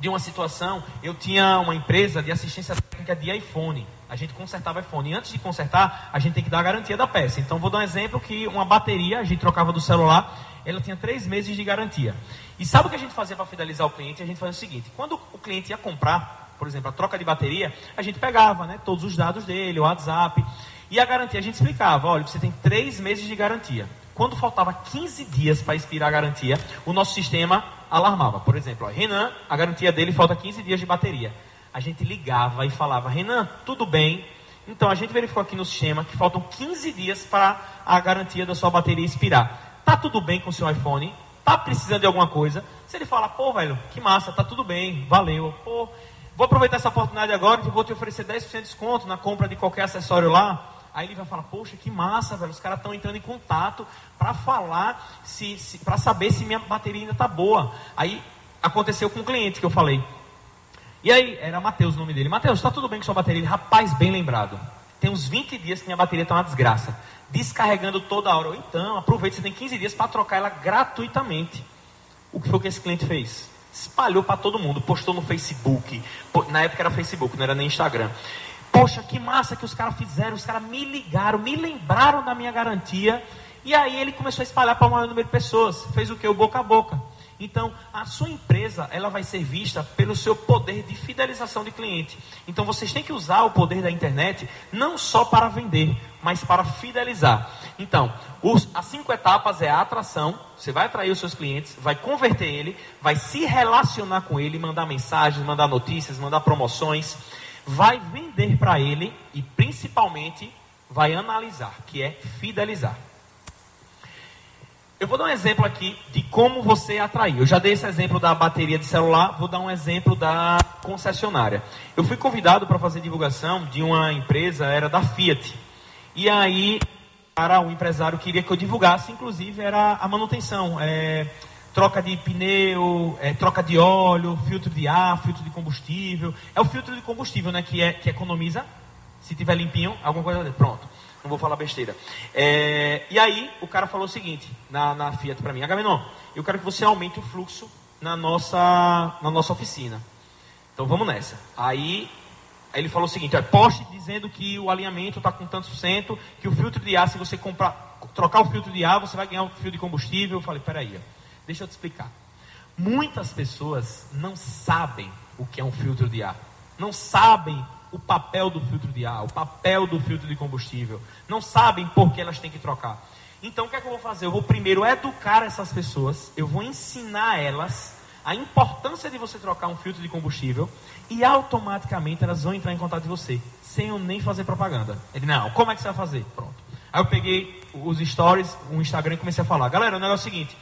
de uma situação, eu tinha uma empresa de assistência técnica de iPhone. A gente consertava iPhone. E antes de consertar, a gente tem que dar a garantia da peça. Então, vou dar um exemplo que uma bateria, a gente trocava do celular, ela tinha três meses de garantia. E sabe o que a gente fazia para fidelizar o cliente? A gente fazia o seguinte, quando o cliente ia comprar por exemplo, a troca de bateria, a gente pegava né, todos os dados dele, o WhatsApp, e a garantia a gente explicava, olha, você tem três meses de garantia. quando faltava 15 dias para expirar a garantia, o nosso sistema alarmava. Por exemplo, ó, Renan, a garantia dele falta 15 dias de bateria. A gente ligava e falava, Renan, tudo bem? Então a gente verificou aqui no sistema que faltam 15 dias para a garantia da sua bateria expirar. Tá tudo bem com o seu iPhone? Tá precisando de alguma coisa? Se ele fala, pô, velho, que massa, tá tudo bem, valeu. Pô, vou aproveitar essa oportunidade agora e vou te oferecer 10% de desconto na compra de qualquer acessório lá. Aí ele vai falar, poxa, que massa, velho, os caras estão entrando em contato para falar, se, se para saber se minha bateria ainda tá boa. Aí aconteceu com o cliente que eu falei. E aí, era Matheus o nome dele. Matheus, está tudo bem com sua bateria? Ele, rapaz, bem lembrado. Tem uns 20 dias que minha bateria está uma desgraça. Descarregando toda hora. Então, aproveite, você tem 15 dias para trocar ela gratuitamente. O que foi que esse cliente fez? Espalhou para todo mundo, postou no Facebook. Na época era Facebook, não era nem Instagram. Poxa, que massa que os caras fizeram. Os caras me ligaram, me lembraram da minha garantia. E aí ele começou a espalhar para o maior número de pessoas. Fez o que? O boca a boca. Então, a sua empresa, ela vai ser vista pelo seu poder de fidelização de cliente. Então, vocês têm que usar o poder da internet não só para vender, mas para fidelizar. Então, os, as cinco etapas é a atração, você vai atrair os seus clientes, vai converter ele, vai se relacionar com ele, mandar mensagens, mandar notícias, mandar promoções, vai vender para ele e principalmente vai analisar, que é fidelizar. Eu vou dar um exemplo aqui de como você atrair. Eu já dei esse exemplo da bateria de celular, vou dar um exemplo da concessionária. Eu fui convidado para fazer divulgação de uma empresa, era da Fiat. E aí, para o empresário queria que eu divulgasse, inclusive, era a manutenção. É, troca de pneu, é, troca de óleo, filtro de ar, filtro de combustível. É o filtro de combustível, né, que, é, que economiza, se tiver limpinho, alguma coisa. Pronto. Não vou falar besteira. É, e aí, o cara falou o seguinte, na, na Fiat para mim, Agamenon, eu quero que você aumente o fluxo na nossa, na nossa oficina. Então vamos nessa. Aí, ele falou o seguinte, poste dizendo que o alinhamento está com tantos por cento, que o filtro de ar, se você comprar, trocar o filtro de ar, você vai ganhar um fio de combustível. Eu falei, peraí, deixa eu te explicar. Muitas pessoas não sabem o que é um filtro de ar. Não sabem o papel do filtro de ar, o papel do filtro de combustível. Não sabem por que elas têm que trocar. Então o que é que eu vou fazer? Eu vou primeiro educar essas pessoas, eu vou ensinar elas a importância de você trocar um filtro de combustível e automaticamente elas vão entrar em contato com você, sem eu nem fazer propaganda. Ele, não, como é que você vai fazer? Pronto. Aí eu peguei os stories, o Instagram e comecei a falar, galera, o negócio é o seguinte,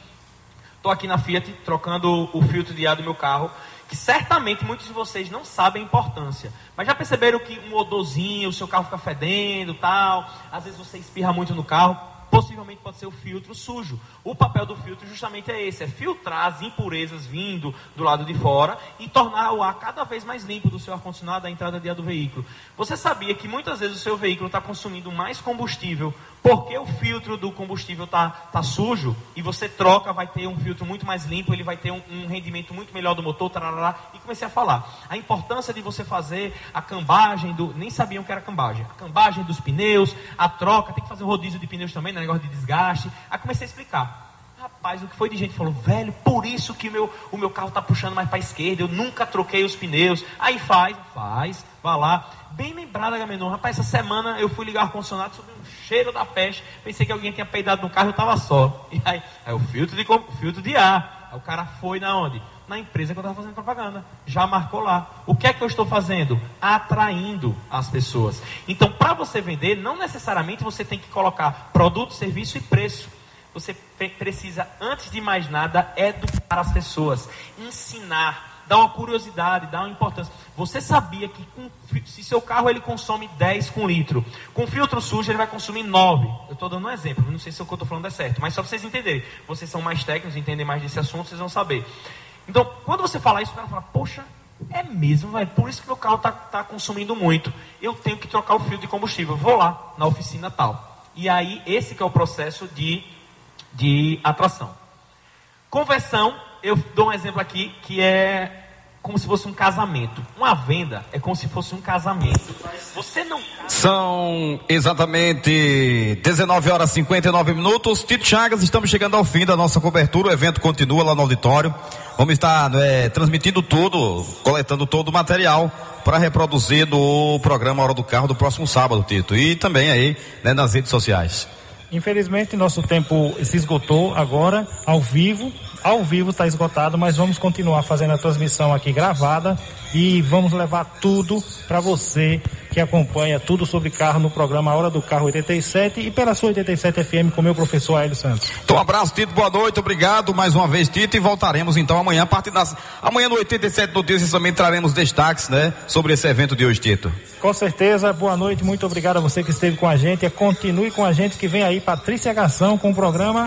estou aqui na Fiat trocando o filtro de ar do meu carro que certamente muitos de vocês não sabem a importância. Mas já perceberam que um odorzinho, o seu carro fica fedendo, tal, às vezes você espirra muito no carro, possivelmente pode ser o filtro sujo. O papel do filtro justamente é esse, é filtrar as impurezas vindo do lado de fora e tornar o ar cada vez mais limpo do seu ar-condicionado da entrada de ar do veículo. Você sabia que muitas vezes o seu veículo está consumindo mais combustível porque o filtro do combustível está tá sujo e você troca, vai ter um filtro muito mais limpo, ele vai ter um, um rendimento muito melhor do motor, tarará, e comecei a falar. A importância de você fazer a cambagem do. Nem sabiam que era cambagem. A cambagem dos pneus, a troca, tem que fazer um rodízio de pneus também, né, negócio de desgaste. Aí comecei a explicar. Rapaz, o que foi de gente falou, velho, por isso que meu, o meu carro está puxando mais para a esquerda, eu nunca troquei os pneus. Aí faz, faz, vá lá. Bem lembrado, Agamenon. Rapaz, essa semana eu fui ligar o ar-condicionado, subiu cheiro da peste. Pensei que alguém tinha peidado no carro eu estava só. E aí, aí o filtro de, filtro de ar. Aí o cara foi na onde? Na empresa que eu estava fazendo propaganda. Já marcou lá. O que é que eu estou fazendo? Atraindo as pessoas. Então, para você vender, não necessariamente você tem que colocar produto, serviço e preço você precisa, antes de mais nada, educar as pessoas, ensinar, dar uma curiosidade, dar uma importância. Você sabia que com, se seu carro ele consome 10 com litro, com filtro sujo ele vai consumir 9. Eu estou dando um exemplo, não sei se o que eu estou falando é certo, mas só para vocês entenderem. Vocês são mais técnicos, entendem mais desse assunto, vocês vão saber. Então, quando você fala isso, o cara fala, poxa, é mesmo, velho, por isso que meu carro está tá consumindo muito. Eu tenho que trocar o filtro de combustível. Vou lá na oficina tal. E aí, esse que é o processo de de atração. Conversão, eu dou um exemplo aqui que é como se fosse um casamento. Uma venda é como se fosse um casamento. Você não. São exatamente 19 horas e 59 minutos. Tito Chagas, estamos chegando ao fim da nossa cobertura. O evento continua lá no auditório. Vamos estar é, transmitindo tudo, coletando todo o material para reproduzir no programa Hora do Carro do próximo sábado, Tito. E também aí né, nas redes sociais. Infelizmente, nosso tempo se esgotou agora, ao vivo. Ao vivo está esgotado, mas vamos continuar fazendo a transmissão aqui gravada e vamos levar tudo para você que acompanha tudo sobre carro no programa Hora do Carro 87 e pela sua 87 FM com meu professor Aélio Santos. Então, um abraço, Tito, boa noite, obrigado mais uma vez, Tito, e voltaremos então amanhã, a partir das. Amanhã no 87 Notícias também traremos destaques, né, sobre esse evento de hoje, Tito. Com certeza, boa noite, muito obrigado a você que esteve com a gente. Continue com a gente que vem aí Patrícia Gação com o programa